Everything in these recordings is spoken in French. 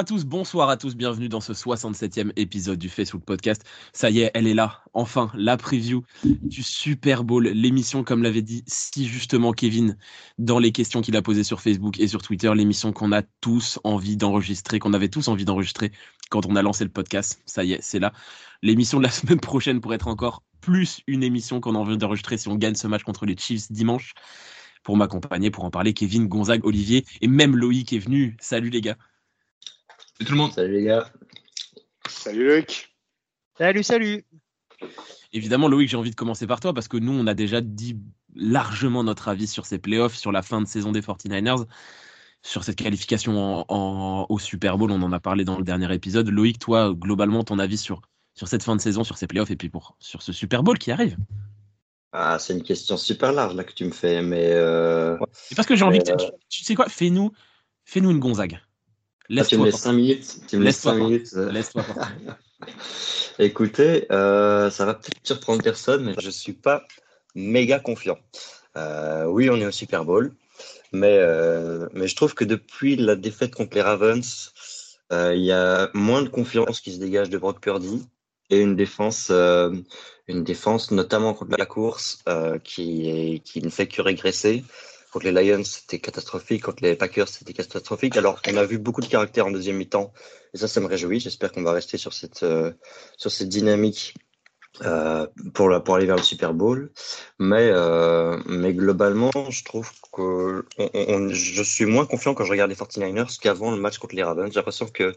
à tous, bonsoir à tous, bienvenue dans ce 67e épisode du Facebook Podcast. Ça y est, elle est là, enfin, la preview du Super Bowl, l'émission, comme l'avait dit si justement Kevin dans les questions qu'il a posées sur Facebook et sur Twitter, l'émission qu'on a tous envie d'enregistrer, qu'on avait tous envie d'enregistrer quand on a lancé le podcast. Ça y est, c'est là. L'émission de la semaine prochaine pourrait être encore plus une émission qu'on a envie d'enregistrer si on gagne ce match contre les Chiefs dimanche. Pour m'accompagner, pour en parler, Kevin, Gonzague, Olivier et même Loïc est venu. Salut les gars. Salut tout le monde. Salut les gars. Salut Loïc. Salut, salut. Évidemment, Loïc, j'ai envie de commencer par toi parce que nous, on a déjà dit largement notre avis sur ces playoffs, sur la fin de saison des 49ers, sur cette qualification en, au Super Bowl. On en a parlé dans le dernier épisode. Loïc, toi, globalement, ton avis sur, sur cette fin de saison, sur ces playoffs et puis pour, sur ce Super Bowl qui arrive Ah, c'est une question super large là que tu me fais, mais. Euh... C'est parce que j'ai envie que. euh, Tu, tu sais quoi? Fais-nous fais une Gonzague. Ah, tu me laisses porter. 5 minutes. Tu me laisses Laisse-toi 5 porter. minutes. euh. Laisse-toi. Écoutez, euh, ça va peut-être surprendre personne, mais je suis pas méga confiant. Euh, oui, on est au Super Bowl, mais, euh, mais je trouve que depuis la défaite contre les Ravens, il y a moins de confiance qui se dégage de Brock Purdy et une défense, une défense notamment contre la course qui, est, qui ne fait que régresser. Contre les Lions, c'était catastrophique. Contre les Packers, c'était catastrophique. Alors, on a vu beaucoup de caractère en deuxième mi-temps. Et ça, ça me réjouit. J'espère qu'on va rester sur cette, euh, sur cette dynamique euh, pour, la, pour aller vers le Super Bowl. Mais, euh, mais globalement, je trouve que on, on- je suis moins confiant quand je regarde les 49ers qu'avant le match contre les Ravens. J'ai l'impression que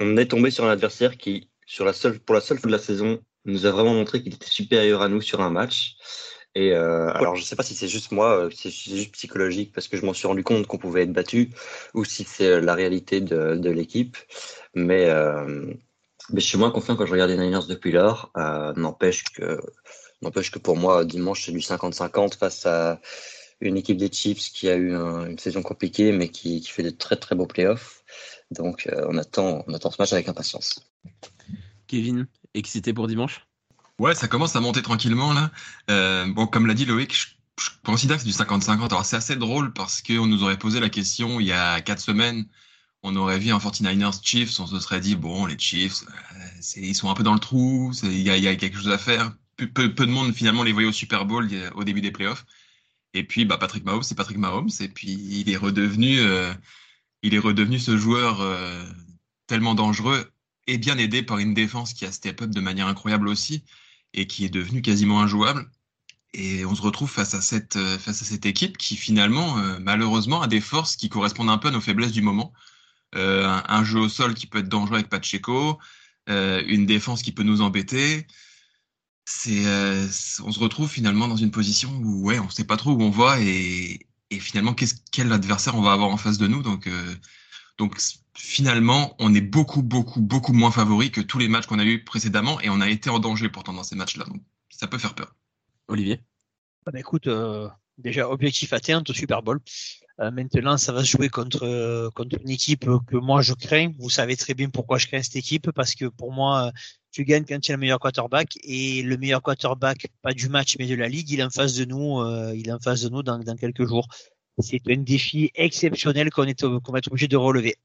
on est tombé sur un adversaire qui, sur la seule, pour la seule fois de la saison, nous a vraiment montré qu'il était supérieur à nous sur un match. Et euh, alors, je sais pas si c'est juste moi, euh, si c'est juste psychologique parce que je m'en suis rendu compte qu'on pouvait être battu, ou si c'est euh, la réalité de, de l'équipe. Mais, euh, mais je suis moins confiant quand je regarde les Niners depuis lors. Euh, n'empêche que, pour moi, dimanche, c'est du 50-50 face à une équipe des Chiefs qui a eu un- une saison compliquée, mais qui, qui fait de très très beaux playoffs. Donc, euh, on attend, on attend ce match avec impatience. Kevin, excité pour dimanche? Ouais, ça commence à monter tranquillement là. Euh, bon, comme l'a dit Loïc, je, je considère que c'est du 50-50. Alors c'est assez drôle parce qu'on nous aurait posé la question il y a quatre semaines. On aurait vu un 49ers Chiefs, on se serait dit bon, les Chiefs, euh, ils sont un peu dans le trou, il y a, quelque chose à faire. Peu, de monde finalement les voyait au Super Bowl au début des playoffs. Et puis bah, Patrick Mahomes, c'est Patrick Mahomes, et puis il est redevenu, euh, il est redevenu ce joueur tellement dangereux et bien aidé par une défense qui a step up de manière incroyable aussi et qui est devenu quasiment injouable. Et on se retrouve face à cette, euh, face à cette équipe qui finalement, euh, malheureusement, a des forces qui correspondent un peu à nos faiblesses du moment. Euh, un, jeu au sol qui peut être dangereux avec Pacheco, une défense qui peut nous embêter. C'est, on se retrouve finalement dans une position où ouais, on sait pas trop où on va et, et finalement quel adversaire on va avoir en face de nous. Donc, donc finalement, on est beaucoup, beaucoup, beaucoup moins favori que tous les matchs qu'on a eu précédemment et on a été en danger pourtant dans ces matchs-là. Donc ça peut faire peur. Olivier? Ah bah écoute, euh, déjà objectif atteint au Super Bowl. Euh, maintenant, ça va se jouer contre euh, contre une équipe que moi je crains. Vous savez très bien pourquoi je crains cette équipe parce que pour moi, euh, tu gagnes quand tu es le meilleur quarterback et le meilleur quarterback, pas du match mais de la ligue, il est en face de nous. euh, il est en face de nous dans, dans quelques jours. C'est un défi exceptionnel qu'on est qu'on va être obligé de relever.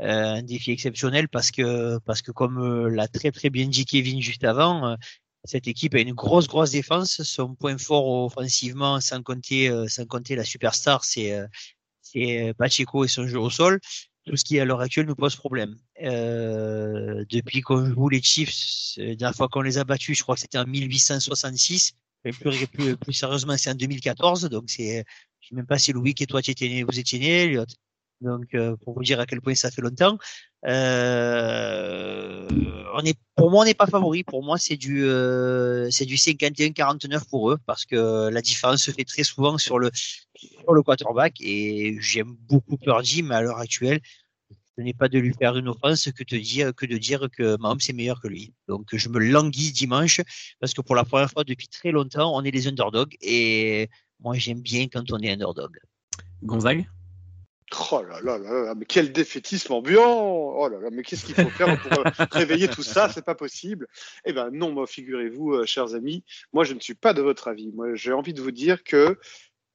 Euh, un défi exceptionnel parce que parce que comme euh, l'a très très bien dit Kevin juste avant. euh, cette équipe a une grosse, grosse défense. Son point fort offensivement, sans compter, euh, sans compter la superstar, c'est c'est Pacheco et son jeu au sol. Tout ce qui à l'heure actuelle nous pose problème. Euh, depuis qu'on joue les Chiefs, la dernière fois qu'on les a battus, je crois que c'était en 1866. Et plus, plus, plus sérieusement, c'est en 2014. Donc c'est, je sais même pas si Louis et toi tu étais né, vous étiez né, Elliot. Donc euh, pour vous dire à quel point ça fait longtemps. Euh, on est, pour moi, on n'est pas favori. Pour moi, c'est du, euh, c'est du 51-49 pour eux parce que la différence se fait très souvent sur le, sur le quarterback et j'aime beaucoup Purdy, mais à l'heure actuelle, ce n'est pas de lui faire une offense que de dire, que de dire que Mahomes est meilleur que lui. Donc, je me languis dimanche parce que pour la première fois depuis très longtemps, on est les underdogs et moi, j'aime bien quand on est underdog. Gonzague? Oh là là là là, mais quel défaitisme ambiant Oh là là, mais qu'est-ce qu'il faut faire pour euh, réveiller tout ça? C'est pas possible. Eh ben non, moi, figurez-vous, euh, chers amis, moi, je ne suis pas de votre avis. Moi, j'ai envie de vous dire que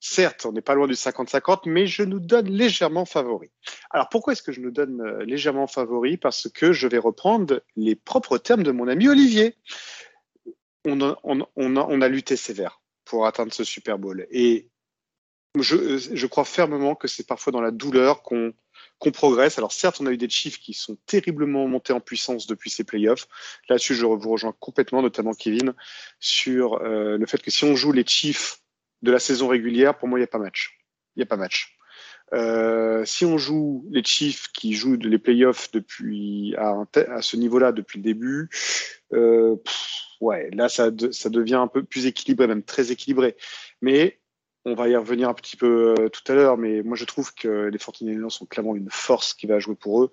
Certes, on n'est pas loin du 50-50, mais je nous donne légèrement favori. Alors pourquoi est-ce que je nous donne euh, légèrement favori? Parce que je vais reprendre les propres termes de mon ami Olivier. On a, on, on a, on a lutté sévère pour atteindre ce Super Bowl. Et je, je crois fermement que c'est parfois dans la douleur qu'on qu'on progresse. Alors certes, on a eu des chiffres qui sont terriblement montés en puissance depuis ces playoffs. Là-dessus, je vous rejoins complètement, notamment Kevin, sur euh, le fait que si on joue les chiffres de la saison régulière, pour moi, il n'y a pas match. Il n'y a pas match. Euh, si on joue les Chiefs qui jouent les playoffs depuis à, ce niveau-là depuis le début, euh, ouais, là ça, de, ça devient un peu plus équilibré, même très équilibré. Mais on va y revenir un petit peu euh, tout à l'heure, mais moi je trouve que les 49ers sont clairement une force qui va jouer pour eux,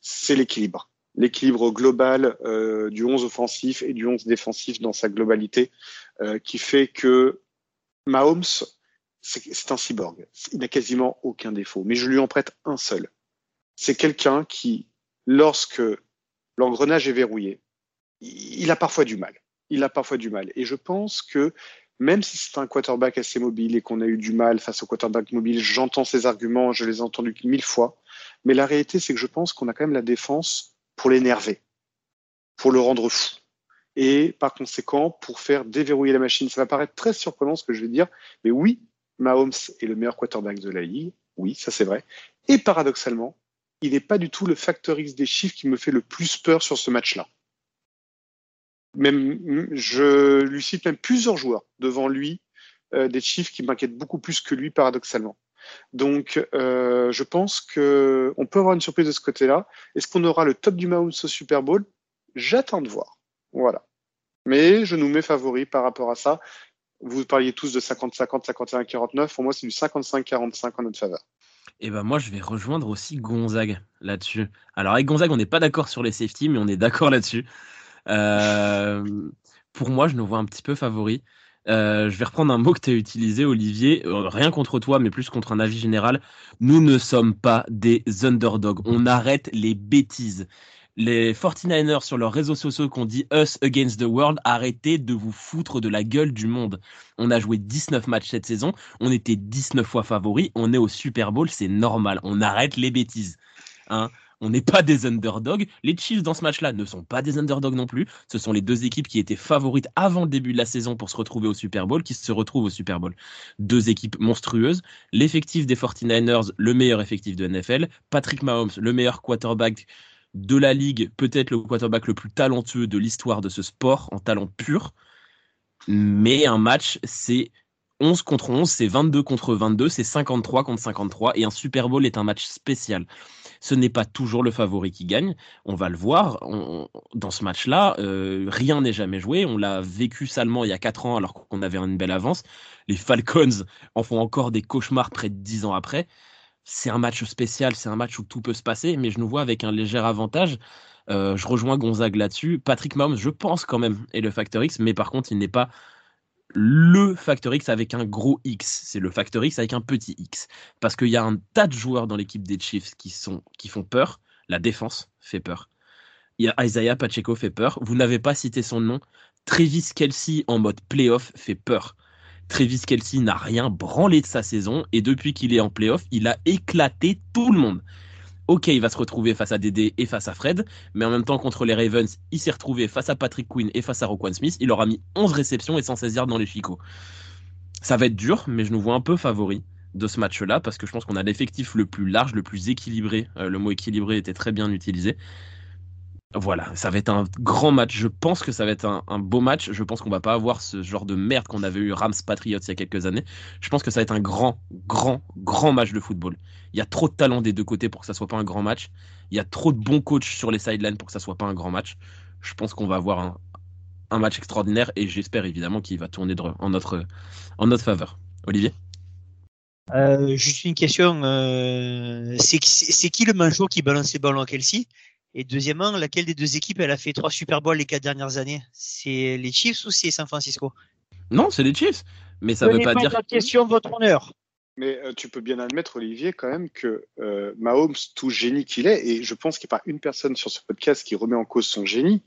c'est l'équilibre. L'équilibre global euh, du 11 offensif et du 11 défensif dans sa globalité, qui fait que Mahomes, c'est un cyborg. Il n'a quasiment aucun défaut, mais je lui en prête un seul. C'est quelqu'un qui, lorsque l'engrenage est verrouillé, il a parfois du mal. Il a parfois du mal. Et je pense que même si c'est un quarterback assez mobile et qu'on a eu du mal face au quarterback mobile, j'entends ses arguments, je les ai entendus mille fois. Mais la réalité, c'est que je pense qu'on a quand même la défense pour l'énerver, pour le rendre fou et par conséquent pour faire déverrouiller la machine. Ça va paraître très surprenant ce que je vais dire, mais oui, Mahomes est le meilleur quarterback de la ligue, oui, ça c'est vrai. Et paradoxalement, il n'est pas du tout le facteur X des chiffres qui me fait le plus peur sur ce match-là. Même, je lui cite même plusieurs joueurs devant lui, euh, des chiffres qui m'inquiètent beaucoup plus que lui, paradoxalement. Donc, euh, je pense qu'on peut avoir une surprise de ce côté-là. Est-ce qu'on aura le top du Mahomes au Super Bowl? J'attends de voir. Voilà. Mais je nous mets favoris par rapport à ça. Vous parliez tous de 50-50, 51-49. Pour moi, c'est du 55-45 en notre faveur. Et eh ben moi, je vais rejoindre aussi Gonzague là-dessus. Alors avec Gonzague, on n'est pas d'accord sur les safety, mais on est d'accord là-dessus. Euh, pour moi, je nous vois un petit peu favori. Euh, je vais reprendre un mot que tu as utilisé, Olivier. Euh, rien contre toi, mais plus contre un avis général. Nous ne sommes pas des underdogs. On arrête les bêtises les 49ers sur leurs réseaux sociaux qu'on dit Us Against the World, arrêtez de vous foutre de la gueule du monde. On a joué 19 matchs cette saison, on était 19 fois favoris, on est au Super Bowl, c'est normal, on arrête les bêtises. Hein on n'est pas des underdogs. Les Chiefs dans ce match-là ne sont pas des underdogs non plus. Ce sont les deux équipes qui étaient favorites avant le début de la saison pour se retrouver au Super Bowl, qui se retrouvent au Super Bowl. Deux équipes monstrueuses. L'effectif des 49ers, le meilleur effectif de NFL. Patrick Mahomes, le meilleur quarterback de la ligue, peut-être le quarterback le plus talentueux de l'histoire de ce sport en talent pur. Mais un match, c'est 11 contre 11, c'est 22 contre 22, c'est 53 contre 53 et un Super Bowl est un match spécial. Ce n'est pas toujours le favori qui gagne, on va le voir. dans ce match-là, euh, rien n'est jamais joué. On l'a vécu salement il y a 4 ans alors qu'on avait une belle avance. Les Falcons en font encore des cauchemars près de 10 ans après c'est un match spécial, c'est un match où tout peut se passer, mais je nous vois avec un léger avantage. Euh, je rejoins Gonzague là-dessus. Patrick Mahomes, je pense quand même, est le facteur X, mais par contre, il n'est pas le facteur X avec un gros X. C'est le facteur X avec un petit X. Parce qu'il y a un tas de joueurs dans l'équipe des Chiefs qui, sont, qui font peur. La défense fait peur. Il y a Isaiah Pacheco fait peur. Vous n'avez pas cité son nom. Travis Kelsey en mode playoff fait peur. Travis Kelsey n'a rien branlé de sa saison et depuis qu'il est en playoff, il a éclaté tout le monde. Ok, il va se retrouver face à Dédé et face à Fred, mais en même temps contre les Ravens, il s'est retrouvé face à Patrick Quinn et face à Roquan Smith. Il aura mis 11 réceptions et 116 yards dans les chicots. Ça va être dur, mais je nous vois un peu favori de ce match-là parce que je pense qu'on a l'effectif le plus large, le plus équilibré. Euh, le mot équilibré était très bien utilisé. Voilà, ça va être un grand match. Je pense que ça va être un, beau match. Je pense qu'on va pas avoir ce genre de merde qu'on avait eu Rams Patriots il y a quelques années. Je pense que ça va être un grand, grand, grand match de football. Il y a trop de talent des deux côtés pour que ça soit pas un grand match. Il y a trop de bons coachs sur les sidelines pour que ça soit pas un grand match. Je pense qu'on va avoir un, match extraordinaire et j'espère évidemment qu'il va tourner en notre, en notre faveur. Olivier? Euh, Juste une question. Euh, c'est qui le manchot qui balance les ballons à Kelsey? Et deuxièmement, laquelle des deux équipes elle a fait trois Super Bowls les quatre dernières années? C'est les Chiefs ou c'est San Francisco? Non, c'est les Chiefs. Mais ça ne veut pas, dire. La question, votre honneur. Mais euh, tu peux bien admettre, Olivier, quand même que euh, Mahomes, tout génie qu'il est, et je pense qu'il n'y a pas une personne sur ce podcast qui remet en cause son génie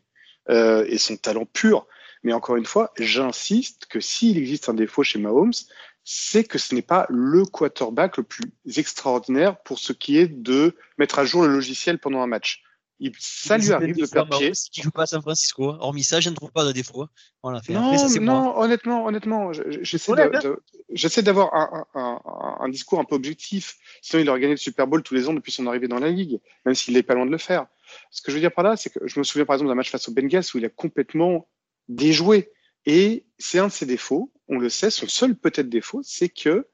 euh, et son talent pur. Mais encore une fois, j'insiste que s'il existe un défaut chez Mahomes, c'est que ce n'est pas le quarterback le plus extraordinaire pour ce qui est de mettre à jour le logiciel pendant un match. Il, ça lui arrive de perdre pied. Qui joue pas à San Francisco. Hormis ça, je ne trouve pas de défaut. Voilà, non, non, honnêtement, honnêtement, j'essaie d'avoir un, un, un, discours un peu objectif. Sinon, il aurait gagné le Super Bowl tous les ans depuis son arrivée dans la ligue, même s'il n'est pas loin de le faire. Ce que je veux dire par là, c'est que je me souviens par exemple d'un match face aux Bengals où il a complètement déjoué. Et c'est un de ses défauts. On le sait, son seul peut-être défaut, c'est que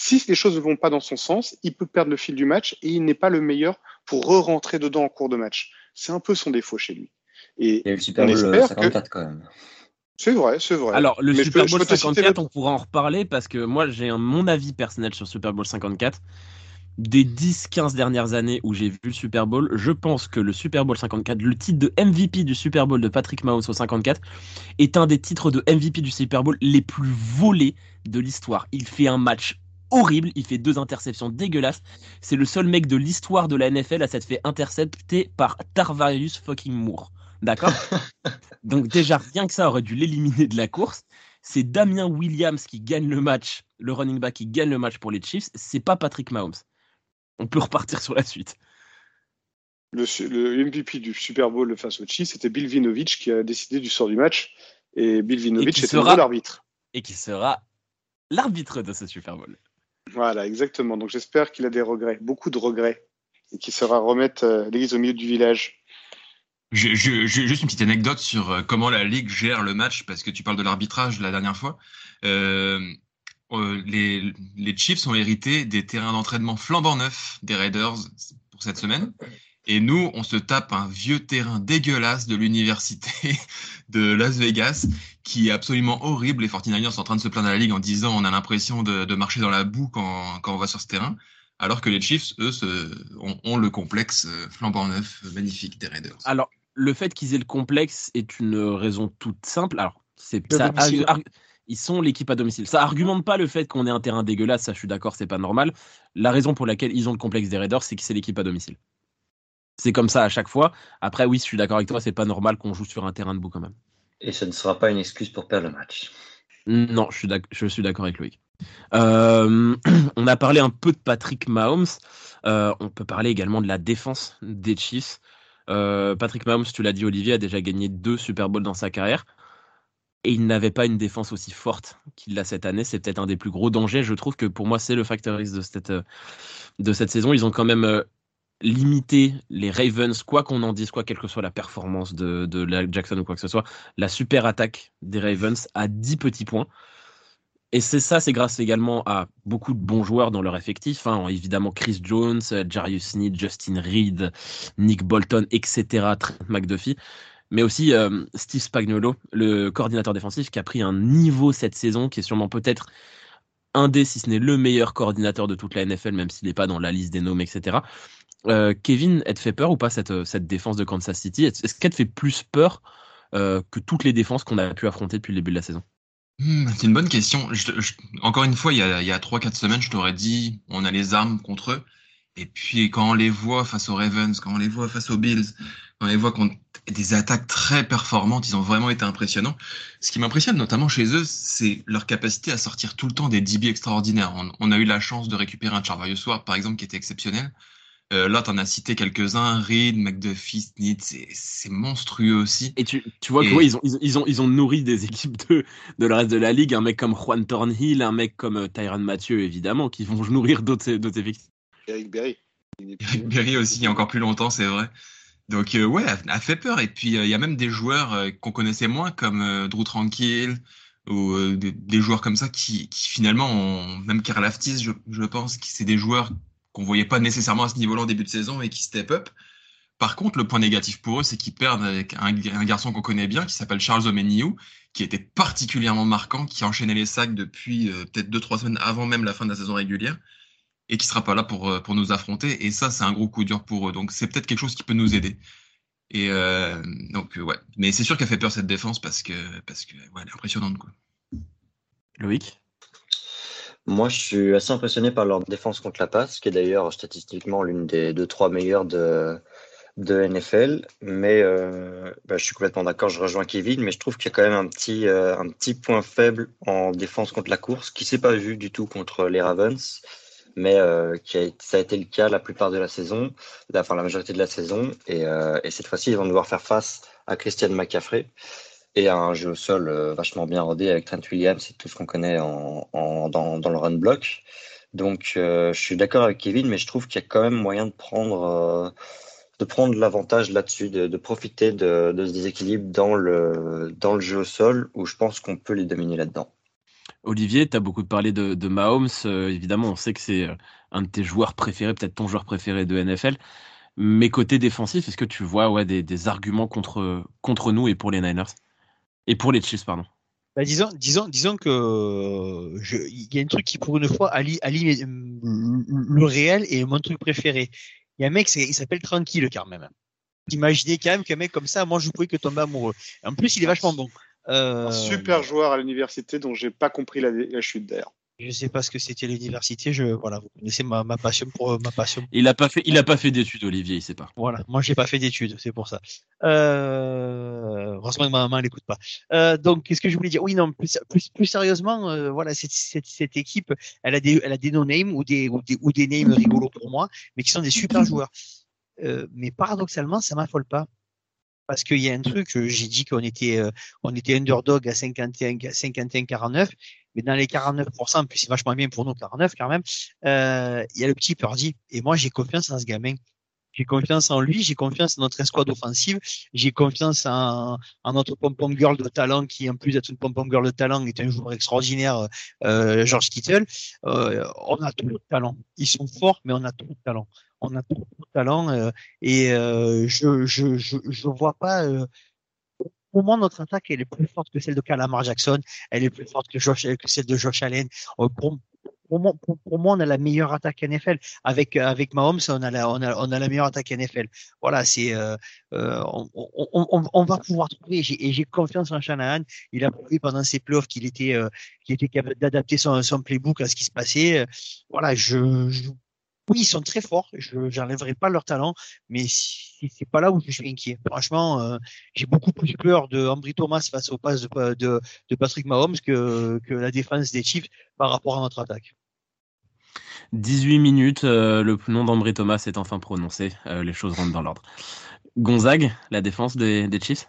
si les choses ne vont pas dans son sens, il peut perdre le fil du match et il n'est pas le meilleur pour re-rentrer dedans en cours de match. C'est un peu son défaut chez lui. Et il y a le Super Bowl 54 quand même. C'est vrai, c'est vrai. Alors, le Super Bowl 54, on pourra en reparler parce que moi, j'ai mon avis personnel sur Super Bowl 54. Des 10-15 dernières années où j'ai vu le Super Bowl, je pense que le Super Bowl 54, le titre de MVP du Super Bowl de Patrick Mahomes au 54, est un des titres de MVP du Super Bowl les plus volés de l'histoire. Il fait un match horrible. Il fait deux interceptions dégueulasses. C'est le seul mec de l'histoire de la NFL à s'être fait intercepter par Tarvarius fucking Moore. D'accord? Donc déjà, rien que ça aurait dû l'éliminer de la course. C'est Damien Williams qui gagne le match, le running back qui gagne le match pour les Chiefs. C'est pas Patrick Mahomes. On peut repartir sur la suite. Le, MVP du Super Bowl face aux Chiefs, c'était Bill Vinovich qui a décidé du sort du match. Et Bill Vinovich était l'arbitre. Et qui sera l'arbitre de ce Super Bowl. Voilà, exactement. Donc j'espère qu'il a des regrets, beaucoup de regrets, et qu'il saura remettre euh, l'église au milieu du village. Je, juste une petite anecdote sur euh, comment la Ligue gère le match, parce que tu parles de l'arbitrage la dernière fois. Euh, les, les Chiefs ont hérité des terrains d'entraînement flambant neufs des Raiders pour cette semaine. Et nous, on se tape un vieux terrain dégueulasse de l'université de Las Vegas qui est absolument horrible. Les 49ers sont en train de se plaindre à la ligue en disant on a l'impression de, marcher dans la boue quand, quand, on va sur ce terrain. Alors que les Chiefs, eux, ont, le complexe euh, flambant neuf, euh, magnifique des Raiders. Alors, le fait qu'ils aient le complexe est une raison toute simple. Alors, c'est ils sont l'équipe à domicile. Ça argumente pas le fait qu'on ait un terrain dégueulasse, ça je suis d'accord, c'est pas normal. La raison pour laquelle ils ont le complexe des Raiders, c'est que c'est l'équipe à domicile. C'est comme ça à chaque fois. Après, oui, je suis d'accord avec toi, c'est pas normal qu'on joue sur un terrain de boue quand même. Et ce ne sera pas une excuse pour perdre le match. Non, je suis d'accord avec Loïc. Euh, on a parlé un peu de Patrick Mahomes. Euh, on peut parler également de la défense des Chiefs. Euh, Patrick Mahomes, tu l'as dit, Olivier, a déjà gagné deux Super Bowls dans sa carrière. Et il n'avait pas une défense aussi forte qu'il l'a cette année. C'est peut-être un des plus gros dangers. Je trouve que pour moi, c'est le facteur X de cette, de cette saison. Ils ont quand même limiter les Ravens, quoi qu'on en dise, quoi quelle que soit la performance de, de Jackson ou quoi que ce soit, la super attaque des Ravens à 10 petits points. Et c'est ça, c'est grâce également à beaucoup de bons joueurs dans leur effectif. Hein. évidemment, Chris Jones, Jarius Sneed, Justin Reed, Nick Bolton, etc., Trent McDuffie. Mais aussi euh, Steve Spagnuolo, le coordinateur défensif, qui a pris un niveau cette saison qui est sûrement peut-être un des, si ce n'est le meilleur coordinateur de toute la NFL, même s'il n'est pas dans la liste des noms, etc. Euh, Kevin, elle te fait peur ou pas cette, cette défense de Kansas City? Est-ce qu'elle te fait plus peur euh, que toutes les défenses qu'on a pu affronter depuis le début de la saison? Hmm, C'est une bonne question. encore une fois, il y a, a 3-4 semaines, je t'aurais dit on a les armes contre eux. Et puis quand on les voit face aux Ravens, quand on les voit face aux Bills, quand on les voit contre des attaques très performantes, ils ont vraiment été impressionnants. Ce qui m'impressionne notamment chez eux, c'est leur capacité à sortir tout le temps des DB extraordinaires. On, a eu la chance de récupérer un Charvarius Ward, par exemple, qui était exceptionnel. Euh, là, tu en as cité quelques-uns, Reed, McDuffie, Sneed, c'est monstrueux aussi. Et tu, tu vois qu'ils ils ont, ils, ont, ils ont nourri des équipes de, de le reste de la ligue, un mec comme Juan Thornhill, un mec comme euh, Tyron Mathieu, évidemment, qui vont nourrir d'autres effectifs. Eric Berry. Eric Berry aussi, il y a encore plus longtemps, c'est vrai. Donc, euh, ouais, a fait peur. Et puis, il y a même des joueurs qu'on connaissait moins, comme Drew Tranquil, ou des, joueurs comme ça qui, qui finalement ont, même Karl Aftis, je, je pense, qui c'est des joueurs qu'on voyait pas nécessairement à ce niveau-là en début de saison et qui step up. Par contre, le point négatif pour eux, c'est qu'ils perdent avec un, garçon qu'on connaît bien, qui s'appelle Charles Omeniou, qui était particulièrement marquant, qui enchaînait les sacs depuis euh, peut-être deux trois semaines avant même la fin de la saison régulière, et qui sera pas là pour euh, pour nous affronter. Et ça, c'est un gros coup dur pour eux. Donc, c'est peut-être quelque chose qui peut nous aider. Et euh, donc, ouais. Mais c'est sûr qu'elle fait peur cette défense parce que parce que ouais, est impressionnante quoi. Loïc? Moi, je suis assez impressionné par leur défense contre la passe, qui est d'ailleurs statistiquement l'une des deux, trois meilleures de, de NFL, mais euh, bah, je suis complètement d'accord, je rejoins Kevin, mais je trouve qu'il y a quand même un petit, euh, un petit point faible en défense contre la course, qui s'est pas vu du tout contre les Ravens, mais euh, qui a, ça a été le cas la plupart de la saison, la, enfin la majorité de la saison, et, et cette fois-ci, ils vont devoir faire face à Christian McCaffrey et un jeu au sol vachement bien rodé avec Trent Williams et tout ce qu'on connaît dans, le run block. Donc, je suis d'accord avec Kevin, mais je trouve qu'il y a quand même moyen de prendre de prendre l'avantage là-dessus, de, profiter de, de, ce déséquilibre dans le, dans le jeu au sol, où je pense qu'on peut les dominer là-dedans. Olivier, tu as beaucoup parlé de, Mahomes. Euh, évidemment, on sait que c'est euh, un de tes joueurs préférés, peut-être ton joueur préféré de NFL. Mais côté défensif, est-ce que tu vois des, des, arguments contre, contre nous et pour les Niners? Et pour les Chiefs, pardon bah, disons, disons, disons que il y a un truc qui pour une fois allie, allie le réel et mon truc préféré. Il y a un mec, il s'appelle Tranquille quand même. Imaginez quand même qu'un mec comme ça, moi je pouvais que tomber amoureux. En plus, il est vachement bon. Euh... Un super joueur à l'université dont j'ai pas compris la, la chute d'air. Je sais pas ce que c'était l'université. Je voilà, vous connaissez ma, ma passion pour euh, ma passion. Il a pas fait, il a pas fait d'études, Olivier, il sait pas. Voilà, moi j'ai pas fait d'études, c'est pour ça. Euh, heureusement ma maman l'écoute pas. Euh, donc qu'est-ce que je voulais dire? Oui, non, plus plus, plus sérieusement, euh, voilà, cette, cette, cette, équipe, elle a des, elle a des no-names ou des, ou des ou des names rigolos pour moi, mais qui sont des super joueurs. Euh, mais paradoxalement, ça m'affole pas parce qu'il y a un truc, j'ai dit qu'on était, on était underdog à 51, 51, 49, mais dans les 49%, puis c'est vachement bien pour nous, 49 quand même, euh, il y a le petit Purdy. Et moi, j'ai confiance en ce gamin. J'ai confiance en lui, j'ai confiance en notre escouade offensive, j'ai confiance en, en notre pom-pom girl de talent qui, en plus d'être une pom-pom girl de talent, est un joueur extraordinaire, euh, George Kittle. Euh, on a tout le talent. Ils sont forts, mais on a tout le talent. On a tout le talent euh, et euh, je, je, je, je vois pas euh, pour moi, notre attaque elle est plus forte que celle de Calamar Jackson, elle est plus forte que, Josh, que celle de Josh Allen. Pour, pour, moi, on a la meilleure attaque NFL. Avec avec Mahomes, on a la on a, on a la meilleure attaque NFL. Voilà, c'est euh, on, on, on, va pouvoir trouver. Et j'ai confiance en Shanahan. Il a prouvé pendant ses playoffs qu'il était euh, qu'il était capable d'adapter son, son playbook à ce qui se passait. Voilà, je, je oui, ils sont très forts. Je n'enlèverai pas leur talent, mais c'est pas là où je suis inquiet. Franchement, euh, j'ai beaucoup plus peur de Ambry Thomas face au pass de, de, de, Patrick Mahomes que, que la défense des Chiefs par rapport à notre attaque. 18 minutes, euh, le nom d'Ambry Thomas est enfin prononcé. Euh, les choses rentrent dans l'ordre. Gonzague, la défense des, des Chiefs?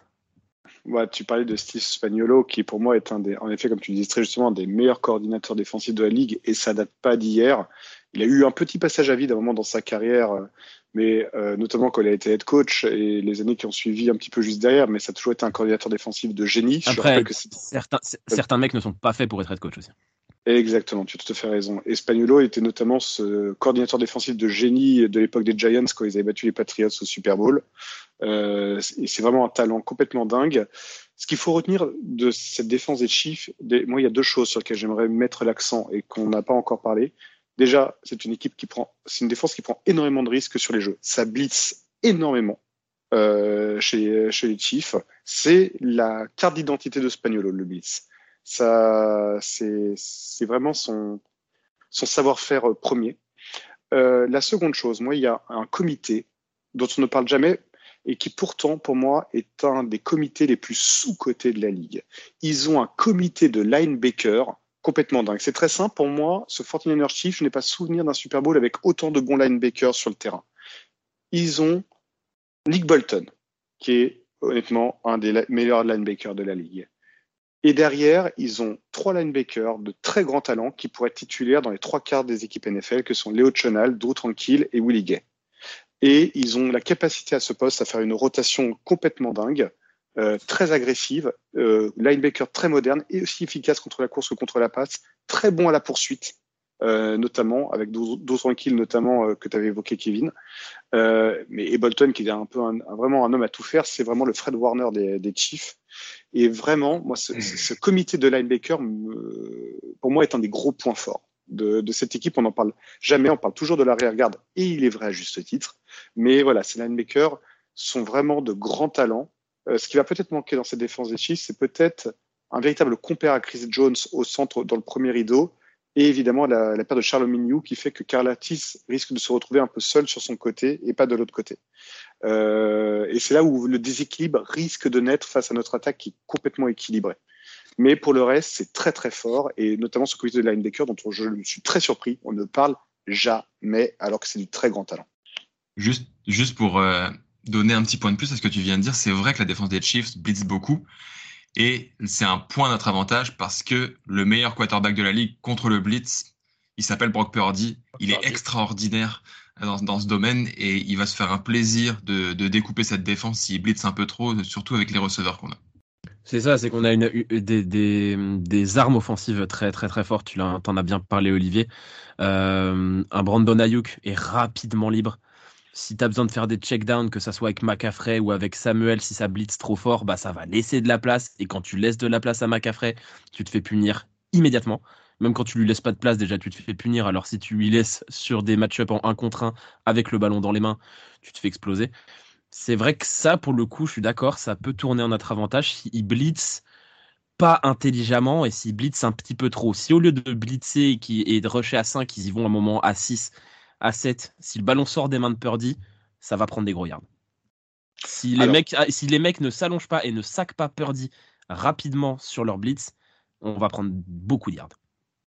Ouais, tu parlais de Steve Spagnolo, qui pour moi est un des, en effet, comme tu disais très justement, un des meilleurs coordinateurs défensifs de la ligue, et ça date pas d'hier. Il a eu un petit passage à vide à un moment dans sa carrière, euh, mais euh, notamment quand il a été head coach et les années qui ont suivi un petit peu juste derrière, mais ça a toujours été un coordinateur défensif de génie. Après, que certains, certains mecs ne sont pas faits pour être head coach aussi. Exactement, tu as tout à fait raison. Et Spagnolo était notamment ce coordinateur défensif de génie de l'époque des Giants quand ils avaient battu les Patriots au Super Bowl. Euh, et c'est vraiment un talent complètement dingue. Ce qu'il faut retenir de cette défense des Chiefs, des, moi, il y a deux choses sur lesquelles j'aimerais mettre l'accent et qu'on n'a pas encore parlé. Déjà, c'est une équipe qui prend, c'est une défense qui prend énormément de risques sur les jeux. Ça blitz énormément euh, chez, les Chiefs. C'est la carte d'identité de Spagnolo, le blitz. Ça, c'est, vraiment son, savoir-faire premier. Euh, la seconde chose, moi, il y a un comité dont on ne parle jamais et qui pourtant, pour moi, est un des comités les plus sous-cotés de la ligue. Ils ont un comité de linebackers complètement dingue. C'est très simple pour moi. Ce 49ers Chiefs, je n'ai pas souvenir d'un Super Bowl avec autant de bons linebackers sur le terrain. Ils ont Nick Bolton, qui est honnêtement un des meilleurs linebackers de la ligue. Et derrière, ils ont trois linebackers de très grand talent qui pourraient être titulaires dans les trois quarts des équipes NFL, que sont Léo Chonal, Drew Tranquille et Willie Gay. Et ils ont la capacité à ce poste à faire une rotation complètement dingue. Euh, très agressive, euh, linebacker très moderne et aussi efficace contre la course que contre la passe, très bon à la poursuite, euh, notamment avec d'autres kills notamment euh, que tu avais évoqué Kevin. Euh, mais et Bolton qui est un peu un, vraiment un homme à tout faire, c'est vraiment le Fred Warner des, des Chiefs. Et vraiment, moi, ce, mmh. ce comité de linebacker, pour moi, est un des gros points forts. De, de, cette équipe. On n'en parle jamais, on parle toujours de l'arrière-garde, et il est vrai à juste titre. Mais voilà, ces linebackers sont vraiment de grands talents. Euh, ce qui va peut-être manquer dans cette défense des Chiefs, c'est peut-être un véritable compère à Chris Jones au centre dans le premier rideau et évidemment la, la paire de Charles Mignou qui fait que Karlatis risque de se retrouver un peu seul sur son côté et pas de l'autre côté. Euh, et c'est là où le déséquilibre risque de naître face à notre attaque qui est complètement équilibrée. Mais pour le reste, c'est très très fort et notamment ce comité de linebacker dont je suis très surpris. On ne parle jamais alors que c'est du très grand talent. Juste, juste pour euh, donner un petit point de plus à ce que tu viens de dire, c'est vrai que la défense des Chiefs blitz beaucoup. Et c'est un point à notre avantage parce que le meilleur quarterback de la ligue contre le blitz, il s'appelle Brock Purdy. Il est extraordinaire dans, dans, ce domaine et il va se faire un plaisir de, de découper cette défense s'il blitz un peu trop, surtout avec les receveurs qu'on a. C'est ça, c'est qu'on a une, des, des, des, armes offensives très très très fortes. Tu en as bien parlé, Olivier. Euh, un Brandon Ayuk est rapidement libre si tu as besoin de faire des checkdowns, que ça soit avec McAffrey ou avec Samuel, si ça blitz trop fort, bah ça va laisser de la place. Et quand tu laisses de la place à McAffrey, tu te fais punir immédiatement. Même quand tu lui laisses pas de place, déjà tu te fais punir. Alors si tu lui laisses sur des match-up en 1 contre 1 avec le ballon dans les mains, tu te fais exploser. C'est vrai que ça, pour le coup, je suis d'accord, ça peut tourner en notre avantage s'il blitz pas intelligemment et s'il blitz un petit peu trop. Si au lieu de blitzer et de rusher à 5, ils y vont un moment à 6 à 7, si le ballon sort des mains de Purdy, ça va prendre des gros yards. Si les, mecs, ah, si les mecs ne s'allongent pas et ne saquent pas Purdy rapidement sur leur blitz, on va prendre beaucoup de yards.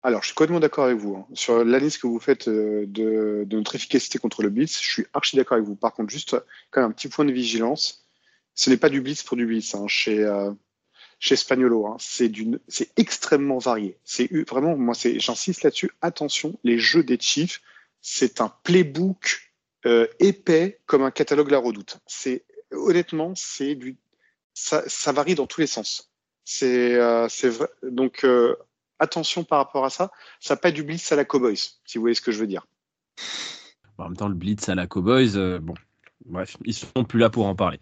Alors, je suis complètement d'accord avec vous. Hein. Sur l'analyse que vous faites euh, de, notre efficacité contre le blitz, je suis archi d'accord avec vous. Par contre, juste quand même un petit point de vigilance. Ce n'est pas du blitz pour du blitz hein, chez, euh, chez Spagnolo. Hein. C'est extrêmement varié. C'est vraiment, moi, j'insiste là-dessus. Attention, les jeux des Chiefs c'est un playbook euh, épais comme un catalogue La Redoute. C'est honnêtement, c'est ça, varie dans tous les sens. C'est, euh, donc euh, attention par rapport à ça. Ça pas du blitz à la Cowboys, si vous voyez ce que je veux dire. En même temps, le blitz à la Cowboys, bon, Bref, ils sont plus là pour en parler.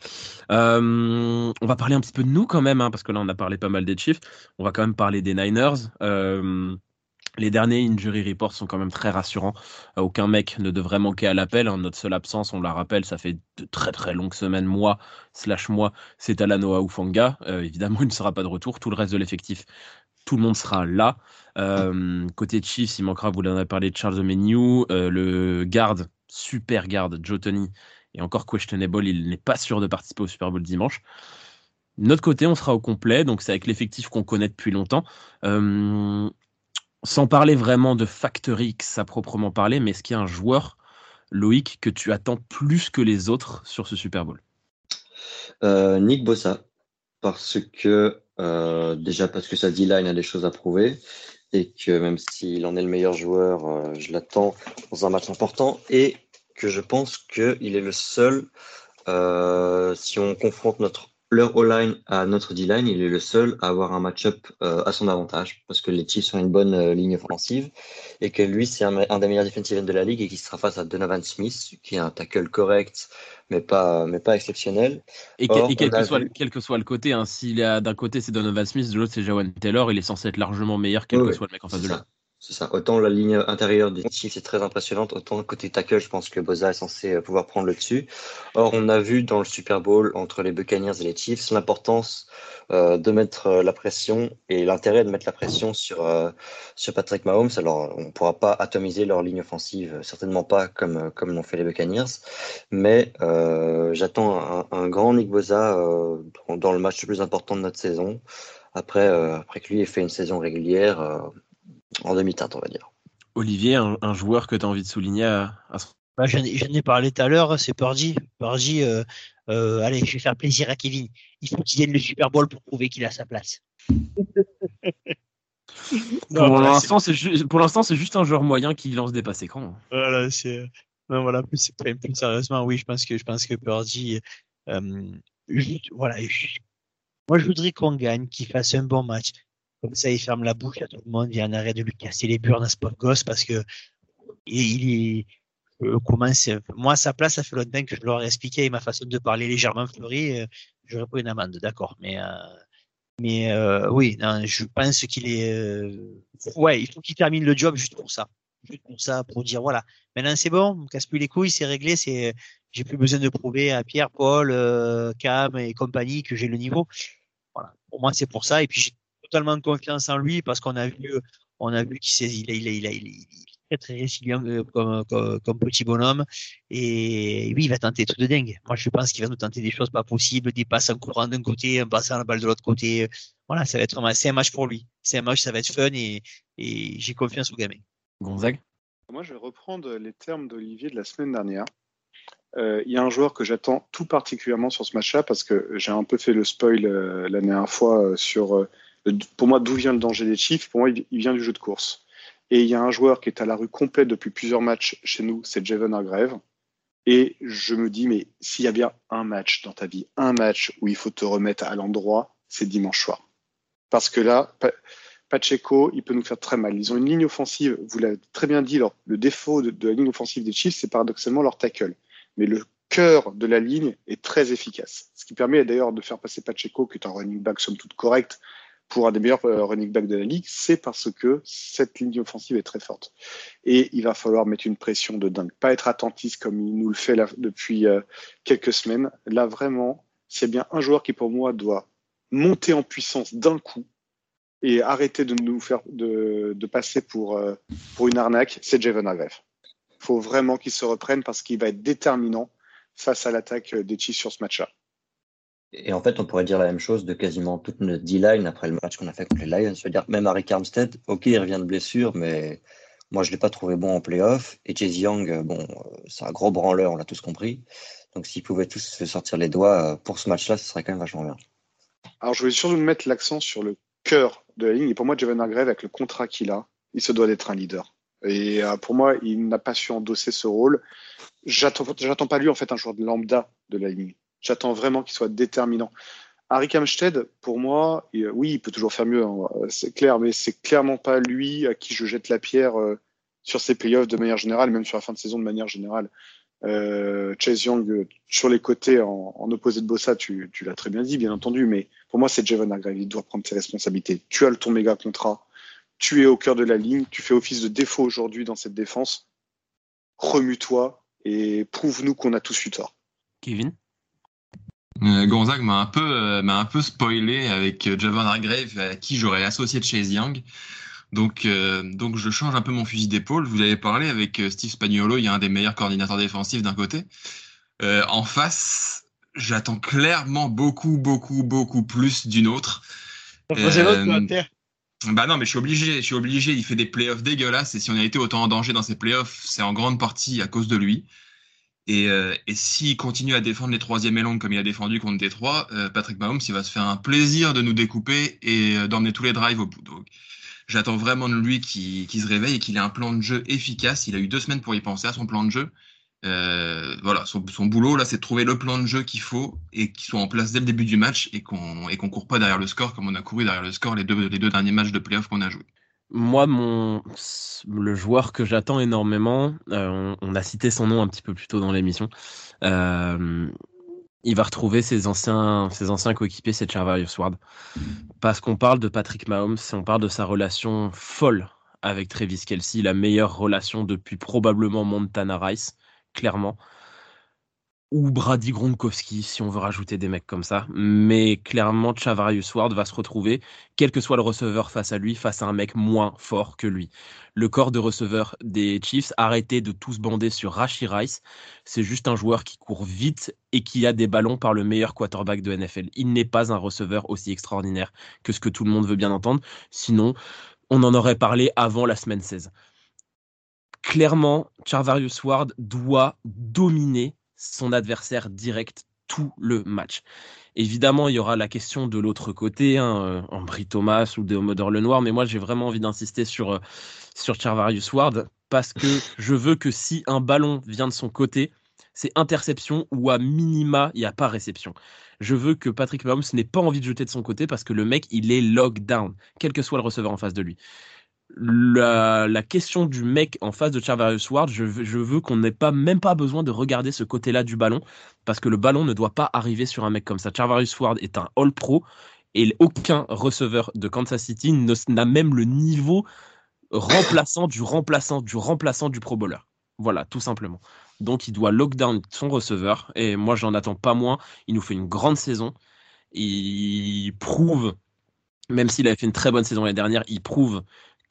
On va parler un petit peu de nous quand même, hein, parce que là on a parlé pas mal des Chiefs. On va quand même parler des Niners. Euh, les derniers injury reports sont quand même très rassurants. Euh, aucun mec ne devrait manquer à l'appel. Hein. Notre seule absence, on la rappelle, ça fait de très très longues semaines, mois, slash mois, c'est Alanoa Ufanga. Euh, évidemment, il ne sera pas de retour. Tout le reste de l'effectif, tout le monde sera là. Euh, côté Chiefs, il manquera, vous en avez parlé, de Charles Omeniu, le garde, super garde, Joe Tony, est encore questionable. Il n'est pas sûr de participer au Super Bowl dimanche. notre côté, on sera au complet, donc c'est avec l'effectif qu'on connaît depuis longtemps. Euh, sans parler vraiment de Factor X à proprement parler, mais est-ce qu'il y a un joueur, Loïc, que tu attends plus que les autres sur ce Super Bowl? Euh, Nick Bossa, parce que euh, déjà parce que sa D-line a des choses à prouver et que même s'il en est le meilleur joueur, euh, je l'attends dans un match important et que je pense qu'il est le seul, si on confronte notre leur O-line à notre D-line, il est le seul à avoir un match-up euh, à son avantage parce que les Chiefs sont une bonne euh, ligne offensive et que lui, c'est un, des meilleurs defensive de la ligue et qui sera face à Donovan Smith, qui est un tackle correct, mais pas, mais pas exceptionnel. Et, quel, que soit, quel, que soit, le côté, hein, s'il d'un côté c'est Donovan Smith, de l'autre c'est Jawan Taylor, il est censé être largement meilleur quel que soit le mec en face de lui. C'est ça. Autant la ligne intérieure des Chiefs est très impressionnante, autant côté tackle, je pense que Boza est censé euh, pouvoir prendre le dessus. Or, on a vu dans le Super Bowl entre les Buccaneers et les Chiefs l'importance euh, de mettre euh, la pression et l'intérêt de mettre la pression sur euh, sur Patrick Mahomes. Alors, on ne pourra pas atomiser leur ligne offensive, certainement pas comme comme l'ont fait les Buccaneers, mais euh, j'attends un, un, grand Nick Boza dans, dans, le match le plus important de notre saison. Après, après que lui ait fait une saison régulière en demi-teinte, on va dire. Olivier, un, joueur que tu as envie de souligner à, à... Bah, J'en ai, parlé tout à l'heure, c'est Purdy. Purdy, euh, euh, allez, je vais faire plaisir à Kevin. Il faut qu'il gagne le Super Bowl pour prouver qu'il a sa place. pour l'instant, c'est juste, un joueur moyen qui lance des passes écran. Voilà, c'est, non, voilà, plus, plus sérieusement, oui, je pense que, je pense que Purdy, euh, voilà, moi, je voudrais qu'on gagne, qu'il fasse un bon match. Comme ça, il ferme la bouche à tout le monde. Il y a un arrêt de lui casser les burnes à pauvre gosse parce que il est, euh, commence, moi, à sa place, ça fait longtemps que je leur ai expliqué et ma façon de parler légèrement fleurie, euh, j'aurais pas une amende, d'accord. Mais, euh, mais euh, oui, non, je pense qu'il est, euh, ouais, il faut qu'il termine le job juste pour ça, juste pour ça, pour dire voilà, maintenant c'est bon, on casse plus les couilles, c'est réglé, c'est, j'ai plus besoin de prouver à Pierre, Paul, Cam et compagnie que j'ai le niveau. Voilà, pour moi c'est pour ça. Et puis totalement confiance en lui parce qu'on a vu, on a vu qu'il il, il, il, il, très très résilient euh, comme, comme, petit bonhomme. Et oui il va tenter tout de dingue. Moi je pense qu'il va nous tenter des choses pas possibles des passes en courant d'un côté en passant la balle de l'autre côté. Voilà ça va être c'est un match pour lui. C'est un match ça va être fun et, et j'ai confiance au gamin. Gonzague? Moi je vais reprendre les termes d'Olivier de la semaine dernière. Euh, il y a un joueur que j'attends tout particulièrement sur ce match-là parce que j'ai un peu fait le spoil euh, la dernière fois sur pour moi d'où vient le danger des Chiefs pour moi il vient du jeu de course et il y a un joueur qui est à la rue complète depuis plusieurs matchs chez nous, c'est Javon Hargrave. Et je me dis, mais s'il y a bien un match dans ta vie, un match où il faut te remettre à l'endroit, c'est dimanche soir. Parce que là, Pacheco, il peut nous faire très mal. Ils ont une ligne offensive, vous l'avez très bien dit, le défaut de, la ligne offensive des Chiefs, c'est paradoxalement leur tackle. Mais le cœur de la ligne est très efficace. Ce qui permet d'ailleurs de faire passer Pacheco, qui est un running back somme toute correct, pour un des meilleurs euh, running backs de la ligue, c'est parce que cette ligne offensive est très forte. Et il va falloir mettre une pression de dingue. Pas être attentiste comme il nous le fait là, depuis euh, quelques semaines. Là, vraiment, a bien un joueur qui, pour moi, doit monter en puissance d'un coup et arrêter de nous faire de, de passer pour, euh, pour une arnaque, c'est Javon Hargrave. Il faut vraiment qu'il se reprenne parce qu'il va être déterminant face à l'attaque des Chiefs sur ce match-là. Et en fait, on pourrait dire la même chose de quasiment toute notre D-line après le match qu'on a fait contre les Lions. C'est-à-dire, même Harry Armstead, ok, il revient de blessure, mais moi, je ne l'ai pas trouvé bon en playoff. Et Chase Young, bon, c'est un gros branleur, on l'a tous compris. Donc, s'ils pouvaient tous se sortir les doigts euh, pour ce match-là, ce serait quand même vachement bien. Alors, je voulais surtout mettre l'accent sur le cœur de la ligne. Et pour moi, Javon Hargrave, avec le contrat qu'il a, il se doit d'être un leader. Et euh, pour moi, il n'a pas su endosser ce rôle. J'attends pas lui, en fait, un joueur de lambda de la ligne. J'attends vraiment qu'il soit déterminant. Harry Kamsted, pour moi, oui, il peut toujours faire mieux, hein, c'est clair, mais c'est clairement pas lui à qui je jette la pierre euh, sur ses playoffs de manière générale, même sur la fin de saison de manière générale. Euh, Chase Young euh, sur les côtés en, opposé de Bossa, tu, l'as très bien dit, bien entendu, mais pour moi, c'est Javon Hargrave. Il doit prendre ses responsabilités. Tu as le ton méga contrat, tu es au cœur de la ligne, tu fais office de défaut aujourd'hui dans cette défense. Remue-toi et prouve-nous qu'on a tous eu tort. Kevin? Euh, Gonzague m'a un peu euh, m'a un peu spoilé avec euh, Javon Hargrave à qui j'aurais associé de Chase Young. Donc donc je change un peu mon fusil d'épaule. Vous avez parlé avec Steve Spagnuolo, il y a un des meilleurs coordinateurs défensifs d'un côté. en face, j'attends clairement beaucoup beaucoup beaucoup plus d'une autre. Bah non, mais je suis obligé, je suis obligé. Il fait des playoffs dégueulasses et si on a été autant en danger dans ces playoffs, c'est en grande partie à cause de lui. Et, euh, et s'il continue à défendre les troisièmes et longues comme il a défendu contre Détroit, euh, Patrick Mahomes, il va se faire un plaisir de nous découper et euh, d'emmener tous les drives au bout. Donc, j'attends vraiment de lui qu'il se réveille et qu'il ait un plan de jeu efficace. Il a eu deux semaines pour y penser à son plan de jeu. Euh, voilà, son, son, boulot là, c'est de trouver le plan de jeu qu'il faut et qu'il soit en place dès le début du match et qu'on et qu'on court pas derrière le score comme on a couru derrière le score les deux les deux derniers matchs de playoff qu'on a joué. Moi, mon, le joueur que j'attends énormément, euh, on, a cité son nom un petit peu plus tôt dans l'émission. Euh, il va retrouver ses anciens, ses anciens coéquipiers, c'est Charvarius Ward. Parce qu'on parle de Patrick Mahomes, on parle de sa relation folle avec Travis Kelsey, la meilleure relation depuis probablement Montana Rice, clairement ou Brady Gronkowski, si on veut rajouter des mecs comme ça. Mais clairement, Chavarius Ward va se retrouver, quel que soit le receveur face à lui, face à un mec moins fort que lui. Le corps de receveur des Chiefs, arrêtez de tous bander sur Rashi Rice. C'est juste un joueur qui court vite et qui a des ballons par le meilleur quarterback de NFL. Il n'est pas un receveur aussi extraordinaire que ce que tout le monde veut bien entendre. Sinon, on en aurait parlé avant la semaine 16. Clairement, Charvarius Ward doit dominer son adversaire direct tout le match. Évidemment, il y aura la question de l'autre côté, hein, Ambry euh, Thomas ou Deomodor Lenoir, mais moi j'ai vraiment envie d'insister sur, euh, sur Charvarius Ward parce que je veux que si un ballon vient de son côté, c'est interception ou à minima, il n'y a pas réception. Je veux que Patrick Mahomes n'ait pas envie de jeter de son côté parce que le mec, il est lockdown, quel que soit le receveur en face de lui la, question du mec en face de Charvarius Ward, je, veux qu'on n'ait pas même pas besoin de regarder ce côté-là du ballon parce que le ballon ne doit pas arriver sur un mec comme ça. Charvarius Ward est un All Pro et aucun receveur de Kansas City n'a même le niveau remplaçant du remplaçant du remplaçant du Pro Bowler. Voilà, tout simplement. Donc il doit lockdown son receveur et moi j'en attends pas moins. Il nous fait une grande saison. Il prouve même s'il avait fait une très bonne saison l'année dernière, il prouve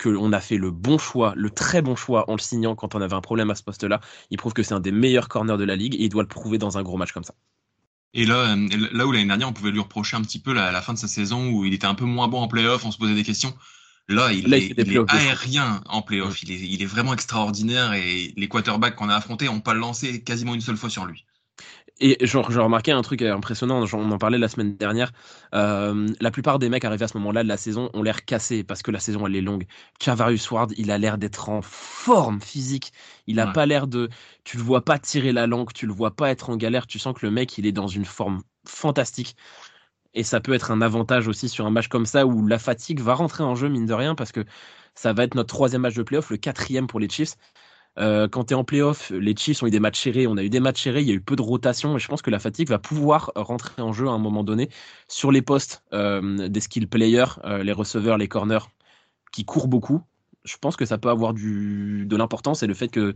qu'on a fait le bon choix, le très bon choix en le signant quand on avait un problème à ce poste-là. Il prouve que c'est un des meilleurs corners de la ligue et il doit le prouver dans un gros match comme ça. Et là, euh, là où l'année dernière, on pouvait lui reprocher un petit peu la, la, fin de sa saison où il était un peu moins bon en playoff, on se posait des questions. Là, il, est, il est, aérien en playoff. Il est, il est vraiment extraordinaire et les quarterbacks qu'on a affrontés n'ont pas lancé quasiment une seule fois sur lui. Et j'ai remarqué un truc impressionnant, on en parlait la semaine dernière. Euh, la plupart des mecs arrivés à ce moment-là de la saison ont l'air cassés parce que la saison elle est longue. Chavarius Ward, il a l'air d'être en forme physique. Il a pas l'air de. Tu le vois pas tirer la langue, tu le vois pas être en galère. Tu sens que le mec il est dans une forme fantastique. Et ça peut être un avantage aussi sur un match comme ça où la fatigue va rentrer en jeu, mine de rien, parce que ça va être notre troisième match de playoff, le quatrième pour les Chiefs. Euh, quand tu es en playoff, les Chiefs ont eu des matchs serrés, on a eu des matchs serrés, il y a eu peu de rotation et je pense que la fatigue va pouvoir rentrer en jeu à un moment donné sur les postes euh, des skill players, euh, les receveurs, les corners qui courent beaucoup. Je pense que ça peut avoir du, de l'importance et le fait que,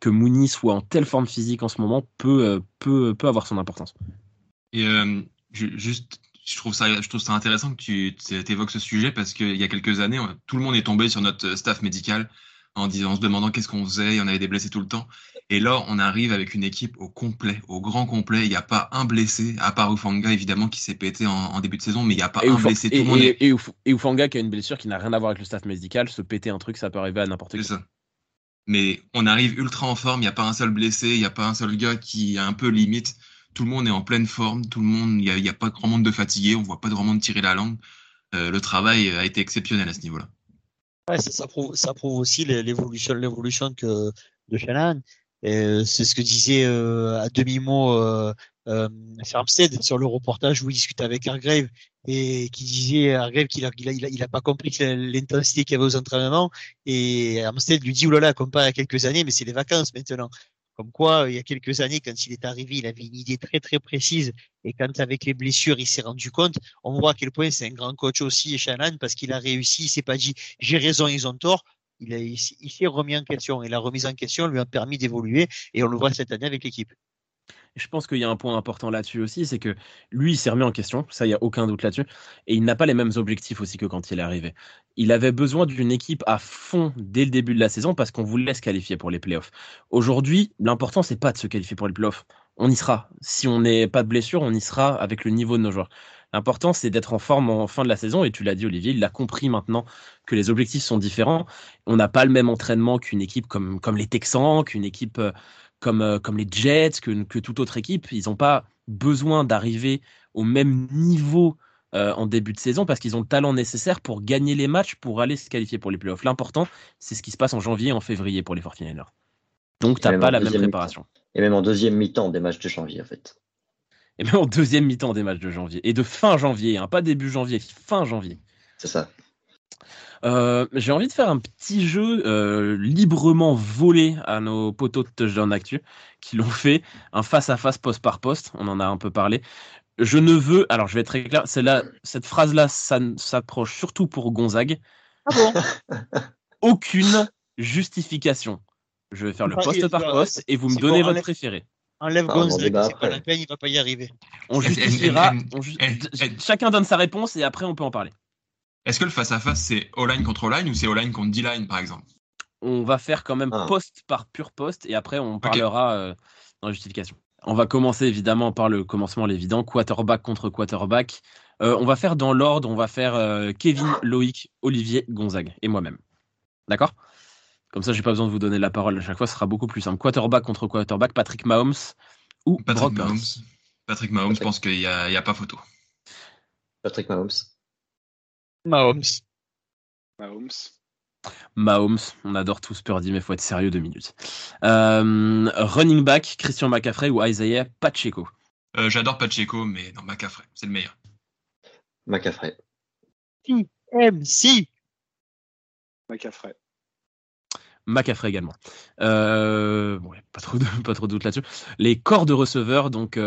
que Mooney soit en telle forme physique en ce moment peut, peut, peut avoir son importance. Et juste, je trouve, ça, je trouve ça intéressant que tu évoques ce sujet parce qu'il y a quelques années, tout le monde est tombé sur notre staff médical en, disant, en se demandant qu'est-ce qu'on faisait, il y en avait des blessés tout le temps. Et là, on arrive avec une équipe au complet, au grand complet. Il n'y a pas un blessé, à part Ufanga évidemment qui s'est pété en, début de saison, mais il n'y a pas un blessé. Tout et, monde et, Ufanga qui a une blessure qui n'a rien à voir avec le staff médical, se péter un truc, ça peut arriver à n'importe qui. Ça. Mais on arrive ultra en forme, il n'y a pas un seul blessé, il n'y a pas un seul gars qui est un peu limite. Tout le monde est en pleine forme, tout le monde, il n'y a, pas grand monde de fatigué, on voit pas grand monde tirer la langue. Euh, le travail a été exceptionnel à ce niveau-là ça, prouve, aussi l'évolution, de Shannon. C'est ce que disait euh, à demi-mot euh, euh, sur le reportage où il discutait avec Hargrave et qui disait Hargrave qu'il a, pas compris l'intensité qu'il y avait aux entraînements et Armstead lui dit oulala, comparé à quelques années, mais c'est les vacances maintenant. Comme quoi, il y a quelques années, quand il est arrivé, il avait une idée très très précise. Et quand avec les blessures, il s'est rendu compte, on voit à quel point c'est un grand coach aussi, Shannon, parce qu'il a réussi, il s'est pas dit j'ai raison, ils ont tort. Il, il s'est remis en question. Et la remise en question lui a permis d'évoluer. Et on le voit cette année avec l'équipe je pense qu'il y a un point important là-dessus aussi, c'est que lui, il s'est remis en question, ça, il n'y a aucun doute là-dessus, et il n'a pas les mêmes objectifs aussi que quand il est arrivé. Il avait besoin d'une équipe à fond dès le début de la saison parce qu'on voulait se qualifier pour les playoffs. Aujourd'hui, l'important, c'est pas de se qualifier pour les playoffs. On y sera. Si on n'est pas de blessure, on y sera avec le niveau de nos joueurs. L'important, c'est d'être en forme en fin de la saison. Et tu l'as dit, Olivier, il a compris maintenant que les objectifs sont différents. On n'a pas le même entraînement qu'une équipe comme, comme les Texans, qu'une équipe euh, comme, euh, comme les Jets, que, que toute autre équipe. Ils n'ont pas besoin d'arriver au même niveau euh, en début de saison parce qu'ils ont le talent nécessaire pour gagner les matchs, pour aller se qualifier pour les playoffs. L'important, c'est ce qui se passe en janvier et en février pour les 49ers. Donc, tu n'as pas la même préparation. Et même en deuxième mi-temps des matchs de janvier, en fait. Et même en deuxième mi-temps des matchs de janvier. Et de fin janvier, hein, pas début janvier, fin janvier. C'est ça. Euh, j'ai envie de faire un petit jeu euh, librement volé à nos poteaux de Touchdown Actu qui l'ont fait, un face-à-face poste par poste, on en a un peu parlé. Je ne veux, alors je vais être très clair, là, cette phrase-là ça s'approche surtout pour Gonzague. Ah bon? Aucune justification. Je vais faire le poste par poste et vous me donnez votre préféré. Enlève ah, Gonzague, c'est pas la peine, il va pas y arriver. On justifiera, chacun donne sa réponse et après on peut en parler. Est-ce que le face-à-face, c'est O-line contre O-line ou c'est O-line contre D-line, par exemple? On va faire quand même ah. poste par pur poste et après on parlera euh, dans la justification. On va commencer évidemment par le commencement l'évident, quarterback contre quarterback. Euh, on va faire dans l'ordre, on va faire euh, Kevin, Loïc, Olivier, Gonzague et moi-même. D'accord? Comme ça, j'ai pas besoin de vous donner la parole à chaque fois, ce sera beaucoup plus simple. Quarterback contre quarterback, Patrick Mahomes ou Patrick Mahomes. Patrick Mahomes, je pense qu'il n'y a, a pas photo. Patrick Mahomes. Mahomes. Mahomes. Mahomes, on adore tous Purdy, mais il faut être sérieux deux minutes. Euh, running back, Christian McCaffrey ou Isaiah Pacheco? Euh, J'adore Pacheco, mais non, McCaffrey, c'est le meilleur. McCaffrey. TMC McCaffrey. McCaffrey également. Euh, pas trop de, pas trop de doute là-dessus. Les corps de receveurs, donc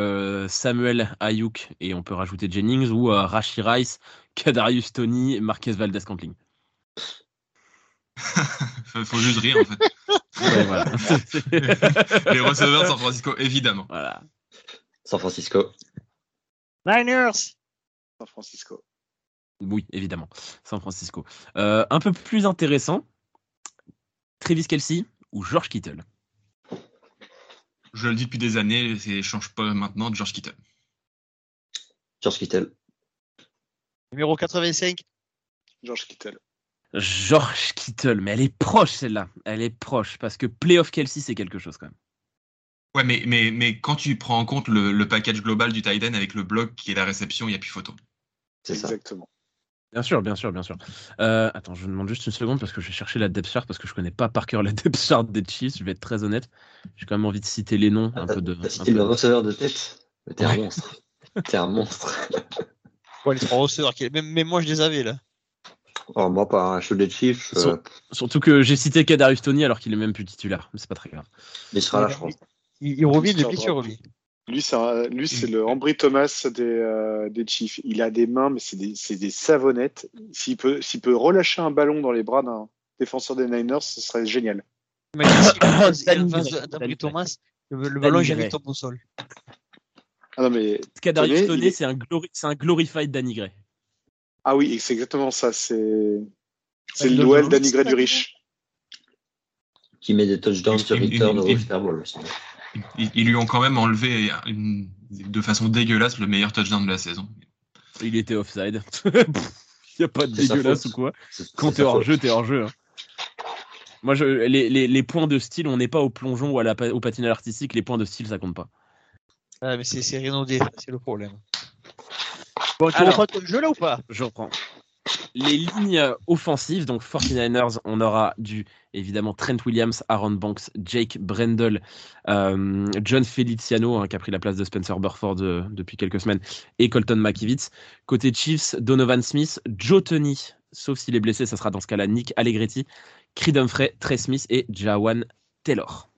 Samuel Ayuk et on peut rajouter Jennings ou Rashi Rice, Kadarius Tony, Marquez Valdez Cantling. Faut juste rire en fait. Les receveurs de San Francisco, évidemment. Voilà. San Francisco. Niners. San Francisco. Oui, évidemment. San Francisco. Euh, un peu plus intéressant, Travis Kelsey ou George Kittle? Je le dis depuis des années, et change pas maintenant, George Kittle. George Kittle. Numéro 85. George Kittle. George Kittle, mais elle est proche celle-là. Elle est proche parce que playoff Kelsey, c'est quelque chose quand même. Ouais, mais, mais, mais quand tu prends en compte le, le package global du tight end avec le bloc qui est la réception, il n'y a plus photo. C'est ça. Exactement. Bien sûr, bien sûr, bien sûr. Euh, attends, je demande juste une seconde parce que je vais chercher la depth chart parce que je connais pas par cœur la depth chart des Chiefs. Je vais être très honnête. J'ai quand même envie de citer les noms un peu de. t'as cité peu le de- receveur de tête? Mais T'es un monstre. T'es un monstre. Ouais, les trois receveurs. qui- Même, même moi, je les avais là. Oh, moi, pas un show des Chiefs. Sur- euh, Surtout que j'ai cité Kadarius Tony alors qu'il est même plus titulaire. Mais c'est pas très grave. il sera là, je pense. Il, il revient de Sur blessure, droite. lui. Lui, c'est le Ambry Thomas des, euh, des Chiefs. Il a des mains, mais c'est des, savonnettes. S'il peut, relâcher un ballon dans les bras d'un défenseur des Niners, ce serait génial. Passe Gray. d'Ambry Thomas, le, ballon Gray. jamais tombe au sol. Ah non, mais c'est un, glori- un glorified Danny Gray. ah oui, c'est exactement ça. C'est, le Noël Gray. Danny Gray du riche. Qui met des touchdowns sur une- au Super Bowl. Ils, ils lui ont quand même enlevé une- de façon dégueulasse le meilleur touchdown de la saison. Il était offside. Il n'y a pas de dégueulasse ou quoi. Quand t'es hors jeu, t'es hors jeu. hein. Moi, je, les, les, les points de style, on n'est pas au plongeon ou à la, pa- au patinage artistique. Les points de style, ça compte pas. Ah, mais c'est c'est le problème. Bon, tu Alors. reprends ton jeu là ou pas? Je reprends. Les lignes offensives, donc 49ers, on aura du évidemment Trent Williams, Aaron Banks, Jake Brendel, euh, John Feliciano, hein, qui a pris la place de Spencer Burford euh, depuis quelques semaines, et Colton McKivitz. Côté Chiefs, Donovan Smith, Joe Tony, sauf s'il est blessé, ça sera dans ce cas-là Nick Allegretti, Creed Humphrey, Trey Smith et Jawan Taylor.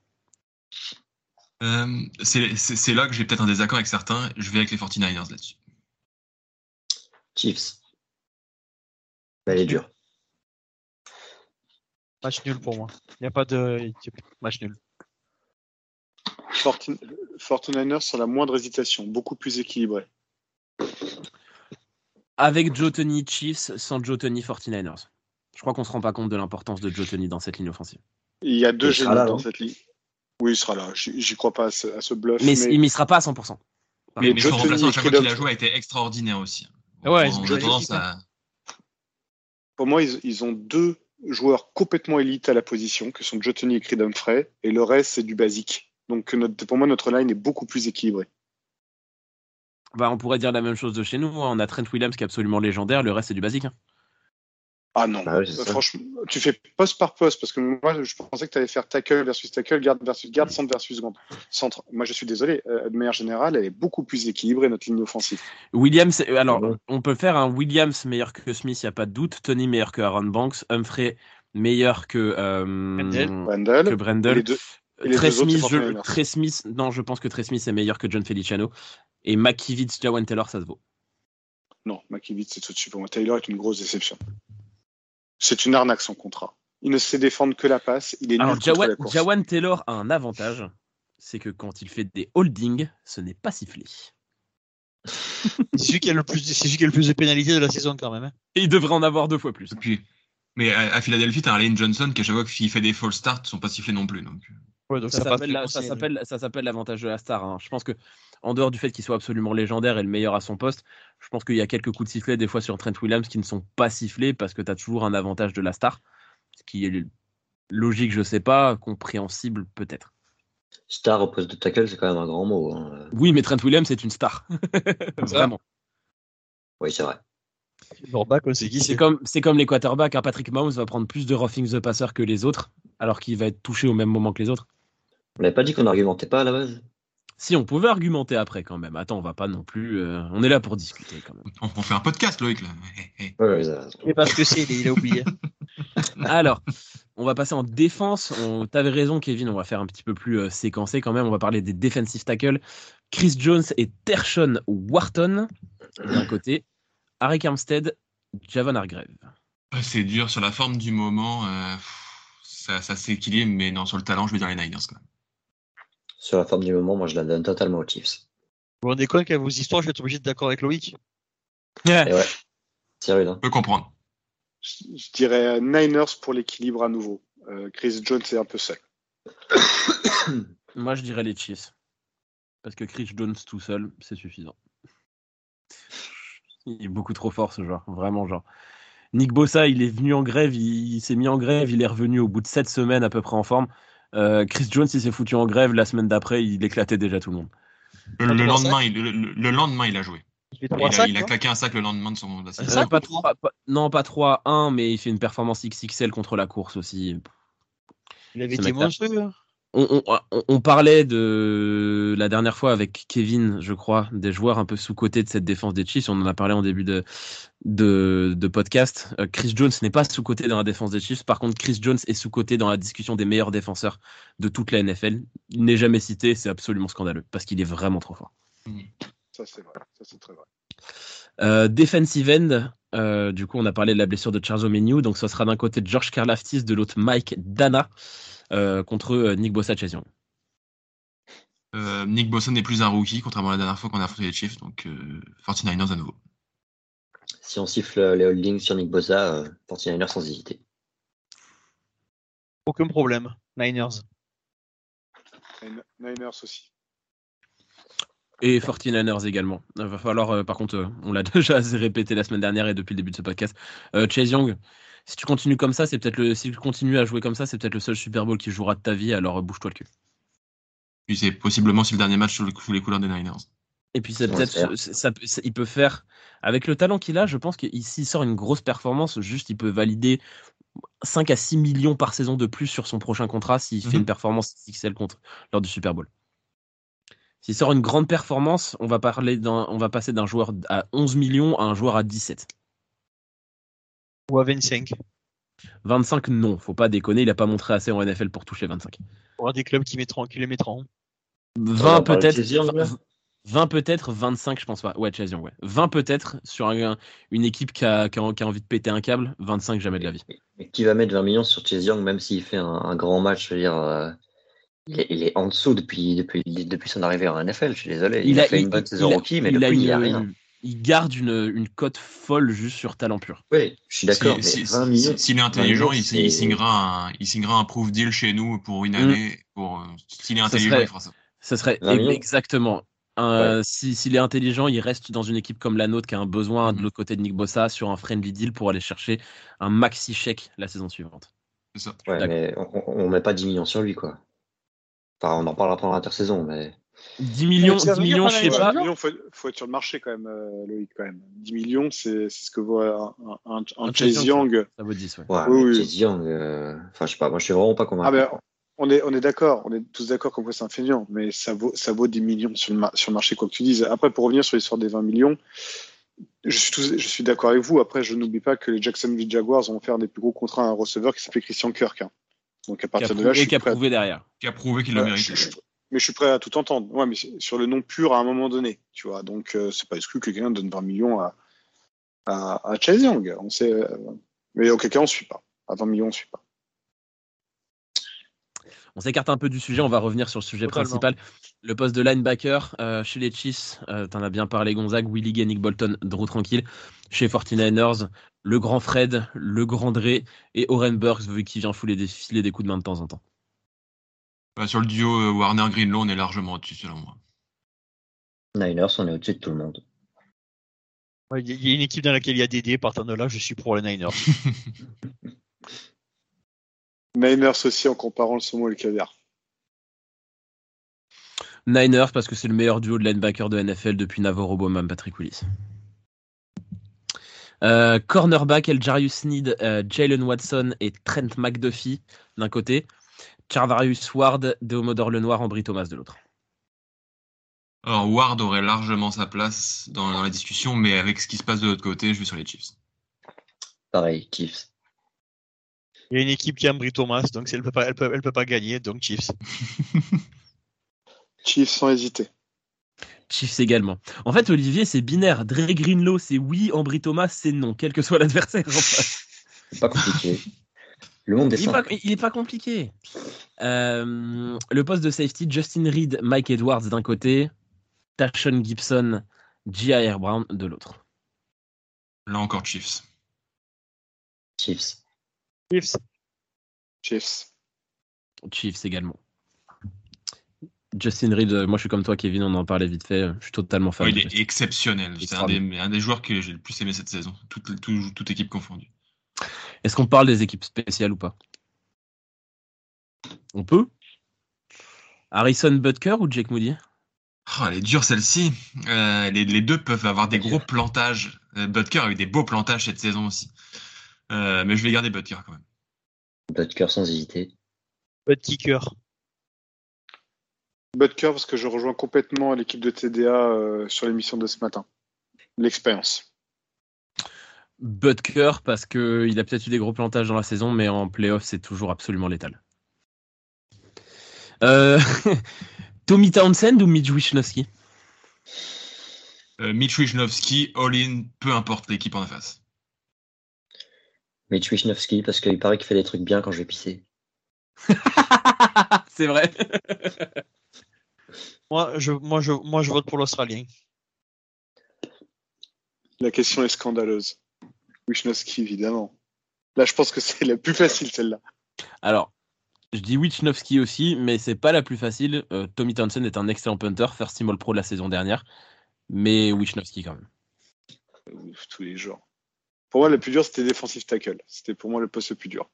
Euh, c'est là que j'ai peut-être un désaccord avec certains. Je vais avec les 49ers là-dessus. Chiefs. Elle est dure. Match nul pour moi. Il n'y a pas de. Match nul. 40 49ers sur la moindre hésitation, beaucoup plus équilibré. Avec Joe Tony Chiefs, sans Joe Tony 49ers. Je crois qu'on se rend pas compte de l'importance de Joe Tony dans cette ligne offensive. Il y a deux génies dans cette ligne. Oui, il sera là. J'y crois pas à ce, à ce bluff. Mais, mais- il n'y sera pas à 100%. Mais, mais son remplaçant, à chaque fois qu'il a joué, a été extraordinaire aussi. Ouais, on, a tendance à. Pour moi, ils, ils ont deux joueurs complètement élites à la position, que sont Jotony et Creed Humphrey, et le reste, c'est du basique. Donc, notre- pour moi, notre line est beaucoup plus équilibrée. Bah, on pourrait dire la même chose de chez nous. hein. On a Trent Williams qui est absolument légendaire. Le reste, c'est du basique. hein. Ah non, Bah Euh, ça. franchement, tu fais poste par poste, parce que moi, je pensais que tu allais faire tackle versus tackle, garde versus garde, centre versus. Centre. Moi, je suis désolé, euh, de manière générale, elle est beaucoup plus équilibrée, notre ligne offensive. Williams, euh, alors, Ouais. on peut faire un Williams meilleur que Smith, il n'y a pas de doute. Tony meilleur que Aaron Banks. Humphrey meilleur que, euh, que les deux, les Trey Smith, je- 49ers. Trey Smith, non, je pense que Trey Smith est meilleur que John Feliciano. Et McKivitz, Jawan Taylor, ça se vaut? Non, McKivitz, c'est au-dessus pour moi. Taylor est une grosse déception. C'est une arnaque, son contrat. Il ne sait défendre que la passe. Il est Alors, nul la. Jawan Taylor a un avantage, c'est que quand il fait des holdings, ce n'est pas sifflé. C'est celui qui a le plus, c'est celui qui a le plus de pénalités de la saison quand même. hein. Et il devrait en avoir deux fois plus. Puis, mais à, à Philadelphie, t'as un Lane Johnson qui, à chaque fois qu'il fait des false starts, sont pas sifflés non plus. Donc. Ouais, donc Ça ça, s'appelle plus la- ça conseil. s'appelle ça s'appelle l'avantage de la star. hein. Je pense que en dehors du fait qu'il soit absolument légendaire et le meilleur à son poste, je pense qu'il y a quelques coups de sifflet des fois sur Trent Williams qui ne sont pas sifflés parce que tu as toujours un avantage de la star, ce qui est logique, je sais pas, compréhensible peut-être. Star au poste de tackle, c'est quand même un grand mot. hein. Oui, mais Trent Williams est une star. Vraiment. Oui, c'est vrai. C'est c'est. comme c'est comme les quarterbacks. hein. Patrick Mahomes va prendre plus de roughing the passer que les autres, alors qu'il va être touché au même moment que les autres. On n'avait pas dit qu'on n'argumentait pas à la base Si on pouvait argumenter après quand même. Attends, on va pas non plus. euh, On est là pour discuter quand même. On, on fait un podcast, Loïc. Là. Hé, hé. Ouais, raison. Mais parce que c'est, il il a oublié. Alors, on va passer en défense. On... T'avais raison, Kevin. On va faire un petit peu plus euh, séquencé quand même. On va parler des defensive tackles. Chris Jones et Tershon Wharton d'un côté. Arik Armstead, Javon Hargrave. Ouais, C'est dur sur la forme du moment. euh, ça, ça s'équilibre, mais non, sur le talent, je vais dire les Niners quand même. Sur la forme du moment, moi je la donne totalement aux Chiefs. Vous vous rendez compte qu'à vos histoires, je vais être obligé d'être d'accord avec Loïc ouais. Sérieux, hein. Je peux comprendre. Je, je dirais Niners pour l'équilibre à nouveau. Euh, Chris Jones est un peu seul. Moi, je dirais les Chiefs. Parce que Chris Jones tout seul, c'est suffisant. Il est beaucoup trop fort, ce joueur. Vraiment, genre. Nick Bossa, il est venu en grève, il, il s'est mis en grève, il est revenu au bout de sept semaines à peu près en forme. Euh, Chris Jones, il s'est foutu en grève, la semaine d'après, il éclatait déjà tout le monde. Le, lendemain, il, le, le- le lendemain, il a joué. Il a, sacs, il a non claqué un sac le lendemain de son. de Euh, pas pas- non, pas 3-1, mais il fait une performance XXL contre la course aussi. Il avait été monstrueux. Hein. on, parlait de la dernière fois avec Kevin, je crois, des joueurs un peu sous-cotés de cette défense des Chiefs. On en a parlé en début de, de, de podcast. Euh, Chris Jones n'est pas sous-coté dans la défense des Chiefs. Par contre, Chris Jones est sous-coté dans la discussion des meilleurs défenseurs de toute la NFL. Il n'est jamais cité, c'est absolument scandaleux parce qu'il est vraiment trop fort. Ça, c'est vrai. Ça, c'est très vrai. Euh, defensive end, euh, du coup, on a parlé de la blessure de Charles Omeniu. Donc, ce sera d'un côté George Karlaftis, de l'autre Mike Dana euh, contre euh, Nick Bossa. Euh, Nick Bossa n'est plus un rookie, contrairement à la dernière fois qu'on a affronté les Chiefs, donc euh, 49ers à nouveau. Si on siffle les holdings sur Nick Bosa, euh, 49ers sans hésiter. Aucun problème. Niners. Nin- Niners aussi. Et 49ers également. Il va falloir, euh, par contre, euh, on l'a déjà assez répété la semaine dernière et depuis le début de ce podcast. Euh, Chase Young, si tu continues comme ça, c'est peut-être le, si tu continues à jouer comme ça, c'est peut-être le seul Super Bowl qui jouera de ta vie. Alors euh, bouge-toi le cul. Puis c'est possiblement aussi le dernier match sous, le- sous les couleurs des Niners. Et puis c'est On peut-être, ça, ça ça- il peut faire avec le talent qu'il a. Je pense qu'ici sort une grosse performance. Juste, il peut valider 5 à 6 millions par saison de plus sur son prochain contrat s'il fait Mhm. une performance XL contre lors du Super Bowl. S'il sort une grande performance, on va parler d'un, on va passer d'un joueur à 11 millions à un joueur à 17. Ou à 25. 25, non, faut pas déconner, il a pas montré assez en NFL pour toucher 25. Il y aura des clubs qui, mettront, qui les mettront. 20 on parle de peut-être, Chase Young, là 20, 20 peut-être, 25 je pense pas. Ouais, Chase Young, ouais. 20 peut-être sur un- une équipe qui a, qui a- qui a envie de péter un câble, 25 jamais de la vie. Mais qui va mettre 20 millions sur Chase Young, même s'il fait un, un grand match, je veux dire, euh, il, est, il est en dessous depuis, depuis, depuis son arrivée en NFL, je suis désolé. Il, a, fait une bonne saison rookie, mais il a depuis, il n'y a rien. Il garde une, une cote folle juste sur talent pur. Oui, je suis d'accord, Si- mais si- 20 millions. si- S'il est intelligent, 20 il, signera un, il signera un proof deal chez nous pour une Mm. année. Pour, euh, s'il est Ça intelligent, serait- il fera ça. Serait 20 millions. exactement. si- S'il est intelligent, il reste dans une équipe comme la nôtre qui a un besoin de Mhm. l'autre côté de Nick Bossa sur un friendly deal pour aller chercher un maxi chèque la saison suivante. C'est ça. Ouais, mais on, on met pas 10 millions sur lui, quoi. Enfin, on en parlera pendant l'intersaison, mais 10 millions, Ça 10 veut dire millions, je sais pas. 10 millions, faut, faut être sur le marché quand même, euh, Loïc, quand même. 10 millions, c'est c'est ce que vaut un, un, un, un Un Chase Young. Ça vaut 10, ouais. ouais, Oui, oui. Chase Young, euh, enfin, je sais pas, moi je suis vraiment pas convaincu. Ah ben, on est, on est d'accord, on est tous d'accord comme quoi c'est un feignant, mais ça vaut, ça vaut 10 millions sur le, sur le marché, quoi que tu dises. Après, pour revenir sur l'histoire des 20 millions, je suis, tous- je suis d'accord avec vous. Après, je n'oublie pas que les Jacksonville Jaguars vont faire des plus gros contrats à un receveur qui s'appelle Christian Kirk. hein. Donc à partir de là, je suis qui a prêt. à- prouvé derrière. Qui a prouvé qu'il le mérite. je- je- mais je suis prêt à tout entendre. Ouais, mais c'est- sur le nom pur à un moment donné, tu vois. Donc euh, c'est pas exclu que quelqu'un donne 20 millions à, à, à Chase Young. On sait, euh, mais auquel cas on suit pas. À 20 millions, on suit pas. On s'écarte un peu du sujet, on va revenir sur le sujet Totalement. principal. Le poste de linebacker euh, chez les Chiefs, euh, t'en as bien parlé Gonzague, Willie Gay, Nick Bolton, Drew Tranquille. Chez 49ers, le grand Fred, le grand Dre et Oren Burks, vu qu'il vient fouler des, filer des coups de main de temps en temps. Bah, sur le duo euh, Warner-Greenlaw, on est largement au-dessus, selon moi. Niners, on est au-dessus de tout le monde. Ouais, Il y a- il y a une équipe dans laquelle il y a Dédé. Partant de là, je suis pour les Niners. Niners aussi en comparant le saumon et le caviar. Niners, parce que c'est le meilleur duo de linebacker de NFL depuis Navarro Bowman, Patrick Willis. Euh, cornerback, Eljarius Sneed, euh, Jalen Watson et Trent McDuffie d'un côté. Charvarius Ward, Deomodor Lenoir, Ambry Thomas de l'autre. Alors, Ward aurait largement sa place dans, dans la discussion, mais avec ce qui se passe de l'autre côté, je vais sur les Chiefs. Pareil, Chiefs. Il y a une équipe qui a Ambry Thomas, donc elle peut pas, elle peut, elle peut pas gagner, donc Chiefs. Chiefs sans hésiter. Chiefs également. En fait, Olivier, c'est binaire. Dre Greenlow, c'est oui. Ambry Thomas, c'est non. Quel que soit l'adversaire. en face. C'est pas compliqué. Le monde est Il est, pas, simple. il est pas compliqué. Euh, le poste de safety, Justin Reed, Mike Edwards d'un côté, Tashon Gibson, J.I.R. Brown de l'autre. Là encore, Chiefs. Chiefs. Chiefs. Chiefs. Chiefs également. Justin Reed, euh, moi je suis comme toi, Kevin, on en parlait vite fait. Je suis totalement fan. Ouais, il est Justin. exceptionnel. C'est un des, un des joueurs que j'ai le plus aimé cette saison, toute, toute, toute équipe confondue. Est-ce qu'on parle des équipes spéciales ou pas? On peut? Harrison Butker ou Jake Moody? Oh, elle est dure celle-ci. Euh, les, les deux peuvent avoir des gros plantages. Euh, Butker a eu des beaux plantages cette saison aussi. Euh, mais je vais garder Butker quand même. Butker sans hésiter. Bud Kicker. Butker, parce que je rejoins complètement l'équipe de TDA euh, sur l'émission de ce matin. L'expérience. Butker parce qu'il a peut-être eu des gros plantages dans la saison, mais en playoff c'est toujours absolument létal. Euh, Tommy Townsend ou Mitch Wishnowski Euh, Mitch Wisnowski, all-in, peu importe l'équipe en face. Mitch Wisnowski, parce qu'il paraît qu'il fait des trucs bien quand je vais pisser. C'est vrai. Moi, je, moi, je, moi, je vote pour l'Australien. La question est scandaleuse. Wisnowski, évidemment. Là, je pense que c'est la plus facile, celle-là. Alors, je dis Wisnowski aussi, mais c'est pas la plus facile. Euh, Tommy Townsend est un excellent punter, first team All Pro de la saison dernière, mais Wisnowski quand même. Ouf, tous les jours. Pour moi, le plus dur, c'était défensif tackle. C'était pour moi le poste le plus dur.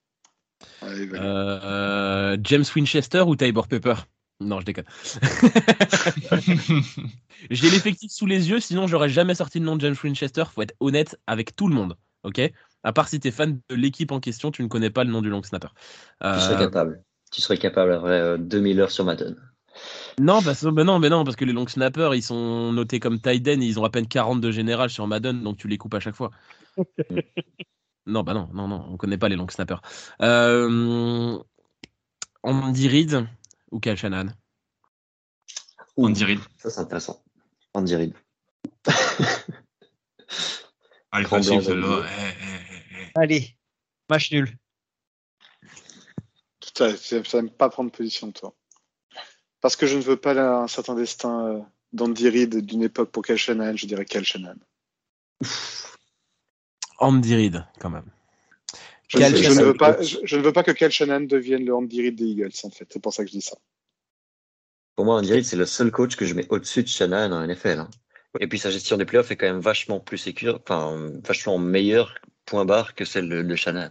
Allez. Euh, James Winchester ou Tybor Pepper? Non, je déconne. J'ai l'effectif sous les yeux, sinon j'aurais jamais sorti le nom de James Winchester. Faut être honnête avec tout le monde, ok? À part si t'es fan de l'équipe en question, tu ne connais pas le nom du long snapper. Tu serais Euh, capable. Tu serais capable après euh, 2000 heures sur Madden. Non, parce, non, mais non, parce que les long snappers, ils sont notés comme tight end ils ont à peine 40 de général sur Madden, donc tu les coupes à chaque fois. non, bah non, non, non, on connaît pas les long snappers. Euh, Andy Reid ou Kyle Shanahan? Ouh, Andy Reid. Ça, c'est intéressant. Andy Reid. Allez, Grand facile celle-là. Eh, eh, eh. Allez, match nul. Ça, ça ça pas prendre position, toi. Parce que je ne veux pas là, un certain destin euh, d'Andy Reid d'une époque pour Cal Shanahan, je dirais Cal Shanahan. Andy Reid, quand même. Je, Cal je ne Shanahan. veux pas, je, je ne veux pas que Cal Shanahan devienne le Andy Reid des Eagles, en fait. C'est pour ça que je dis ça. Pour moi, Andy Reid, c'est le seul coach que je mets au-dessus de Shanahan en NFL. hein. Et puis sa gestion des playoffs est quand même vachement plus sécure, enfin vachement meilleure point barre que celle de, de Shanahan.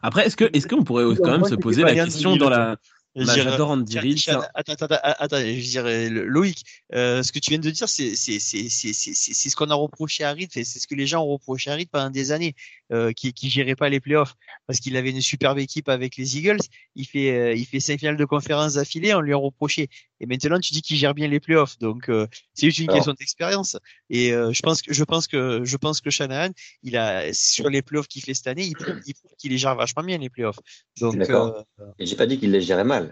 Après, est-ce que est-ce qu'on pourrait quand même se poser la question dans la. Je Bah, dirais- J'adore Andy Reid. Attends, attends, attends, attends, je dirais, Loïc, euh, ce que tu viens de dire, c'est c'est c'est c'est c'est c'est c'est ce qu'on a reproché à Reed, et c'est ce que les gens ont reproché à Reed pendant des années, euh, qui qui gérait pas les playoffs parce qu'il avait une superbe équipe avec les Eagles. Il fait euh, il fait cinq finales de conférence d'affilée, on lui a reproché. Et maintenant tu dis qu'il gère bien les playoffs, donc euh, c'est juste une Alors. question d'expérience. Et euh, je pense que je pense que je pense que Shanahan, il a sur les playoffs qu'il fait cette année, il prouve, il prouve qu'il les gère vachement bien les playoffs. Donc d'accord. euh, Et j'ai pas dit qu'il les gérait mal.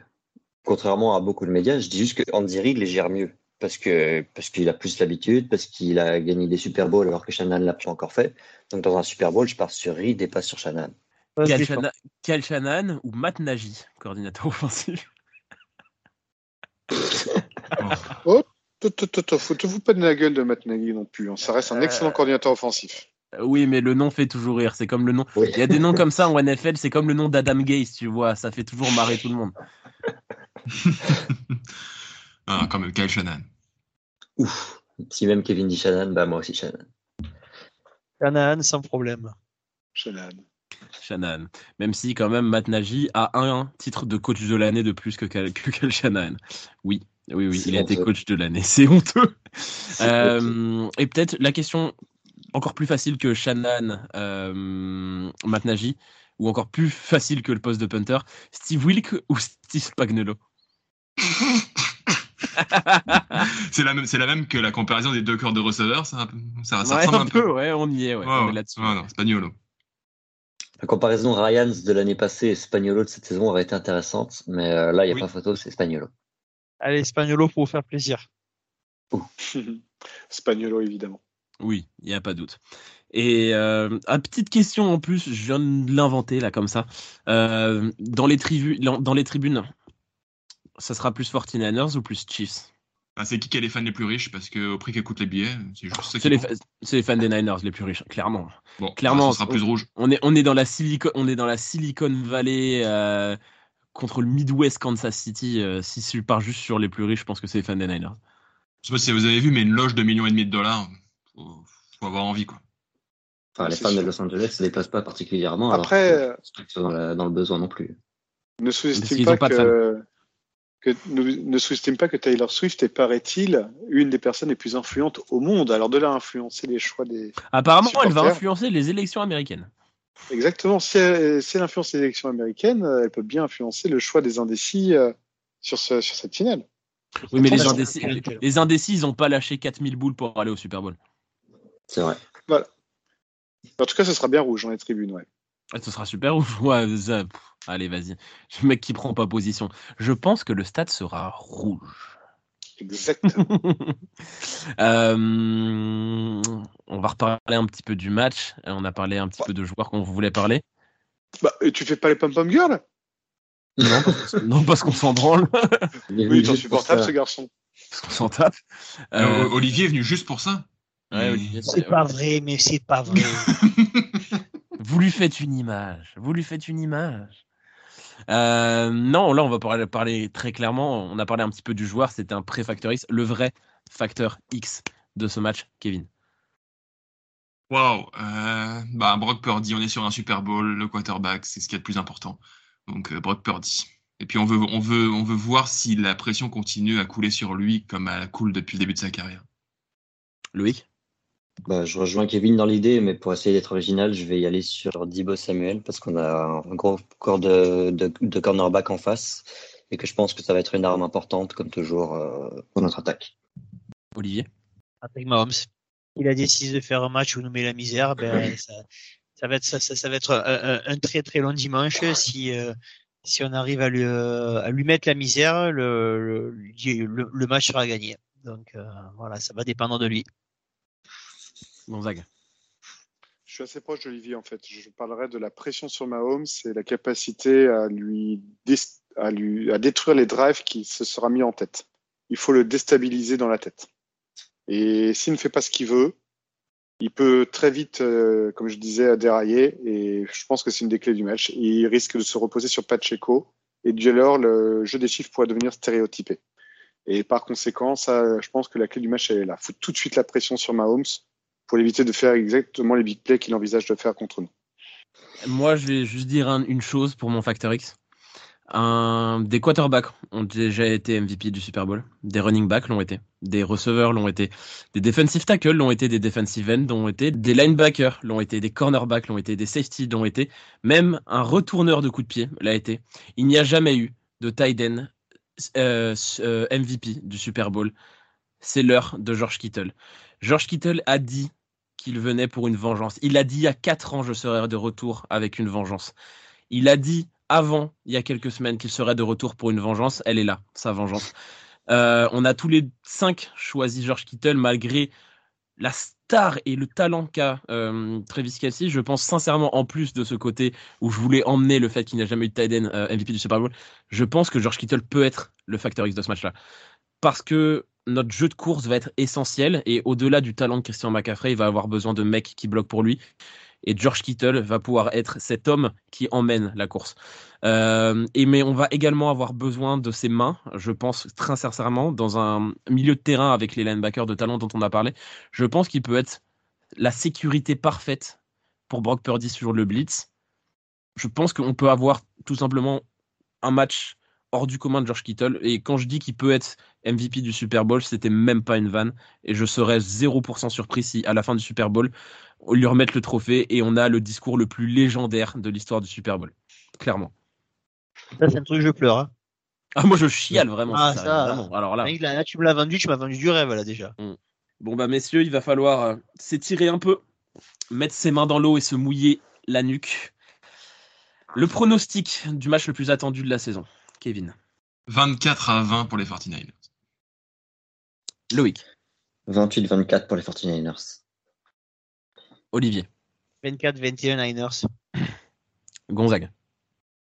Contrairement à beaucoup de médias, je dis juste que Andy Reid les gère mieux. Parce que parce qu'il a plus l'habitude, parce qu'il a gagné des Super Bowls alors que Shanahan l'a pas encore fait. Donc dans un Super Bowl, je pars sur Reid et pas sur se Cal, défend. Shana- Cal Shanahan ou Matt Nagy, coordinateur offensif? Te fous pas de la gueule de Matt Nagy non plus. hein. Ça reste un excellent Euh. coordinateur offensif. Euh, Oui, mais le nom fait toujours rire. C'est comme le nom. Oui. Il y a des noms comme ça en NFL, c'est comme le nom d'Adam Gaze, tu vois. Ça fait toujours marrer tout le monde. Ah, quand même, Kyle Shanahan. Ouf. Si même Kevin dit Shanahan, bah moi aussi Shanahan. Shanahan sans problème. Shanahan. Shanahan. Même si, quand même, Matt Nagy a un titre de coach de l'année de plus que Cal, que Cal Shanahan. Oui, oui, oui, il a été honteux. coach de l'année. C'est honteux. Euh, et peut-être la question encore plus facile que Shanahan, euh, Matt Nagy, ou encore plus facile que le poste de punter, Steve Wilk ou Steve Spagnuolo? C'est la même, c'est la même que la comparaison des deux corps de receveurs. Ça, ça, ça Ouais, ressemble un peu, ouais, on y est, ouais, on est là-dessus. Ouais, non, Spagnolo. La comparaison Ryans de l'année passée et Spagnolo de cette saison aurait été intéressante, mais euh, là, il n'y a Oui. pas photo, c'est Spagnolo. Allez, Spagnolo pour vous faire plaisir. Spagnolo, évidemment. Oui, il n'y a pas de doute. Et euh, une petite question en plus, je viens de l'inventer là comme ça. Euh, dans, les tribu- dans les tribunes, ça sera plus 49ers ou plus Chiefs? Ah, c'est qui qui est les fans les plus riches Parce que au prix qu'écoutent les billets, c'est juste ça C'est qui les, fa- les fans des Niners les plus riches, clairement. Bon, clairement, bah, ce sera plus rouge. On est, on est dans la Silicon, on est dans la Silicon Valley euh, contre le Midwest Kansas City. euh, si je pars juste sur les plus riches, je pense que c'est les fans des Niners. Je sais pas si vous avez vu, mais une loge de millions et demi de dollars, faut, faut avoir envie, quoi. Enfin, les fans de. Los Angeles ne déplacent pas particulièrement. alors Après, que euh, dans, la- dans le besoin non plus. ne sous-estime pas pas de que, que ne, ne sous-estime pas que Taylor Swift est, paraît-il, une des personnes les plus influentes au monde. Alors de là à influencer les choix des. Apparemment, elle va influencer les élections américaines. Exactement. Si elle, si elle influence les élections américaines, euh, elle peut bien influencer le choix des indécis euh, sur, ce, sur cette finale. Oui, mais les indécis, les indécis, ils ont pas lâché 4000 boules pour aller au Super Bowl. C'est vrai. En tout cas, ce sera bien rouge dans les tribunes. Ouais. Ce sera super ouf. Ouais, ça, pff, allez, vas-y. Le mec qui prend pas position. Je pense que le stade sera rouge. Exactement. Euh, on va reparler un petit peu du match. On a parlé un petit peu de joueurs qu'on voulait parler. bah, et tu fais pas les pom-pom girls? Non, parce, non, parce qu'on s'en branle, Il est Oui, t'es insupportable ce garçon. parce qu'on s'en tape. Euh, Euh, Olivier est venu juste pour ça. ouais, C'est pas vrai, mais c'est pas vrai. Vous lui faites une image. Vous lui faites une image. Euh, non, là, on va parler, parler très clairement. On a parlé un petit peu du joueur. C'était un pré-facteur X. Le vrai facteur X de ce match, Kevin. Waouh. Euh, bah, Brock Purdy, on est sur un Super Bowl, le quarterback, c'est ce qu'il y a de plus important. Donc, euh, Brock Purdy. Et puis, on veut, on, veut, on veut voir si la pression continue à couler sur lui comme elle coule depuis le début de sa carrière. Loïc? Bah, je rejoins Kevin dans l'idée, mais pour essayer d'être original, je vais y aller sur Dibo Samuel parce qu'on a un gros corps de, de, de cornerback en face et que je pense que ça va être une arme importante, comme toujours, euh, pour notre attaque. Olivier? Patrick Mahomes, il a décidé de faire un match où il nous met la misère. Ben, ça, ça va être, ça, ça, ça va être un, très très long dimanche si, euh, si on arrive à lui, euh, à lui mettre la misère, le, le, le- le match sera gagné. Donc euh, voilà, ça va dépendre de lui. Gonzague. Je suis assez proche d'Olivier en fait. Je parlerai de la pression sur Mahomes et la capacité à lui, à détruire les drives qui se sera mis en tête. Il faut le déstabiliser dans la tête. Et s'il ne fait pas ce qu'il veut, il peut très vite, euh, comme je disais, dérailler. Et je pense que c'est une des clés du match. Il risque de se reposer sur Pacheco. Et dès lors, le jeu des chiffres pourrait devenir stéréotypé. Et par conséquent, je pense que la clé du match elle est là. Faut tout de suite la pression sur Mahomes pour éviter de faire exactement les big plays qu'il envisage de faire contre nous. Moi, je vais juste dire un- une chose pour mon facteur X. Des quarterbacks ont déjà été MVP du Super Bowl. Des running backs l'ont été. Des receveurs l'ont été. Des defensive tackles l'ont été. Des defensive ends l'ont été. Des linebackers l'ont été. Des cornerbacks l'ont été. Des safety l'ont été. Même un retourneur de coups de pied l'a été. Il n'y a jamais eu de tight end euh, euh, MVP du Super Bowl. C'est l'heure de George Kittle. George Kittle a dit qu'il venait pour une vengeance. Il a dit il y a quatre ans, je serai de retour avec une vengeance. Il a dit avant, il y a quelques semaines, qu'il serait de retour pour une vengeance. Elle est là, sa vengeance. Euh, on a tous les cinq choisi George Kittle malgré la star et le talent qu'a euh, Travis Kelsey. Je pense sincèrement, en plus de ce côté où je voulais emmener le fait qu'il n'y a jamais eu de tight euh, MVP du Super Bowl, je pense que George Kittle peut être le facteur X de ce match-là. Parce que notre jeu de course va être essentiel et au-delà du talent de Christian McCaffrey, il va avoir besoin de mecs qui bloquent pour lui. Et George Kittle va pouvoir être cet homme qui emmène la course. Euh, et mais on va également avoir besoin de ses mains, je pense très sincèrement, dans un milieu de terrain avec les linebackers de talent dont on a parlé. Je pense qu'il peut être la sécurité parfaite pour Brock Purdy sur le blitz. Je pense qu'on peut avoir tout simplement un match hors du commun de George Kittle. Et quand je dis qu'il peut être MVP du Super Bowl, c'était même pas une vanne. Et je serais 0% surpris si, à la fin du Super Bowl, on lui remette le trophée et on a le discours le plus légendaire de l'histoire du Super Bowl. Clairement. Ça, c'est un truc, je pleure. Hein. Ah, moi, je chiale vraiment. Ah, ça, ça. vraiment. Alors là. Tu me l'as vendu, tu m'as vendu du rêve, là, déjà. Bon, bah, messieurs, il va falloir euh, s'étirer un peu, mettre ses mains dans l'eau et se mouiller la nuque. Le pronostic du match le plus attendu de la saison. Kevin. 24 à 20 pour les 49ers. Loïc. 28-24 pour les 49ers. Olivier. 24-21 Niners. Gonzague.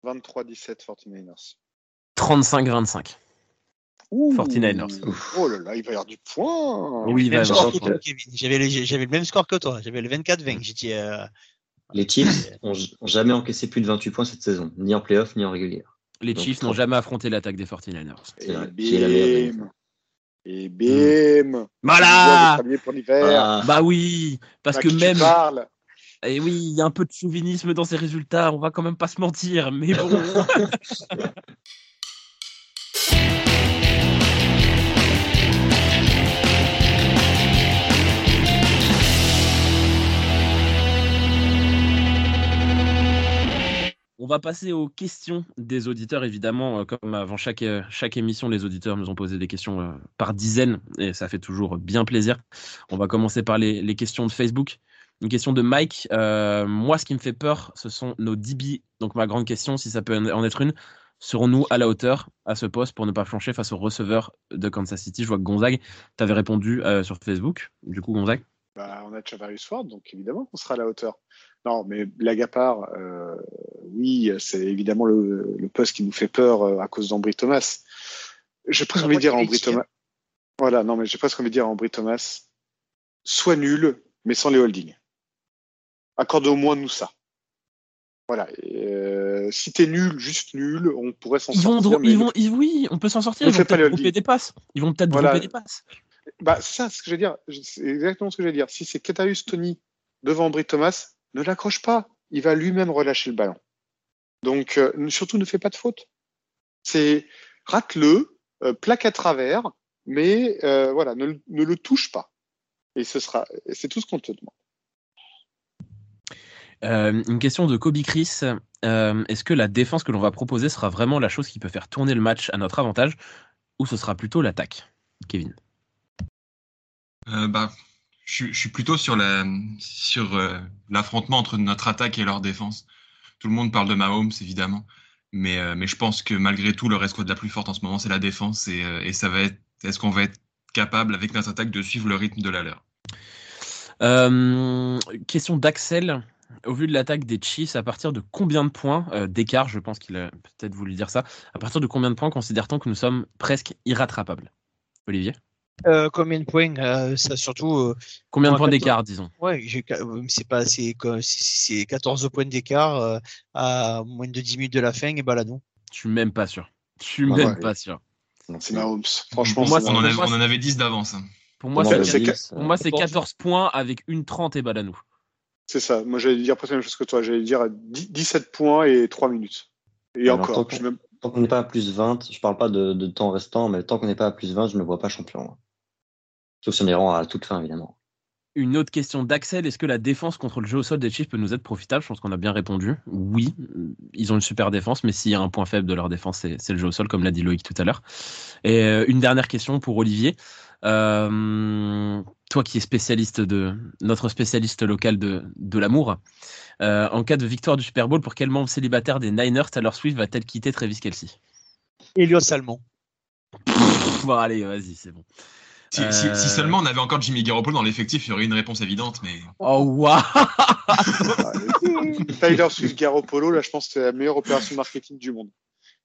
23-17 49ers. 35-25. Ouh. 49ers. Oh là là, il va y avoir du point. Oui, il va y avoir. J'avais le, j'avais le même score que toi. J'avais le 24-20. J'ai dit, euh, Les Chiefs ont ont jamais encaissé plus de 28 points cette saison, ni en playoff, ni en régulière. Les Donc, Chiefs n'ont jamais affronté l'attaque des 49ers. C'est vrai. Et la bim. Et bim. Voilà pour. Ah, Bah oui, parce que même, et oui, il y a un peu de chauvinisme dans ces résultats, on va quand même pas se mentir, mais bon. On va passer aux questions des auditeurs, évidemment. euh, Comme avant chaque, euh, chaque émission, les auditeurs nous ont posé des questions euh, par dizaines et ça fait toujours bien plaisir. On va commencer par les, questions de Facebook. Une question de Mike. Moi, ce qui me fait peur, ce sont nos DB. Donc, ma grande question, si ça peut en être une, serons-nous à la hauteur à ce poste pour ne pas flancher face au receveur de Kansas City Je vois que Gonzague, tu avais répondu sur Facebook. Du coup, Gonzague? Bah, On a Chavarius Ford, donc évidemment qu'on sera à la hauteur. Non, mais blague à part, euh, oui, c'est évidemment le, le poste qui nous fait peur euh, à cause d'Ambry Thomas. J'ai presque envie de dire Ambry. Thomas. Voilà, non, mais j'ai presque envie de dire Ambry Thomas, sois nul, mais sans les holdings. Accorde au moins nous ça. Voilà. euh, si t'es nul, juste nul, on pourrait s'en vont, sortir. mais ils vont, ils- oui, on peut s'en sortir. Ils vont peut-être holdings. des passes. Ils vont peut-être Voilà. des passes. Bah, c'est ça, ce que je veux dire. C'est exactement ce que je veux dire. Si c'est Ketarius Tony devant Ambry Thomas, ne l'accroche pas. Il va lui-même relâcher le ballon. Donc, euh, surtout, ne fais pas de faute. C'est rate-le, euh, plaque à travers, mais euh, voilà, ne, le- ne le touche pas. Et ce sera, c'est tout ce qu'on te demande. Euh, une question de Kobe Chris. Euh, Est-ce que la défense que l'on va proposer sera vraiment la chose qui peut faire tourner le match à notre avantage ou ce sera plutôt l'attaque? Kevin Euh, bah, je, suis- plutôt sur euh, l'affrontement entre notre attaque et leur défense. Tout le monde parle de Mahomes évidemment, mais euh, je pense que malgré tout le escouade la plus forte en ce moment c'est la défense et, euh, et ça va être est-ce qu'on va être capable avec notre attaque de suivre le rythme de la leur? Question d'Axel. Au vu de l'attaque des Chiefs, à partir de combien de points d'écart, je pense qu'il a peut-être voulu dire ça, à partir de combien de points considère-t-on que nous sommes presque irrattrapables? Olivier? Euh, combien de points euh, Ça surtout. euh, Combien de points d'écart, disons? Ouais, c'est pas c'est que- c'est c'est 14 points d'écart euh, à moins de 10 minutes de la fin et baladons. Je suis même pas sûr. Je suis Ouais, même ouais. pas sûr. C'est Mahomes. Franchement, Pour moi, on, en avait, moi, on en avait 10 d'avance. hein. Pour moi, c'est mais c'est Bills, que- pour moi, c'est 14. 14 points avec une 30 et Balanou. C'est ça. Moi, j'allais dire presque la même chose que toi. J'allais dire 10 17 points et 3 minutes. Et Alors, encore. tant qu'on- je même- Tant qu'on n'est pas à plus 20, je parle pas de, de temps restant, mais tant qu'on n'est pas à plus 20, je ne me vois pas champion. Sauf si on à toute fin, évidemment. Une autre question d'Axel, est-ce que la défense contre le jeu au sol des Chiefs peut nous être profitable? Je pense qu'on a bien répondu. Oui, ils ont une super défense, mais s'il y a un point faible de leur défense, c'est le jeu au sol, comme l'a dit Loïc tout à l'heure. Et euh, une dernière question pour Olivier. Euh, toi qui es spécialiste de notre spécialiste local de, de l'amour, euh, en cas de victoire du Super Bowl, pour quel membre célibataire des Niners Taylor Swift va-t-elle quitter Travis Kelsey Elios Salmon. Bon, allez, vas-y, c'est bon. Si, Euh, si- si seulement on avait encore Jimmy Garoppolo dans l'effectif, il y aurait une réponse évidente, mais Oh, waouh Tyler Swift Garoppolo, là, je pense que c'est la meilleure opération marketing du monde.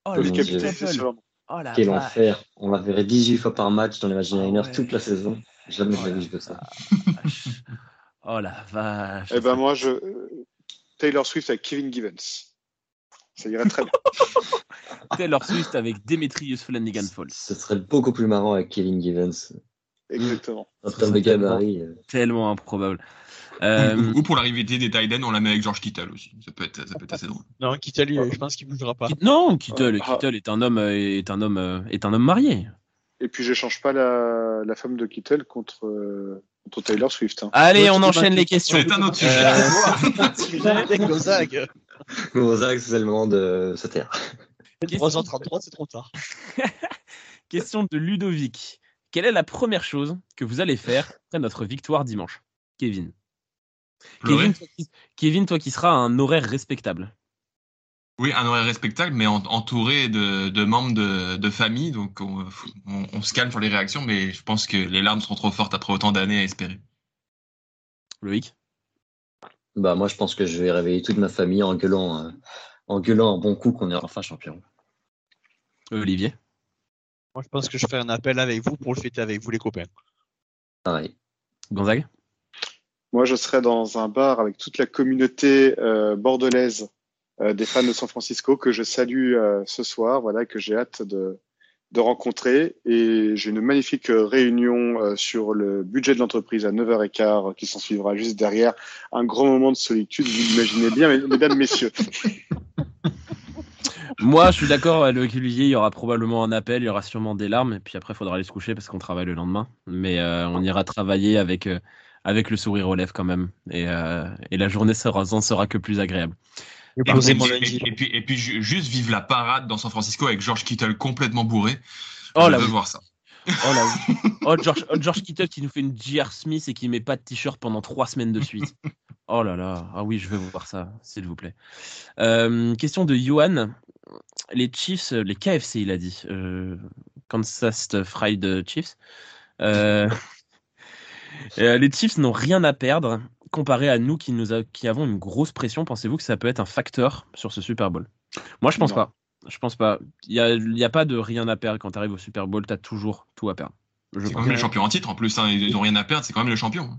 Oh, le. Oh la Quel vache. enfer. On la verrait 18 fois par match dans les matchs Ah Niners ouais. toute la saison. Jamais de vie je veux ça. Oh la vache. Eh ben, moi, je, Taylor Swift avec Kevin Givens. Ça irait très bien. Taylor Swift avec Demetrius Flanagan Falls. Ce serait beaucoup plus marrant avec Kevin Givens. Exactement. En termes de tellement- gabarit. euh, Tellement improbable. Euh, ou, ou pour l'arrivée des Tiden, on la met avec George Kittle aussi. Ça peut être, ça peut être assez drôle. Non, Kittel, il- je pense qu'il bougera pas. Non, Kittle, Ah. Kittle est un homme, euh, est un homme, euh, est un homme marié. Et puis, j'échange pas la, la femme de Kittel contre, euh, contre Taylor Swift. hein. Allez, on enchaîne les questions. C'est un autre sujet. Euh, Avec Gonzague. Gonzague, c'est le moment de se taire. 3h33, c'est trop tard. question de Ludovic. Quelle est la première chose que vous allez faire après notre victoire dimanche Kevin? Kevin toi, qui, Kevin, toi qui seras à un horaire respectable. Oui, un horaire respectable, mais en- entouré de, de membres de, de famille. Donc, on, on- on se calme sur les réactions, mais je pense que les larmes seront trop fortes après autant d'années à espérer. Loïc? Bah, moi, je pense que je vais réveiller toute ma famille en gueulant, euh, en gueulant un bon coup qu'on est enfin champion. Olivier? Moi, je pense que je ferai un appel avec vous pour le fêter avec vous, les copains. Pareil. Gonzague? Moi, je serai dans un bar avec toute la communauté euh, bordelaise euh, des fans de San Francisco que je salue euh, ce soir, voilà, que j'ai hâte de, de rencontrer. Et j'ai une magnifique réunion euh, sur le budget de l'entreprise à 9h15 euh, qui s'en suivra juste derrière. Un grand moment de solitude, vous l'imaginez bien, mes- mesdames, messieurs. Moi, je suis d'accord avec Olivier, il y aura probablement un appel, il y aura sûrement des larmes, et puis après, il faudra aller se coucher parce qu'on travaille le lendemain. Mais euh, on ira travailler avec, euh, avec le sourire aux lèvres quand même. Et, euh, et la journée sera, en sera que plus agréable. Et, puis, et puis ju- juste vivre la parade dans San Francisco avec George Kittle complètement bourré. Oh je là veux voir ça. Oh là oui. Oh, George, oh, George Kittle qui nous fait une J.R. Smith et qui met pas de t-shirt pendant trois semaines de suite. Oh là là. Ah oui, je veux voir ça, s'il vous plaît. Euh, question de Johan. Les Chiefs, les KFC, il a dit. Euh, Kansas Fried Chiefs. Euh, euh, les Chiefs n'ont rien à perdre comparé à nous qui, nous a- qui avons une grosse pression. Pensez-vous que ça peut être un facteur sur ce Super Bowl? Moi, je pense Non. pas. Je pense pas. Il n'y a, il y a pas de rien à perdre quand tu arrives au Super Bowl. Tu as toujours tout à perdre. C'est quand même le champion en titre en plus. hein, ils n'ont rien à perdre, c'est quand même le champion.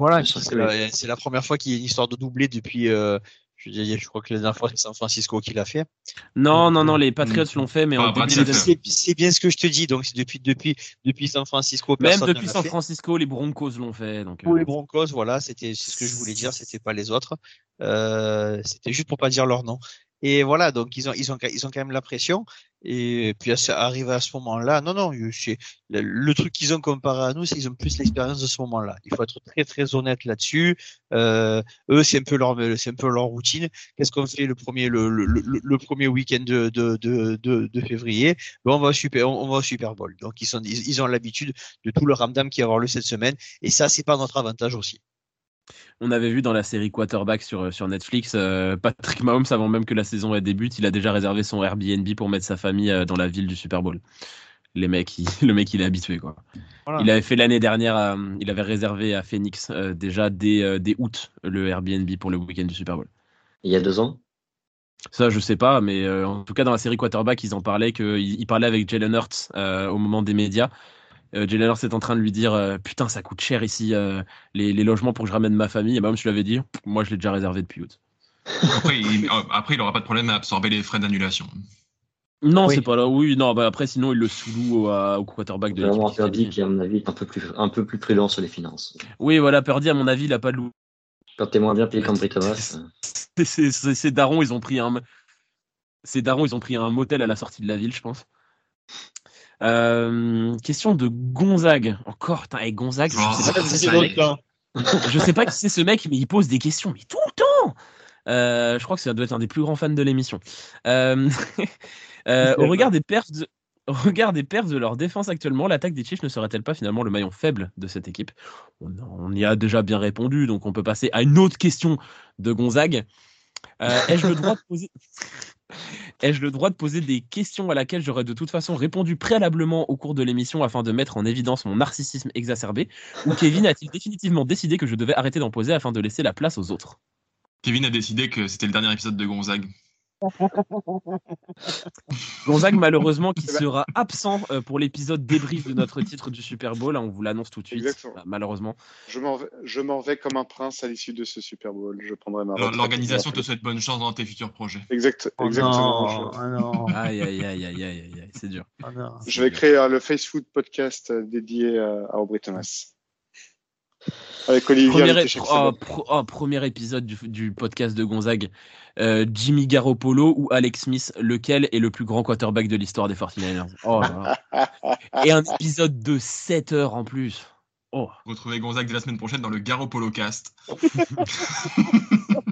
Voilà, c'est la, c'est la première fois qu'il y a une histoire de doublé depuis. euh, je, dis- je crois que la dernière fois, c'est San Francisco qui l'a fait. Non, non, non, les Patriots l'ont fait, mais Ah. C'est bien ce que je te dis. Donc, c'est depuis, depuis, depuis San Francisco. Même depuis San fait. Francisco, les Broncos l'ont fait. Donc, euh, les Broncos, voilà, c'était c'est ce que je voulais dire, c'était pas les autres. Euh, c'était juste pour pas dire leur nom. Et voilà, donc ils ont ils ont ils ont quand même la pression. Et puis arrivé à ce moment-là, non non, le, le truc qu'ils ont comparé à nous, c'est qu'ils ont plus l'expérience de ce moment-là. Il faut être très très honnête là-dessus. Euh, eux, c'est un peu leur c'est un peu leur routine. Qu'est-ce qu'on fait le premier le, le, le, premier week-end de de, de, de, février? Ben, on va super on, va au Super Bowl. Donc ils sont ils, ils ont l'habitude de tout le ramdam qui va avoir lieu cette semaine. Et ça, c'est pas notre avantage aussi. On avait vu dans la série Quarterback sur, sur Netflix, euh, Patrick Mahomes, avant même que la saison ait débute, il a déjà réservé son Airbnb pour mettre sa famille euh, dans la ville du Super Bowl. Les mecs, il- le mec, il est habitué, quoi. Voilà. Il avait fait l'année dernière, à- il avait réservé à Phoenix euh, déjà dès, euh, dès août le Airbnb pour le week-end du Super Bowl. Il y a deux ans? Ça, je sais pas, mais euh, en tout cas, dans la série Quarterback, ils en parlaient il parlait avec Jalen Hurts euh, au moment des médias. Euh, Jalen Hurts est en train de lui dire euh, Putain, ça coûte cher ici, euh, les, les logements pour que je ramène ma famille. Et bah, je lui avais dit Moi, je l'ai déjà réservé depuis août. Après, il, euh, après, il aura pas de problème à absorber les frais d'annulation. Non, Oui. c'est pas là. Oui, non, bah après, sinon, il le sous-loue au, quarterback de l'équipe. qui Purdy qui, à mon avis, est un peu plus, un peu plus prudent sur les finances. Oui, voilà, Purdy, à mon avis, il a pas de loup. Quand t'es moins bien payé qu'Ambry Thomas, Ces darons, ils ont pris un. Ces darons, ils ont pris un motel à la sortie de la ville, je pense. Euh, question de Gonzague. Encore, putain, hey, Gonzague, Oh, je sais pas, qui je sais pas qui c'est ce mec, mais il pose des questions, mais tout le temps. Euh, je crois que ça doit être un des plus grands fans de l'émission. Euh, au regard des perfs de, au regard des de leur défense actuellement, l'attaque des Chiefs ne serait-elle pas finalement le maillon faible de cette équipe? On, on y a déjà bien répondu, donc on peut passer à une autre question de Gonzague. Ai-je le droit de poser? Ai-je le droit de poser des questions à laquelle j'aurais de toute façon répondu préalablement au cours de l'émission afin de mettre en évidence mon narcissisme exacerbé Ou Kevin a-t-il définitivement décidé que je devais arrêter d'en poser afin de laisser la place aux autres? Kevin a décidé que c'était le dernier épisode de Gonzague. Gonzague, malheureusement, qui sera absent euh, pour l'épisode débrief de notre titre du Super Bowl. hein, on vous l'annonce tout de suite. Exactement. Bah, malheureusement. Je m'en vais, je m'en vais comme un prince à l'issue de ce Super Bowl. Je prendrai ma. L'organisation te souhaite bonne chance dans tes futurs projets. Exact, Oh exactement. non, ah non, Aïe, aïe, aïe, aïe, aïe, aïe, aïe, c'est dur. non. Je, vais créer euh, le Face Food podcast euh, dédié à, à Aubrey Thomas. Avec Olivier. Premier, oh, pro- oh, premier épisode du, du podcast de Gonzague. Euh, Jimmy Garoppolo ou Alex Smith, lequel est le plus grand quarterback de l'histoire des 49ers Oh là là. Et un épisode de 7 heures en plus. Oh. Retrouvez Gonzague dès la semaine prochaine dans le Garoppolo Cast.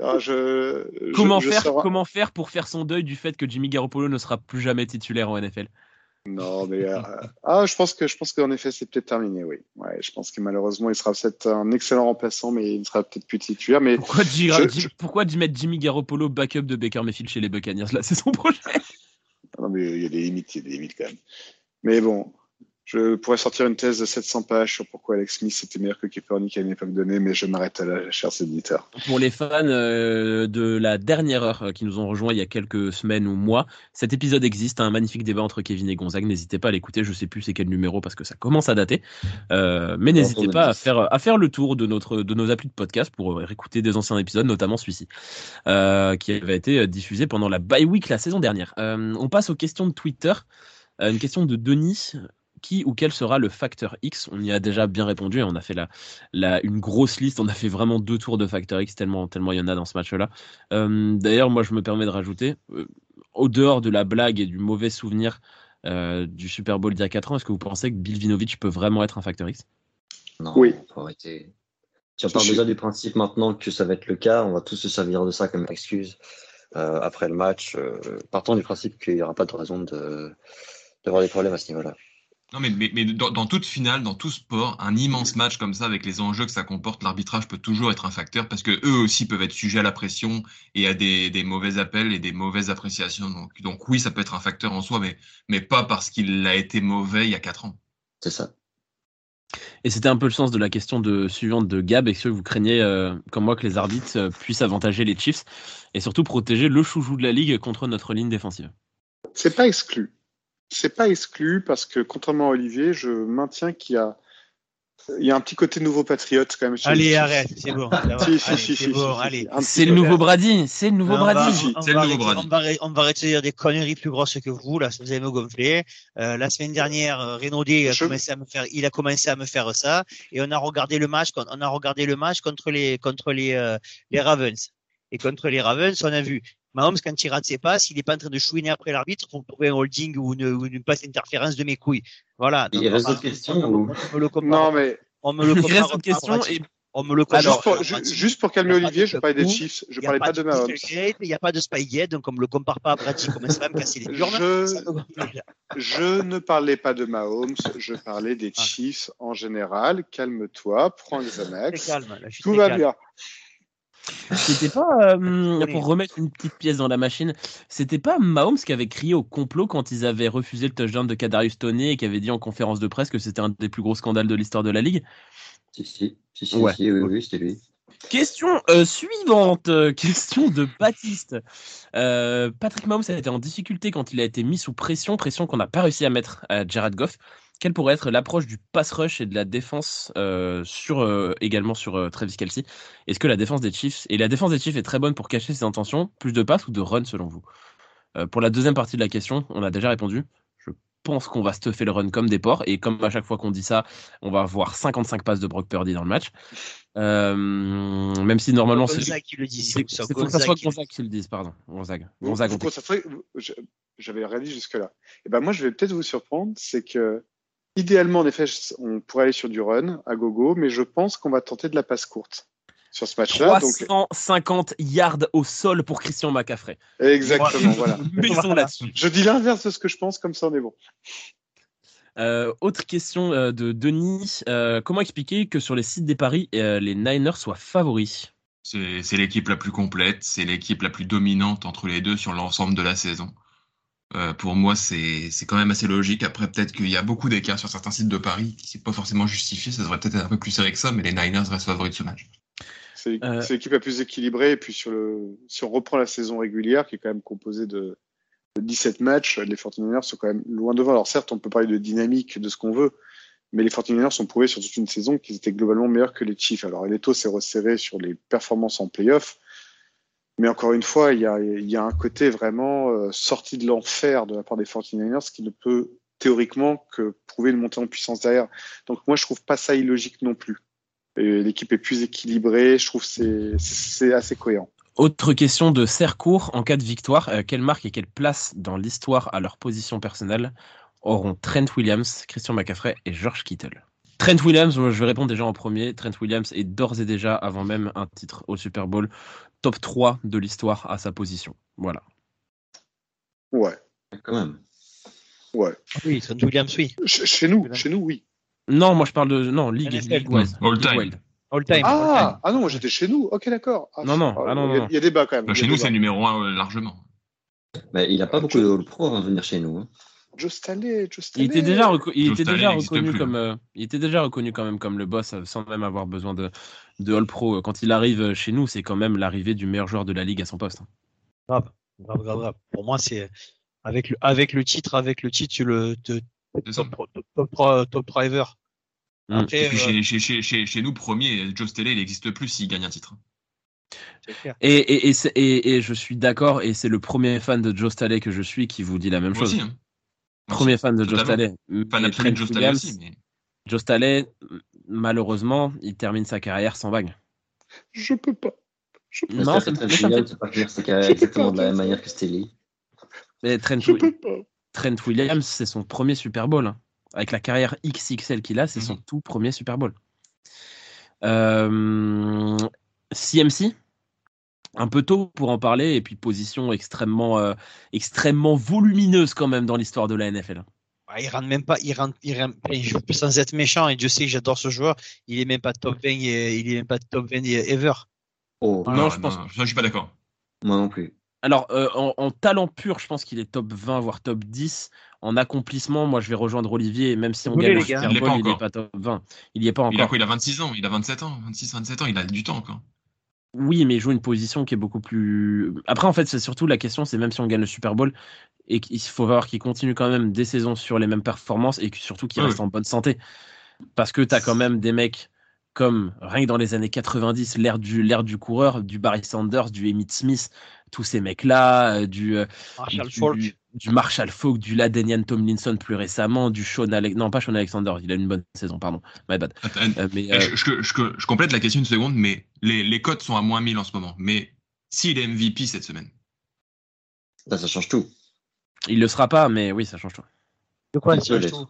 Ah, je, Comment, je faire, comment faire pour faire son deuil du fait que Jimmy Garoppolo ne sera plus jamais titulaire en NFL Non, mais euh, ah, je pense que je pense qu'en effet c'est peut-être terminé, oui. Ouais, je pense que malheureusement il sera peut-être un excellent remplaçant, mais il ne sera peut-être plus titulaire. Mais Pourquoi, Jim- Je- pourquoi mettre Jimmy Garoppolo backup de Baker Mayfield chez les Buccaneers Là, c'est son projet. non, mais il y a des limites, il y a des limites quand même. Mais bon, Je pourrais sortir une thèse de 700 pages sur pourquoi Alex Smith était meilleur que Kaepernick à une époque donnée, mais je m'arrête là, chers éditeurs. Pour les fans euh, de la dernière heure euh, qui nous ont rejoints il y a quelques semaines ou mois, cet épisode existe, un magnifique débat entre Kevin et Gonzague. N'hésitez pas à l'écouter, je sais plus c'est quel numéro parce que ça commence à dater. Euh, mais n'hésitez pas à faire, à faire le tour de, notre, de nos applis de podcast pour écouter des anciens épisodes, notamment celui-ci, euh, qui avait été diffusé pendant la bye week la saison dernière. On passe aux questions de Twitter. Une question de Denis qui ou quel sera le facteur X On y a déjà bien répondu et on a fait la, la, une grosse liste. On a fait vraiment deux tours de facteur X tellement tellement il y en a dans ce match-là. Euh, D'ailleurs, moi, je me permets de rajouter, euh, au dehors de la blague et du mauvais souvenir euh, du Super Bowl d'il y a 4 ans, est-ce que vous pensez que Bill Vinovich peut vraiment être un facteur X? Non, Oui. faut arrêter. Si on part déjà du principe maintenant que ça va être le cas, on va tous se servir de ça comme excuse euh, après le match. Euh, partons du principe qu'il n'y aura pas de raison de d'avoir des problèmes à ce niveau-là. Non, mais, mais, mais dans, dans, toute finale, dans tout sport, un immense match comme ça, avec les enjeux que ça comporte, l'arbitrage peut toujours être un facteur parce que eux aussi peuvent être sujets à la pression et à des, des mauvais appels et des mauvaises appréciations. Donc, donc oui, ça peut être un facteur en soi, mais, mais pas parce qu'il a été mauvais il y a quatre ans. C'est ça. Et c'était un peu le sens de la question de, suivante de Gab. Est-ce que vous craignez, euh, comme moi, que les arbitres euh, puissent avantager les Chiefs et surtout protéger le chouchou de la ligue contre notre ligne défensive? C'est pas exclu. C'est pas exclu parce que, contrairement à Olivier, je maintiens qu'il y a, il y a un petit côté nouveau patriote quand même. Allez, arrête, c'est bon. Si, si, si, c'est si, bon, si, allez. si. Un C'est petit le nouveau Brady, c'est le nouveau Brady. on C'est le va nouveau arrêter- Brady. On va, arrêter- de dire des conneries plus grosses que vous. Là, vous allez me gonfler. Euh, la semaine dernière, euh, Renaudé a Je- commencé à me faire, il a commencé à me faire ça, et on a regardé le match, on a regardé le match contre les, contre les, euh, les Ravens. Et contre les Ravens, on a vu Mahomes quand il rate ses passes, il n'est pas en train de chouiner après l'arbitre pour trouver un holding ou une, ou une passe d'interférence de mes couilles. Voilà. Il Donc, reste on- d'autres questions on- ou- on me le compare- Non, mais on me le Il compare reste pas une question à Brady. et on me le juste, compare pour, à ju- Brady. juste pour calmer Il Olivier, je parlais des Chiefs, je Il parlais pas de de Mahomes. Il n'y a pas de Spygate, donc on me le compare pas à Brady comme ça va me casser les. Je-. Je ne parlais pas de Mahomes, je parlais des. Chiefs en général. Calme-toi, prends les calme, là, suis Tout va calme. bien. C'était pas, euh, pour remettre une petite pièce dans la machine, c'était pas Mahomes qui avait crié au complot quand ils avaient refusé le touchdown de Kadarius Toney et qui avait dit en conférence de presse que c'était un des plus gros scandales de l'histoire de la ligue? Si, si, si, si, Ouais. si, oui, oui, c'était lui. Question euh, suivante, euh, question de Baptiste. Euh, Patrick Mahomes a été en difficulté quand il a été mis sous pression, pression qu'on n'a pas réussi à mettre à Jared Goff. Quelle pourrait être l'approche du pass rush et de la défense également sur Travis Kelsey Est-ce que la défense des Chiefs et la défense des Chiefs est très bonne pour cacher ses intentions, plus de passes ou de run selon vous? Pour la deuxième partie de la question, on a déjà répondu. Je pense qu'on va stuffer le run comme des porcs et comme à chaque fois qu'on dit ça, on va avoir 55 passes de Brock Purdy dans le match. Euh, même si normalement c'est Gonzague qui le dit. c'est faut que ça soit Gonzague qui le dise, pardon. Gonzague. Gonzague, J'avais rien dit jusque-là. Et ben moi, je vais peut-être vous surprendre, c'est que idéalement, en effet, on pourrait aller sur du run à gogo, mais je pense qu'on va tenter de la passe courte sur ce match-là. Donc 350 yards au sol pour Christian McCaffrey. exactement, voilà. Voilà. là-dessus. Je dis l'inverse de ce que je pense, comme ça on est bon. Euh, autre question euh, de Denis. Euh, comment expliquer que sur les sites des paris, euh, les Niners soient favoris? C'est l'équipe la plus complète, c'est l'équipe la plus dominante entre les deux sur l'ensemble de la saison. Euh, pour moi, c'est c'est quand même assez logique. Après, peut-être qu'il y a beaucoup d'écarts sur certains sites de Paris qui c'est pas forcément justifié. Ça devrait peut-être être un peu plus serré que ça, mais les Niners restent favoris de ce match. C'est Euh, l'équipe la plus équilibrée. Et puis sur le, si on reprend la saison régulière, qui est quand même composée de, de 17 matchs, les 49ers sont quand même loin devant. Alors certes, on peut parler de dynamique, de ce qu'on veut, mais les 49ers sont prouvés sur toute une saison qu'ils étaient globalement meilleurs que les Chiefs. Alors les taux s'est resserré sur les performances en playoff. Mais encore une fois, il y a, y a un côté vraiment euh, sorti de l'enfer de la part des 49ers qui ne peut théoriquement que prouver une montée en puissance derrière. Donc moi, je trouve pas ça illogique non plus. L'équipe est plus équilibrée, je trouve que c'est- c'est assez cohérent. Autre question de Sercourt. En cas de victoire, euh, quelle marque et quelle place dans l'histoire à leur position personnelle auront Trent Williams, Christian McCaffrey et George Kittle? Trent Williams, moi, je vais répondre déjà en premier. Trent Williams est d'ores et déjà, avant même un titre au Super Bowl, top 3 de l'histoire à sa position. Voilà. Ouais, Quand même. ouais. Oui, Trent Williams, oui. Ch- Chez nous, chez nous, oui. Non, moi je parle de. Non, League. NFL. Wise. All time. wide. All time. all time. Ah, ah non, moi j'étais chez nous. Ok, d'accord. Ah, Non, non, ah, ah non, il y a-. Il y a débat quand même. Bah, chez nous, c'est numéro un euh, largement. Mais il n'a pas beaucoup de All Pro avant de venir chez nous. hein. Staley, Joe Il était déjà, reco- il Joe était Staley déjà n'existe reconnu plus, comme, euh, il était déjà reconnu quand même comme le boss euh, sans même avoir besoin de, de All Pro. Quand il arrive chez nous, c'est quand même l'arrivée du meilleur joueur de la ligue à son poste. Grave, grave, grave, grave. Pour moi, c'est avec le, avec le titre, avec le titre, tu le te- Top, top, top, top, driver. Mm. Après, Et puis euh, chez, chez, chez, chez, chez nous, premier, Joe Staley, il n'existe plus s'il gagne un titre. Et, et, et, et, et je suis d'accord, et c'est le premier fan de Joe Staley que je suis qui vous dit la même Moi chose. aussi. Hein. Premier aussi. fan de Joe. Staley. Fan absolu de Trent Joe Staley aussi. Mais... Joe Staley, malheureusement, il termine sa carrière sans bague. Je peux pas. Je peux, Non, ça que me- fait- pas finir sa carrière exactement de la même manière que Staley. Mais Trent, je peux pas. Trent Williams, c'est son premier Super Bowl. hein. Avec la carrière XXL qu'il a, c'est son Mhm. tout premier Super Bowl. Euh, CMC, un peu tôt pour en parler, et puis position extrêmement, euh, extrêmement volumineuse quand même dans l'histoire de la NFL. Ah, il rentre même pas, il rentre, il rentre, il joue sans être méchant, et Dieu sait que j'adore ce joueur, il est même pas top 20, et- il est même pas top 20 ever. Oh, Non, je pense- ça, je suis pas d'accord. moi non plus. Alors, euh, en, en talent pur, je pense qu'il est top 20, voire top 10. En accomplissement, moi, je vais rejoindre Olivier, même si on gagne le. Super Bowl, il n'est pas top 20. Il n'y est pas Il a encore. quoi Il a 26 ans, il a 27 ans, 26, 27 ans, il a du temps encore. Oui, mais il joue une position qui est beaucoup plus. Après, en fait, c'est surtout la question, c'est même si on gagne le Super Bowl, et qu'il faut voir qu'il continue quand même des saisons sur les mêmes performances et que surtout qu'il Oui, reste en bonne santé. Parce que tu as quand même des mecs comme, rien que dans les années 90, l'ère du, l'ère du coureur, du Barry Sanders, du Emmitt Smith, tous ces mecs-là, euh, du, euh, Marshall du, Falk. du Marshall Falk, du Ladenian Tomlinson plus récemment, du Sean Alex... Non, pas Sean Alexander, il a une bonne saison, pardon. My bad. Attends, Euh, mais, eh, euh, je, je- je- je complète la question une seconde, mais les, les cotes sont à moins 1000 en ce moment. Mais s'il est MVP cette semaine, Là, ça change tout. il le sera pas, mais oui, ça change tout. De quoi Il ça change tout?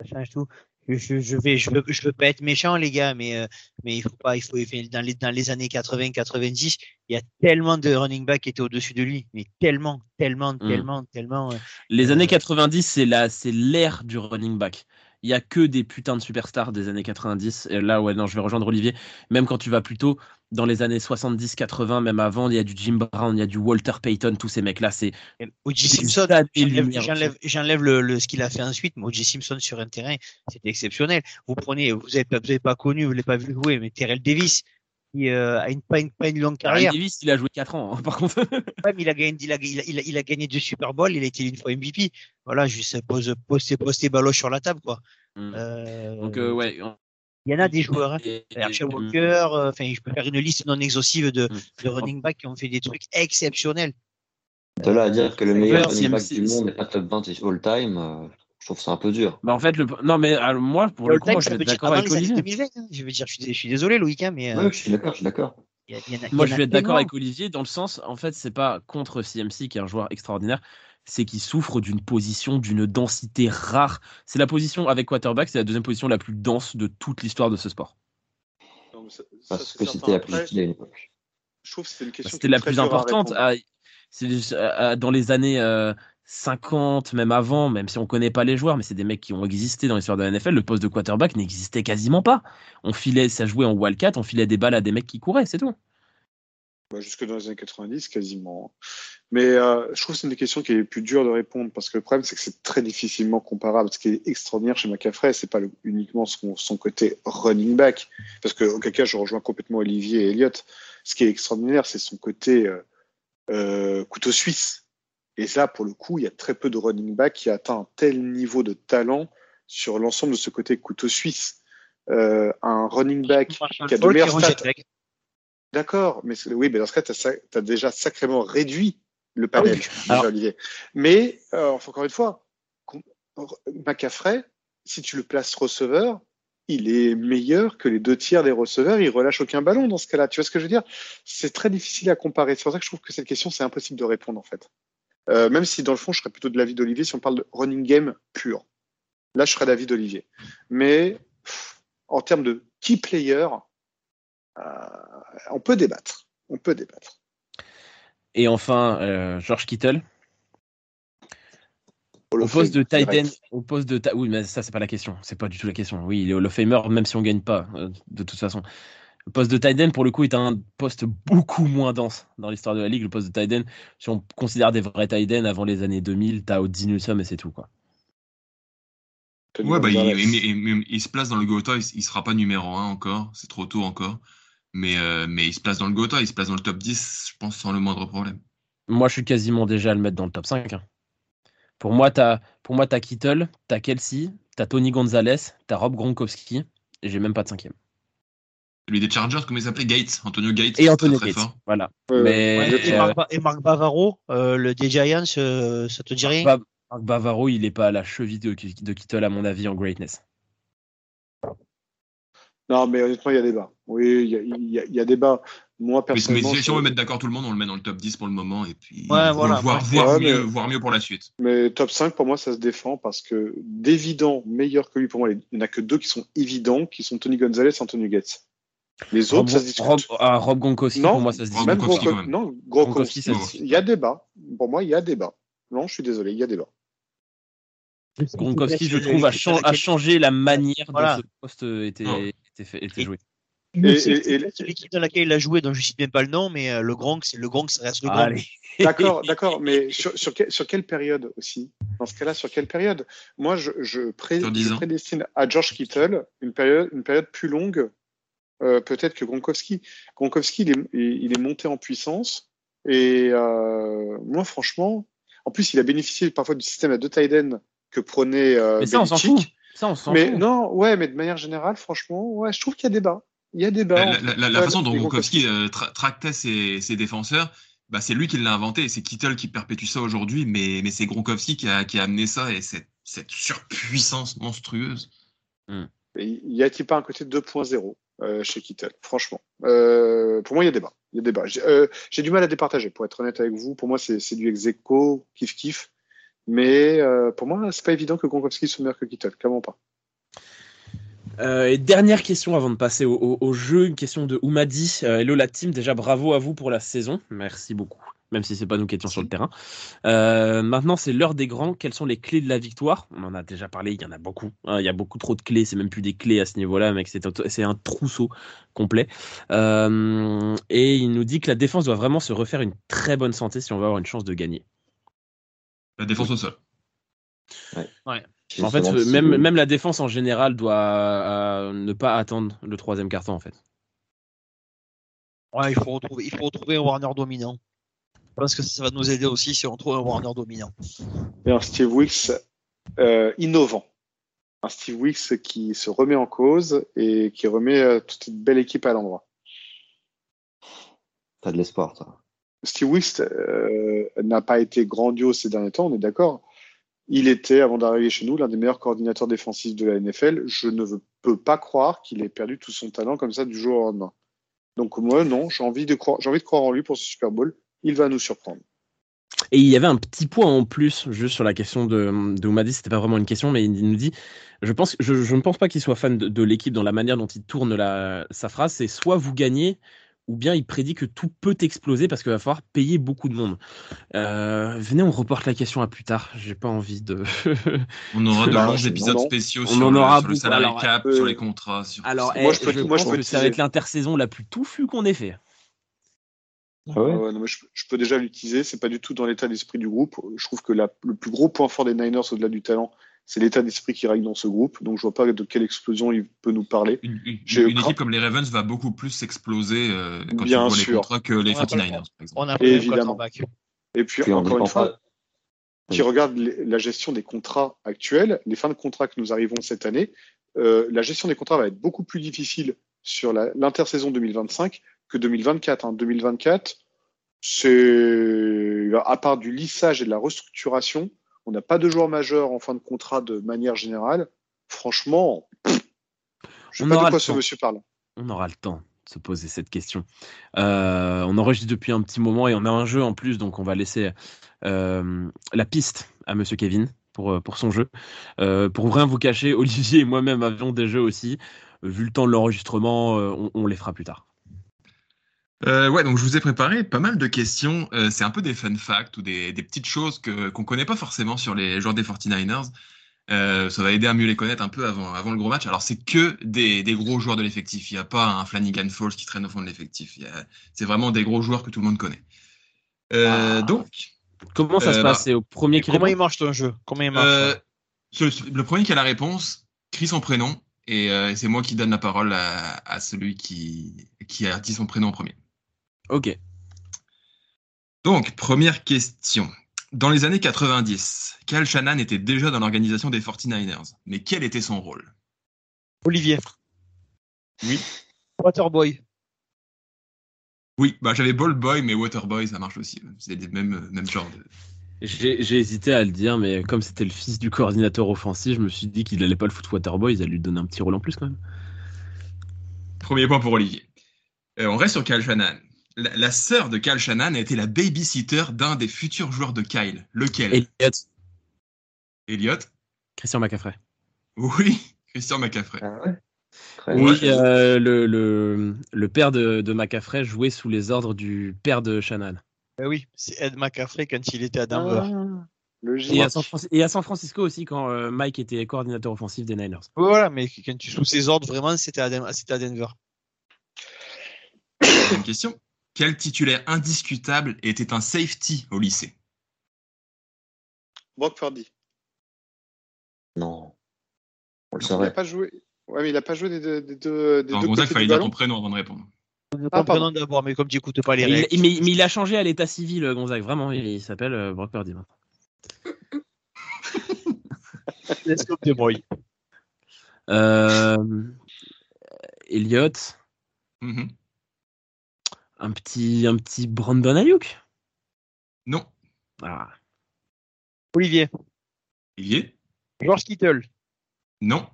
Ça change tout. Je, je, je vais, je veux, je veux pas être méchant, les gars, mais, euh, mais il faut pas, il faut, dans les, dans les années 80, 90, il y a tellement de running back qui étaient au-dessus de lui, mais tellement, tellement, tellement, tellement. euh, Les années 90, c'est la, c'est l'ère du running back. Il y a que des putains de superstars des années 90. Et là, ouais, non, je vais rejoindre Olivier. Même quand tu vas plutôt dans les années 70, 80, même avant, il y a du Jim Brown, il y a du Walter Payton, tous ces mecs-là. C'est O.J. Simpson, j'enlève- le, le, ce qu'il a fait ensuite, mais O.J. Simpson sur un terrain, c'était exceptionnel. Vous prenez, vous avez pas, vous avez pas connu, vous l'avez pas vu jouer, mais Terrell Davis, qui euh, a une, pas, une, pas une longue carrière. Davis, il a joué 4 ans, hein, par contre. Ouais, mais il a gagné, il a, il a, il a, il a gagné deux Super Bowl, il a été une fois MVP. Voilà, juste pose, pose, pose tes sur la table, quoi. Mm. Euh, Donc, euh, ouais. Il y en a des joueurs, hein. Herschel et- Walker, euh, enfin, je peux faire une liste non exhaustive de, Mm. de running back qui ont fait des trucs exceptionnels. De là à dire que le meilleur running back du monde n'est pas top 20 all time, euh, je trouve ça un peu dur. Bah, en fait, le... non, mais alors, moi, pour le All coup, moi, je vais être d'accord avec Olivier. 2020, hein. Je veux dire, je suis, je suis désolé, Loïc, hein, mais euh, Ouais, je suis d'accord, je suis d'accord. a- Moi, je vais être d'accord avec Olivier dans le sens, en fait, c'est pas contre CMC qui est un joueur extraordinaire, c'est qu'il souffre d'une position, d'une densité rare. C'est la position avec quarterback, c'est la deuxième position la plus dense de toute l'histoire de ce sport. Non, ça- Parce c'est que c'était la plus utile à une époque. Je trouve que c'est une question C'était la plus à importante. à- à- dans les années euh, 50, même avant, même si on connaît pas les joueurs, mais c'est des mecs qui ont existé dans l'histoire de la NFL. Le poste de quarterback n'existait quasiment pas. On filait, ça jouait en wildcat, on filait des balles à des mecs qui couraient, c'est tout. Bah, jusque dans les années 90 quasiment. Mais euh, je trouve que c'est une question qui est plus dure de répondre parce que le problème c'est que c'est très difficilement comparable. Ce qui est extraordinaire chez McCaffrey, c'est pas le- uniquement son, son côté running back, parce que auquel cas je rejoins complètement Olivier et Elliott. Ce qui est extraordinaire, c'est son côté euh, euh, couteau suisse. Et là, pour le coup, il y a très peu de running back qui a atteint un tel niveau de talent sur l'ensemble de ce côté couteau suisse. Euh, un running back qui a de Ron stats. D'accord, mais oui, mais dans ce cas, tu as, déjà sacrément réduit le panel, oui. déjà, Alors- Olivier. Mais, euh, encore une fois, McCaffrey, si tu le places receveur, il est meilleur que les deux tiers des receveurs, il relâche aucun ballon dans ce cas-là. Tu vois ce que je veux dire? C'est très difficile à comparer. C'est pour ça que je trouve que cette question, c'est impossible de répondre, en fait. Euh, même si, dans le fond, je serais plutôt de l'avis d'Olivier si on parle de running game pur. Là, je serais d'avis d'Olivier. Mais, pff, en termes de key player, on peut débattre. On peut débattre. Et enfin, euh, George Kittle. Au poste de Fame, tight end, direct. au poste de ta- oui, mais ça c'est pas la question, c'est pas du tout la question. Oui, il est Hall of Famer même si on gagne pas euh, de toute façon. Le poste de tight end, pour le coup, est un poste beaucoup moins dense dans l'histoire de la ligue. Le poste de tight end, si on considère des vrais tight ends avant les années 2000, t'as Odin Newsome et c'est tout. Quoi. Ouais, bah, il, il, il, se place dans le Gotha, il, il sera pas numéro 1 encore, c'est trop tôt encore. Mais, euh, mais il se place dans le Gotha, il se place dans le top 10, je pense, sans le moindre problème. Moi, je suis quasiment déjà à le mettre dans le top 5. Hein. Pour moi, t'as pour moi, as Kittle, t'as Kelsey, t'as Tony Gonzalez, t'as Rob Gronkowski, et j'ai même pas de cinquième. Celui des Chargers, comment il s'appelait? Gates, Antonio Gates. Et Antonio Gates, voilà. Mais, ouais, et, Marc, et, Marc, Bavaro, euh, le des Giants, euh, ça te dirait Marc, Bavaro, il est pas à la cheville de, de Kittle, à mon avis, en greatness. Non, mais honnêtement, il y a débat. Oui, il y a, il y a, il y a débat. Moi, personnellement. Mais, si on veut mettre d'accord tout le monde, on le met dans le top 10 pour le moment et puis ouais, voilà, voir, voir, mieux, mais, voir, mieux, pour la suite. Mais top 5, pour moi, ça se défend parce que d'évident, meilleur que lui, pour moi, il n'y en a que deux qui sont évidents, qui sont Tony Gonzalez et Antonio Gates. Les autres, Rob, ça se discute. Rob, ah, Rob Gronkowski, non, pour moi, ça se discute. Même Gronkowski, Gronko, non, Gronkowski, Gronkowski il y a débat. Pour moi, il y a débat. Non, je suis désolé, il y a débat. Gronkowski, je trouve, a, cha a changé la manière voilà. dont ce poste était, était, fait, était joué. C'est l'équipe dans laquelle il a joué, dont je ne cite même pas le nom, mais euh, le Gronk, c'est le Gronk, ça reste le Gronk. D'accord, d'accord, mais sur, sur, que, sur, quelle période aussi? Dans ce cas-là, sur quelle période? Moi, je, je, pré, je prédestine à George Kittle une période, une période plus longue, euh, peut-être que Gronkowski. Gronkowski, il est, il est monté en puissance, et euh, moi, franchement, en plus, il a bénéficié parfois du système à deux tight que prenait euh, Mais ça, on s'en fout. Ça, on mais fout. non, ouais, mais de manière générale, franchement, ouais, je trouve qu'il y a débat. Il y a débat. La, la, la, la façon dont Gronkowski euh, tra tractait ses, ses défenseurs, bah, c'est lui qui l'a inventé. C'est Kittle qui perpétue ça aujourd'hui, mais, mais c'est Gronkowski qui a, qui a amené ça et cette, cette surpuissance monstrueuse. Hmm. Y a-t-il pas un côté 2.0 euh, chez Kittle Franchement, euh, pour moi, il y a débat. Il y a débat. J'ai euh, du mal à départager, pour être honnête avec vous. Pour moi, c'est du ex aequo, kiff kiff. Mais euh, pour moi, c'est pas évident que Gronkowski soit meilleur que Kittle, clairement pas. Euh, et dernière question avant de passer au, jeu, une question de Oumadi. Euh, hello la team, déjà bravo à vous pour la saison, merci beaucoup, même si c'est pas nous qui étions sur le terrain. Maintenant c'est l'heure des grands, quelles sont les clés de la victoire? On en a déjà parlé, il y en a beaucoup, hein, il y a beaucoup trop de clés, c'est même plus des clés à ce niveau-là, mec, c'est un trousseau complet. Et il nous dit que la défense doit vraiment se refaire une très bonne santé si on veut avoir une chance de gagner. La défense au sol. Ouais. ouais. En fait, même, même la défense en général doit euh, ne pas attendre le troisième carton, en fait. Ouais, il faut retrouver, il faut retrouver un Warner dominant. Je pense que ça va nous aider aussi si on trouve un Warner dominant. Et un Steve Wicks euh, innovant. Un Steve Wicks qui se remet en cause et qui remet euh, toute une belle équipe à l'endroit. T'as de l'espoir, toi. Steve Wicks euh, n'a pas été grandiose ces derniers temps, on est d'accord. Il était, avant d'arriver chez nous, l'un des meilleurs coordinateurs défensifs de la NFL. Je ne peux pas croire qu'il ait perdu tout son talent comme ça du jour au lendemain. Donc moi, non, j'ai envie de croire, en lui pour ce Super Bowl. Il va nous surprendre. Et il y avait un petit point en plus, juste sur la question de, de Oumadi, c'était pas vraiment une question, mais il nous dit, je ne pense pas qu'il soit fan de, l'équipe dans la manière dont il tourne sa phrase, c'est soit vous gagnez, ou bien il prédit que tout peut exploser parce qu'il va falloir payer beaucoup de monde. Euh, venez, on reporte la question à plus tard. J'ai pas envie de. on aura de longs épisodes spéciaux sur, le, sur le salarié alors, cap, euh... sur les contrats. Sur... Alors, moi, je, peux, je moi, je pense que ça va être l'intersaison la plus touffue qu'on ait fait. Ah ouais. euh, non, je, je, peux déjà l'utiliser. C'est pas du tout dans l'état d'esprit du groupe. Je trouve que la, le plus gros point fort des Niners au-delà du talent, c'est l'état d'esprit qui règne dans ce groupe. Donc, je vois pas de quelle explosion il peut nous parler. Une, une, une équipe comme les Ravens va beaucoup plus s'exploser euh, quand Bien les contrats que les 49ers, par exemple. On a évidemment. Et puis, encore une fois, qui regarde la gestion des contrats actuels, les fins de contrat que nous arrivons cette année, euh, la gestion des contrats va être beaucoup plus difficile sur l'intersaison 2025 que 2024. Hein. 2024, c'est à part du lissage et de la restructuration, on n'a pas de joueurs majeurs en fin de contrat de manière générale. Franchement, je ne sais pas de quoi ce monsieur parle. On aura le temps de se poser cette question. Euh, on enregistre depuis un petit moment et on a un jeu en plus, donc on va laisser euh, la piste à monsieur Kevin pour, pour son jeu. Euh, pour rien vous cacher, Olivier et moi-même avions des jeux aussi. Vu le temps de l'enregistrement, on, on les fera plus tard. Euh, ouais, donc je vous ai préparé pas mal de questions. Euh, c'est un peu des fun facts ou des, des petites choses que qu'on connaît pas forcément sur les joueurs des 49ers. Euh, ça va aider à mieux les connaître un peu avant, avant le gros match. Alors, c'est que des, des gros joueurs de l'effectif. Il n'y a pas un Flanagan Falls qui traîne au fond de l'effectif. Il y a- C'est vraiment des gros joueurs que tout le monde connaît. Euh, Ah. Donc, Comment ça Euh, se bah, passe? C'est au premier qui Comment il marche ton jeu? Comment il marche euh, ce- le premier qui a la réponse crie son prénom et euh, c'est moi qui donne la parole à, à celui qui, qui a dit son prénom en premier. Ok. Donc, première question. Dans les années 90, Cal Shannon était déjà dans l'organisation des 49ers. Mais quel était son rôle? Olivier. Oui. Waterboy. Oui, bah, j'avais Ball Boy, mais Waterboy, ça marche aussi. C'est des mêmes, mêmes genres de... J'ai hésité à le dire, mais comme c'était le fils du coordinateur offensif, je me suis dit qu'il allait pas le foot Waterboy, ils allaient lui donner un petit rôle en plus quand même. Premier point pour Olivier. Euh, on reste sur Cal Shannon. La, la sœur de Cal Shannon a été la babysitter d'un des futurs joueurs de Kyle. Lequel? Elliot, Elliot Christian McCaffrey. Oui, Christian McCaffrey. Ah ouais Oui, euh, le, le, le père de, de McCaffrey jouait sous les ordres du père de Shannon. Ben oui, c'est Ed McCaffrey quand il était à Denver. Ah, logique. Et à, San Francisco, et à San Francisco aussi, quand euh, Mike était coordinateur offensif des Niners. Voilà, mais quand tu sous ses ordres, vraiment, c'était à, Den- à Denver. Deuxième question? Quel titulaire indiscutable était un safety au lycée? Brock Purdy. Non. On le Il n'a saurait. pas joué. Ouais, mais il n'a pas joué des deux, des deux, des Alors, deux Gonzague, fallait dire ton prénom avant de répondre. Ah, pardon. D'abord, mais comme tu n'écoutes pas les règles. il, mais, mais il a changé à l'état civil, euh, Gonzague, vraiment. Il, il s'appelle euh, Brock Purdy maintenant. Let's go, débrouille. Euh, Elliot, Mhm. Un petit, un petit Brandon Ayuk? Non. Ah. Olivier. Olivier? George Kittle. Non.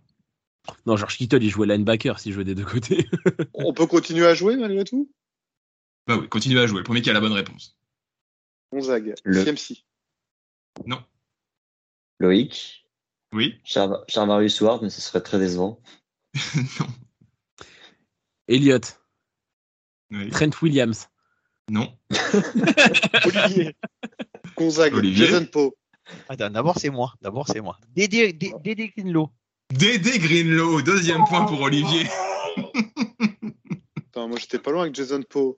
Non, George Kittle, il jouait linebacker s'il jouait des deux côtés. On peut continuer à jouer malgré tout? Bah oui, continuez à jouer. Le premier qui a la bonne réponse. Gonzague. Le- CMC. Non. Loïc, Oui Charles Marius Ward, mais ce serait très décevant. Non. Elliot, Oui. Trent Williams. Non. Olivier. Gonzague. Olivier. Jason Poe. Attends, d'abord c'est moi. D'abord c'est moi. Dédé, Dé- Dédé Greenlow. Dédé Greenlow, deuxième point pour Olivier. Attends, moi j'étais pas loin avec Jason Poe.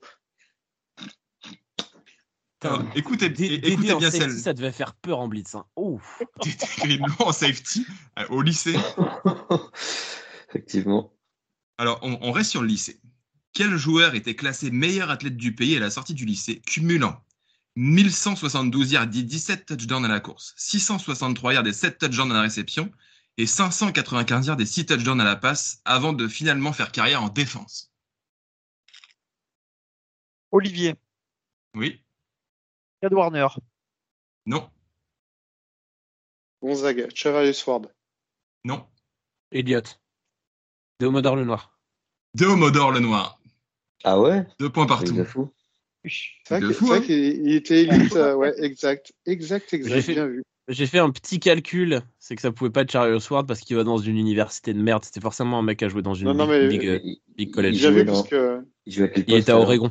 Alors, écoutez, Dé- Dédé écoutez en bien safety, celle. ça devait faire peur en blitz. Hein. Ouf. Dédé Greenlow en safety euh, au lycée. Effectivement. Alors, on, on reste sur le lycée. Quel joueur était classé meilleur athlète du pays à la sortie du lycée, cumulant 1172 yards et 17 touchdowns à la course, 663 yards et 7 touchdowns à la réception et 595 yards et 6 touchdowns à la passe avant de finalement faire carrière en défense? Olivier. Oui Chad Warner. Non Gonzague. Chevalius Ward. Non Elliot. Deomodor le Noir. Deomodor le Noir. Ah ouais? Deux points partout. C'est vrai hein. qu'il il était élite. euh, ouais, exact. Exact, J'ai exact. fait- Bien vu. J'ai fait un petit calcul, c'est que ça pouvait pas être Charlie Ward parce qu'il va dans une université de merde. C'était forcément un mec qui a joué dans une Non, non, big, mais- big, euh, Il, big college. parce que il à était à Oregon.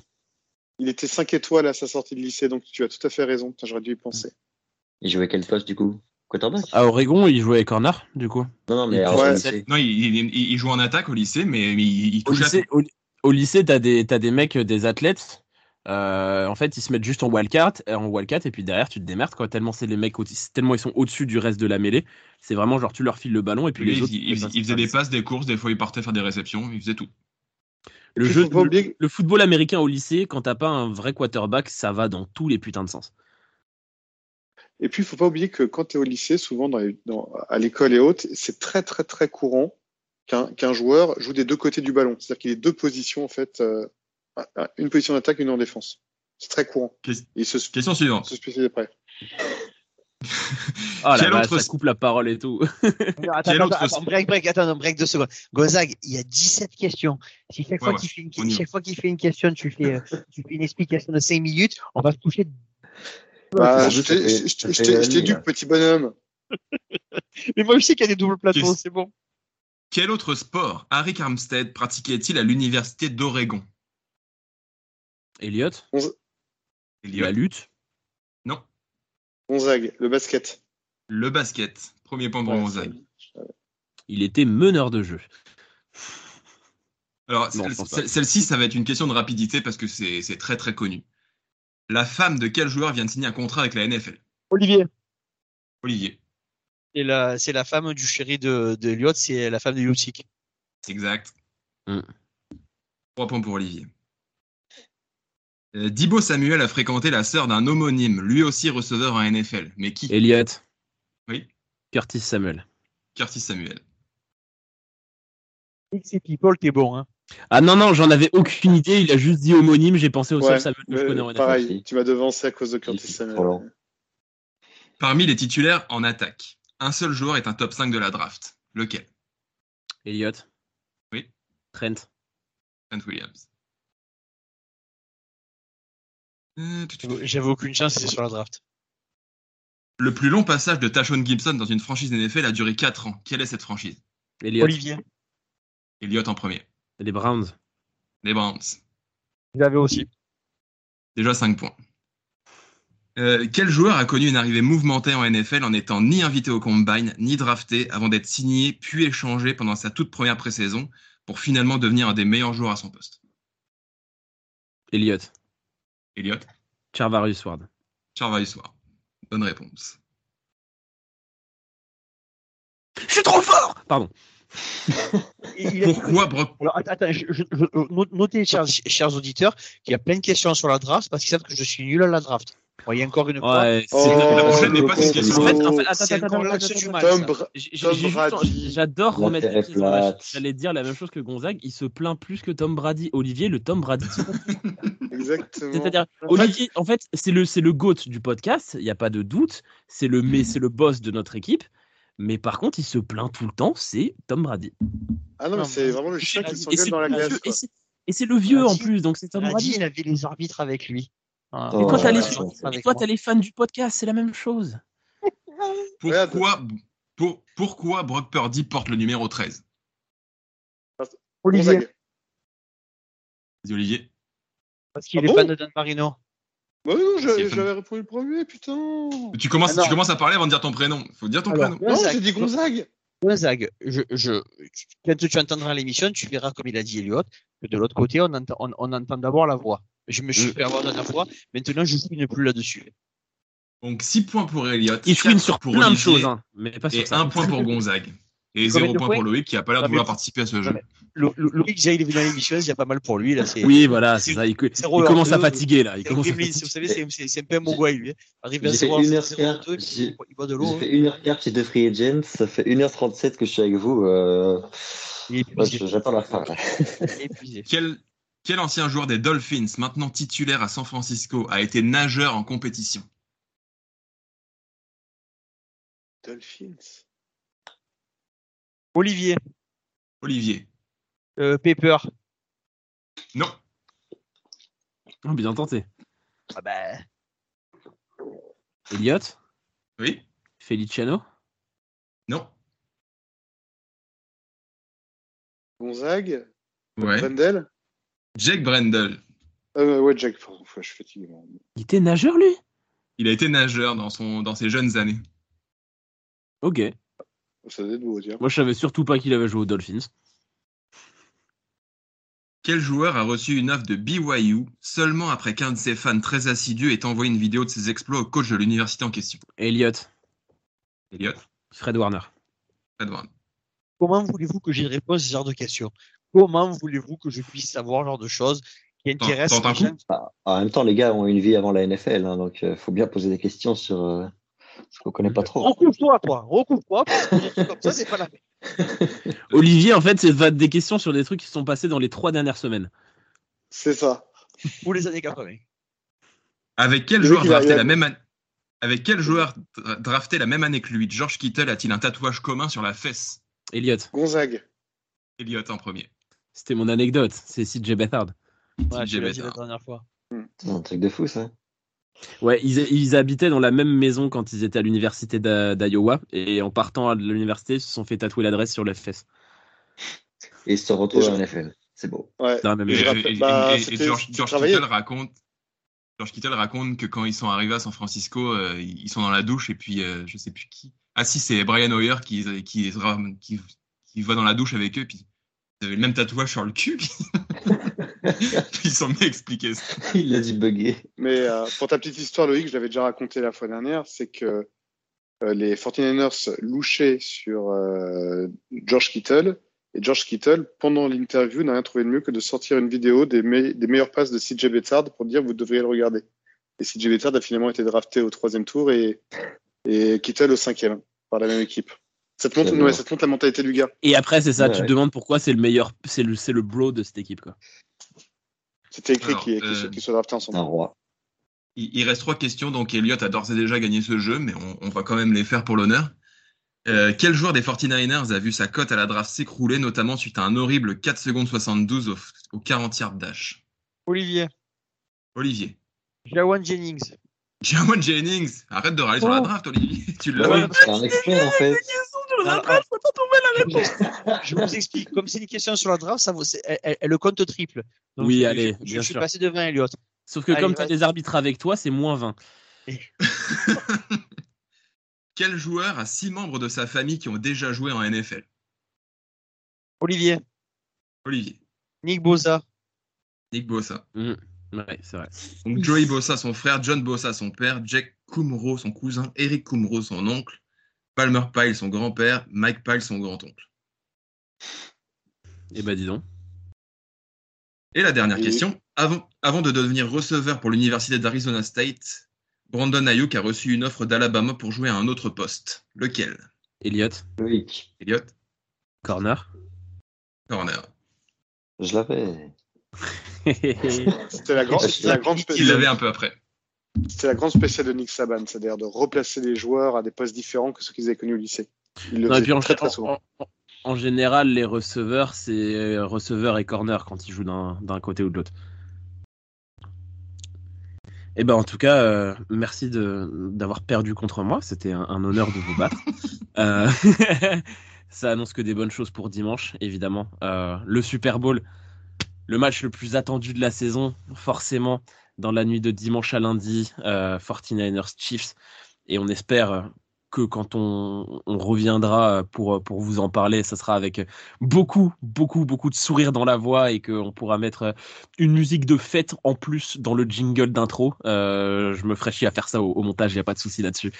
il était 5 étoiles à sa sortie de lycée, donc tu as tout à fait raison. Putain, J'aurais dû y penser. Il jouait à quel poste du coup? Quarterback À Oregon, il jouait corner, du coup. Non, non, mais il- alors, ouais. au. Non, il, il- il joue en attaque au lycée, mais il, il Au touche à lycée, tout. au, au lycée, t'as des, t'as des mecs, des athlètes. euh, en fait, ils se mettent juste en wildcat, en wildcat, et puis derrière, tu te démerdes, quoi. Tellement c'est les mecs, tellement ils sont au-dessus du reste de la mêlée. C'est vraiment genre, tu leur files le ballon, et puis Lui, les autres. il- il- il faisait des passes, des courses, des fois il partait faire des réceptions, il faisait tout. Le, jeu, le, oublier- le football américain au lycée, quand t'as pas un vrai quarterback, ça va dans tous les putains de sens. Et puis, il faut pas oublier que quand tu es au lycée, souvent dans les- dans- à l'école et autres, c'est très, très, très courant qu'un joueur joue des deux côtés du ballon. C'est-à-dire qu'il ait deux positions, en fait, euh, une position d'attaque, une en défense. C'est très courant. Se, se Question suivante. spécialise après. Ah la Quel vache, autre- ça coupe la parole et tout. Attends, Quel attends, autre- attends, break, break, attends, break deux secondes. Gonzague, il y a 17 questions. Si chaque Ouais, fois ouais, qu'il fait, une, chaque fois fait question, tu fais, euh, tu fais une explication de 5 minutes, on va se toucher. Bah, je t'ai- je je je t'éduque, là. petit bonhomme. Mais moi aussi qu'il y a des doubles plateaux, c'est bon. Quel autre sport Harry Armstead pratiquait-il à l'université d'Oregon? Elliot, Elliot la lutte. Non. Gonzague, le basket. Le basket. Premier point pour Ouais, Gonzague. Il était meneur de jeu. Alors, celle- celle-ci, ça va être une question de rapidité parce que c'est c'est très très connu. La femme de quel joueur vient de signer un contrat avec la NFL Olivier. Olivier. C'est la, c'est la femme du chéri de, de Elliot, c'est la femme de Youssik. C'est exact. Mm. Trois points pour Olivier. Euh, Dibo Samuel a fréquenté la sœur d'un homonyme, lui aussi receveur en NFL. Mais qui? Elliot. Oui. Curtis Samuel. Curtis Samuel. C'est People, t'es bon, hein? Ah non, non, j'en avais aucune idée. Il a juste dit homonyme. J'ai pensé au Ouais, seul Samuel que je mais connais en NFL. pareil, tu m'as devancé à cause de Curtis Samuel. trop lent. Parmi les titulaires en attaque, un seul joueur est un top 5 de la draft. Lequel? Elliot. Oui. Trent. Trent Williams. J'avais aucune chance, c'est sur la draft. Le plus long passage de Tashon Gibson dans une franchise NFL a duré 4 ans. Quelle est cette franchise? Elliot. Olivier. Elliott en premier. Les Browns. Les Browns. Je l'avais aussi. Déjà 5 points. Euh, quel joueur a connu une arrivée mouvementée en NFL en n'étant ni invité au combine, ni drafté avant d'être signé puis échangé pendant sa toute première pré-saison pour finalement devenir un des meilleurs joueurs à son poste? Elliot. Elliott, Charvarius Ward. Charvarius Ward. Bonne réponse. Je suis trop fort Pardon. Pourquoi Brock? Alors, att- attends, je, je- je- notez, chers, chers auditeurs, qu'il y a plein de questions sur la draft parce qu'ils savent que je suis nul à la draft. Il y a encore une fois. Ouais, Oh, la prochaine n'est pas le. En en. Bra- J'ai- j'ai Tom juste- Brady. J'adore remettre les pieds sur. J'allais dire la même chose que Gonzague. Il se plaint plus que Tom Brady. Olivier, le Tom Brady. Exactement. C'est-à-dire, En fait- Olivier, en fait, c'est le, c'est le GOAT du podcast. Il n'y a pas de doute. C'est le, mais c'est le boss de notre équipe. Mais par contre, il se plaint tout le temps. C'est Tom Brady. Ah non, c'est vraiment le chien qui s'engueule dans la le glace. et c'est- le vieux en Brady- plus. Donc c'est Tom Brady, Brady. il avait les arbitres avec lui. Ah. Oh, Et toi, t'as les, ouais, les fans du podcast. C'est la même chose. Pourquoi, pour- pourquoi Brock Purdy porte le numéro 13 Olivier. Vas-y, Olivier. parce qu'il Ah est bon? fan de Dan Marino. Bah oui, j'avais répondu le premier, putain. Tu commences, Ah tu commences à parler avant de dire ton prénom. faut dire ton Alors, prénom. Non, Gonzague. j'ai dit Gonzague. Gonzague, je, je, quand tu entendras l'émission, tu verras, comme il a dit Elliot, que de l'autre côté, on entend, on, on entend d'abord la voix. Je me suis Mm. fait avoir la dernière fois. Maintenant, je ne plus là-dessus. Donc 6 points pour Elliott. Il quatre sur pour plein de choses, hein, mais pas sur Et ça. un point pour Gonzague. Et Combien zéro de point points pour Loïc qui a pas l'air de vouloir participer à ce jeu. Loïc, déjà, il est venu dans l'émission, il y a pas mal pour lui. Là, Oui, voilà, c'est- ça. Il, commence à fatiguer là. Il commence à fatiguer. vous savez, c'est, un peu un mogwai, lui. hein. Arrive à J'ai fait 0 une heure 0 quart. 2, J'ai- il boit de l'eau. J'ai hein. fait 1h15 chez The Free Agents, ça fait 1h37 que je suis avec vous. Euh... Je- J'attends la fin. Quel, quel ancien joueur des Dolphins, maintenant titulaire à San Francisco, a été nageur en compétition? Dolphins. Olivier, Olivier. euh, Pepper. Non. Oh, bien tenté. Ah bah, Elliot, Oui Feliciano, Non. Gonzague? Ouais. Jake Brendel. Euh, ouais, Jack. Pardon, je suis fatigué. il était nageur lui? Il a été nageur dans, son, dans ses jeunes années. Ok. Ça doit être beau, tiens. Moi, je savais surtout pas qu'il avait joué aux Dolphins. Quel joueur a reçu une offre de BYU seulement après qu'un de ses fans très assidus ait envoyé une vidéo de ses exploits au coach de l'université en question? Elliot, Elliot Fred Warner. Edward. comment voulez-vous que j'y réponse à ce genre de questions? Comment voulez-vous que je puisse savoir ce genre de choses qui intéressent les gens Bah, en même temps, les gars ont une vie avant la NFL, hein, donc il faut bien poser des questions sur euh, ce qu'on connaît pas trop. Recouvre-toi, toi, ça, c'est pas la peine. Olivier, en fait, c'est va- des questions sur des trucs qui se sont passés dans les trois dernières semaines. C'est ça. Pour les années 80. Avec quel joueur drafté la même année avec quel joueur dra- drafté la même année que lui, George Kittle a-t-il un tatouage commun sur la fesse? Elliot, Gonzague. Elliot en premier. C'était mon anecdote. C'est CJ Beathard. Ouais, dit la dernière fois. C'est un truc de fou, ça. Ouais, ils, ils habitaient dans la même maison quand ils étaient à l'université d'Iowa. Et en partant de l'université, ils se sont fait tatouer l'adresse sur les fesses. Et ils se retrouvent Et en NFL. C'est beau. Ouais. Dans la même Et, rappelle- et- bah, et- et c'était- George. Kittle raconte, George Kittle raconte que quand ils sont arrivés à San Francisco, euh, ils sont dans la douche et puis euh, je sais plus qui. Ah si, c'est Brian Hoyer qui, qui, qui, qui, va dans la douche avec eux, puis ils avaient le même tatouage sur le cul. Puis, ils sont expliquer ça. Il a dit bugger. Mais euh, pour ta petite histoire, Loïc, je l'avais déjà raconté la fois dernière, c'est que euh, les 49ers louchaient sur euh, George Kittle. Et George Kittle, pendant l'interview, n'a rien trouvé de mieux que de sortir une vidéo des, des meilleures passes de CJ Bettard pour dire vous devriez le regarder. Et CJ Bettard a finalement été drafté au troisième tour et, et Kittle au cinquième par la même équipe. Ça te montre, ouais, ça te montre la mentalité du gars. Et après, c'est ça, tu te demandes pourquoi c'est le meilleur, c'est le, le bro de cette équipe. quoi. C'était écrit qu'il euh, soit drafté ensemble. Un roi. Il, reste trois questions, donc Elliott a d'ores et déjà gagné ce jeu, mais on, va quand même les faire pour l'honneur. Euh, quel joueur des 49ers a vu sa cote à la draft s'écrouler, notamment suite à un horrible 4 secondes 72 au, au 40 yards dash? Olivier. Olivier. Jawan Jennings. Jawan Jennings. Arrête de râler sur la oh. draft, Olivier. Tu l'as ouais, C'est un expert, en fait. Je vous explique. Comme c'est une question sur la draft, ça vaut, elle, elle, le compte triple. Donc, oui, je, allez. Je, je suis passé devant Elliott. Sauf que comme tu as des arbitres avec toi, c'est moins 20. Quel joueur a six membres de sa famille qui ont déjà joué en NFL Olivier. Olivier. Nick Bosa. Nick Bosa. Mmh. Ouais, c'est vrai. Donc Joey Bosa, son frère, John Bosa, son père, Jack Kumro, son cousin, Eric Kumro, son oncle, Palmer Pyle, son grand-père, Mike Pyle, son grand-oncle. Eh ben dis donc. Et la dernière question. Avant, avant de devenir receveur pour l'Université d'Arizona State, Brandon Ayuk a reçu une offre d'Alabama pour jouer à un autre poste. Lequel? Elliott. Loïc. Elliott. Corner. Corner. Je l'avais. C'était la, grande, la grande Il l'avait un peu après. C'était la grande spéciale de Nick Saban, c'est-à-dire de replacer les joueurs à des postes différents que ceux qu'ils avaient connus au lycée. Il le non, très, très souvent en général, les receveurs, c'est euh, receveur et corner quand ils jouent d'un côté ou de l'autre. Eh ben, en tout cas, euh, merci d'avoir perdu contre moi. C'était un, honneur de vous battre. euh, ça annonce que des bonnes choses pour dimanche, évidemment. Euh, le Super Bowl, le match le plus attendu de la saison, forcément, dans la nuit de dimanche à lundi, 49ers Chiefs. Et on espère que quand on, reviendra pour, pour vous en parler, ça sera avec beaucoup, beaucoup, beaucoup de sourires dans la voix et qu'on pourra mettre une musique de fête en plus dans le jingle d'intro. Euh, je me ferai chier à faire ça au, montage, il n'y a pas de souci là-dessus.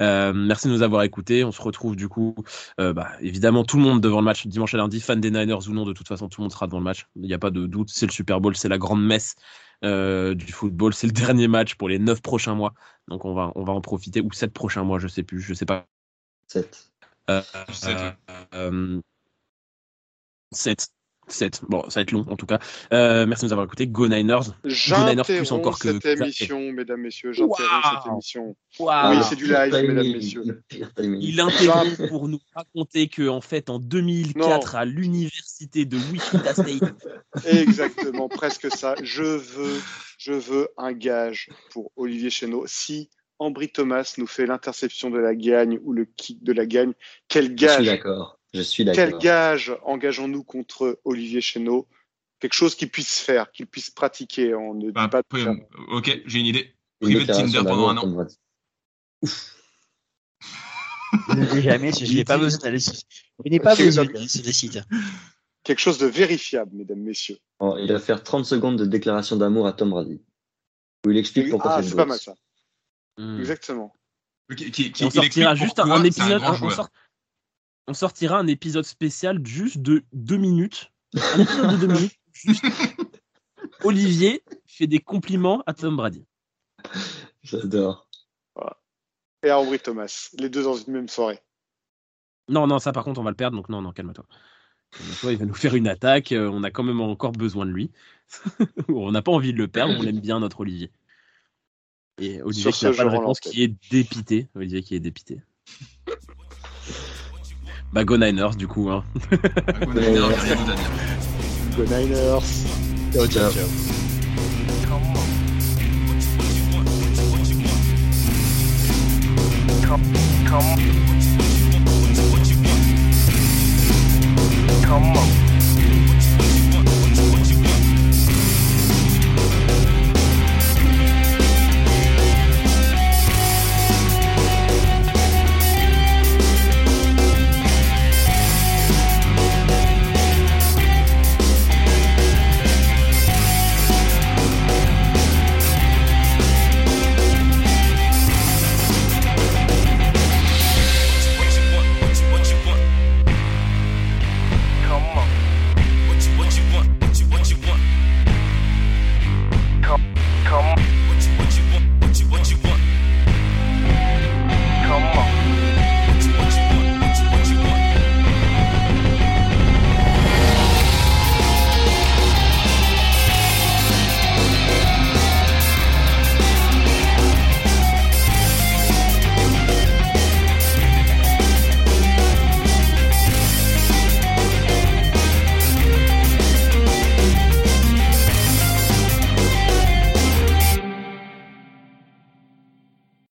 Euh, merci de nous avoir écoutés. On se retrouve du coup, euh, bah, évidemment, tout le monde devant le match dimanche à lundi, fan des Niners ou non, de toute façon, tout le monde sera devant le match. Il n'y a pas de doute, c'est le Super Bowl, c'est la grande messe. Euh, du football. C'est le dernier match pour les neuf prochains mois. Donc on va, on va en profiter. Ou sept prochains mois, je sais plus, je sais pas. Sept. Euh, euh, sept. 7. Bon, ça va être long en tout cas. Euh, merci de nous avoir écoutés. Go Niners. Go Niners plus encore que. cette émission, mesdames, messieurs. J'interromps cette émission. Oui, c'est du live, mesdames, messieurs. Il interrompt pour nous raconter que en fait, en 2004, à l'université de Wichita State. Exactement, presque ça. Je veux, je veux un gage pour Olivier Chéneau. Si Ambry Thomas nous fait l'interception de la gagne ou le kick de la gagne, quel gage. Je suis d'accord. Quel gage engageons-nous contre Olivier Chéneau Quelque chose qu'il puisse faire, qu'il puisse pratiquer. On ne bah, pas ok, j'ai une idée. Privé de Tinder pendant un an. jamais, je n'ai pas besoin d'aller sur. Je n'ai pas besoin d'aller sur des sites. Quelque chose de vérifiable, mesdames, messieurs. il va faire 30 secondes de déclaration d'amour à Tom Brady. Où il explique pourquoi ah, c'est pas mal ça. Exactement. Qui, on sortira juste un, épisode. Un, on sortira un épisode spécial juste de deux minutes. Un épisode de deux minutes. Olivier fait des compliments à Tom Brady. J'adore. Et à Henry Thomas, les deux dans une même soirée. Non, non, ça par contre, on va le perdre, donc non, non, calme-toi. il va nous faire une attaque, euh, on a quand même encore besoin de lui. on n'a pas envie de le perdre, on aime bien notre Olivier. Et Olivier qui n'a pas de réponse, qui est dépité. Olivier qui est dépité. Bah Go Niners du coup. Hein. Bah, go Niners, rien à dire. Go Niners. Ciao ciao. ciao. Come, come, come on.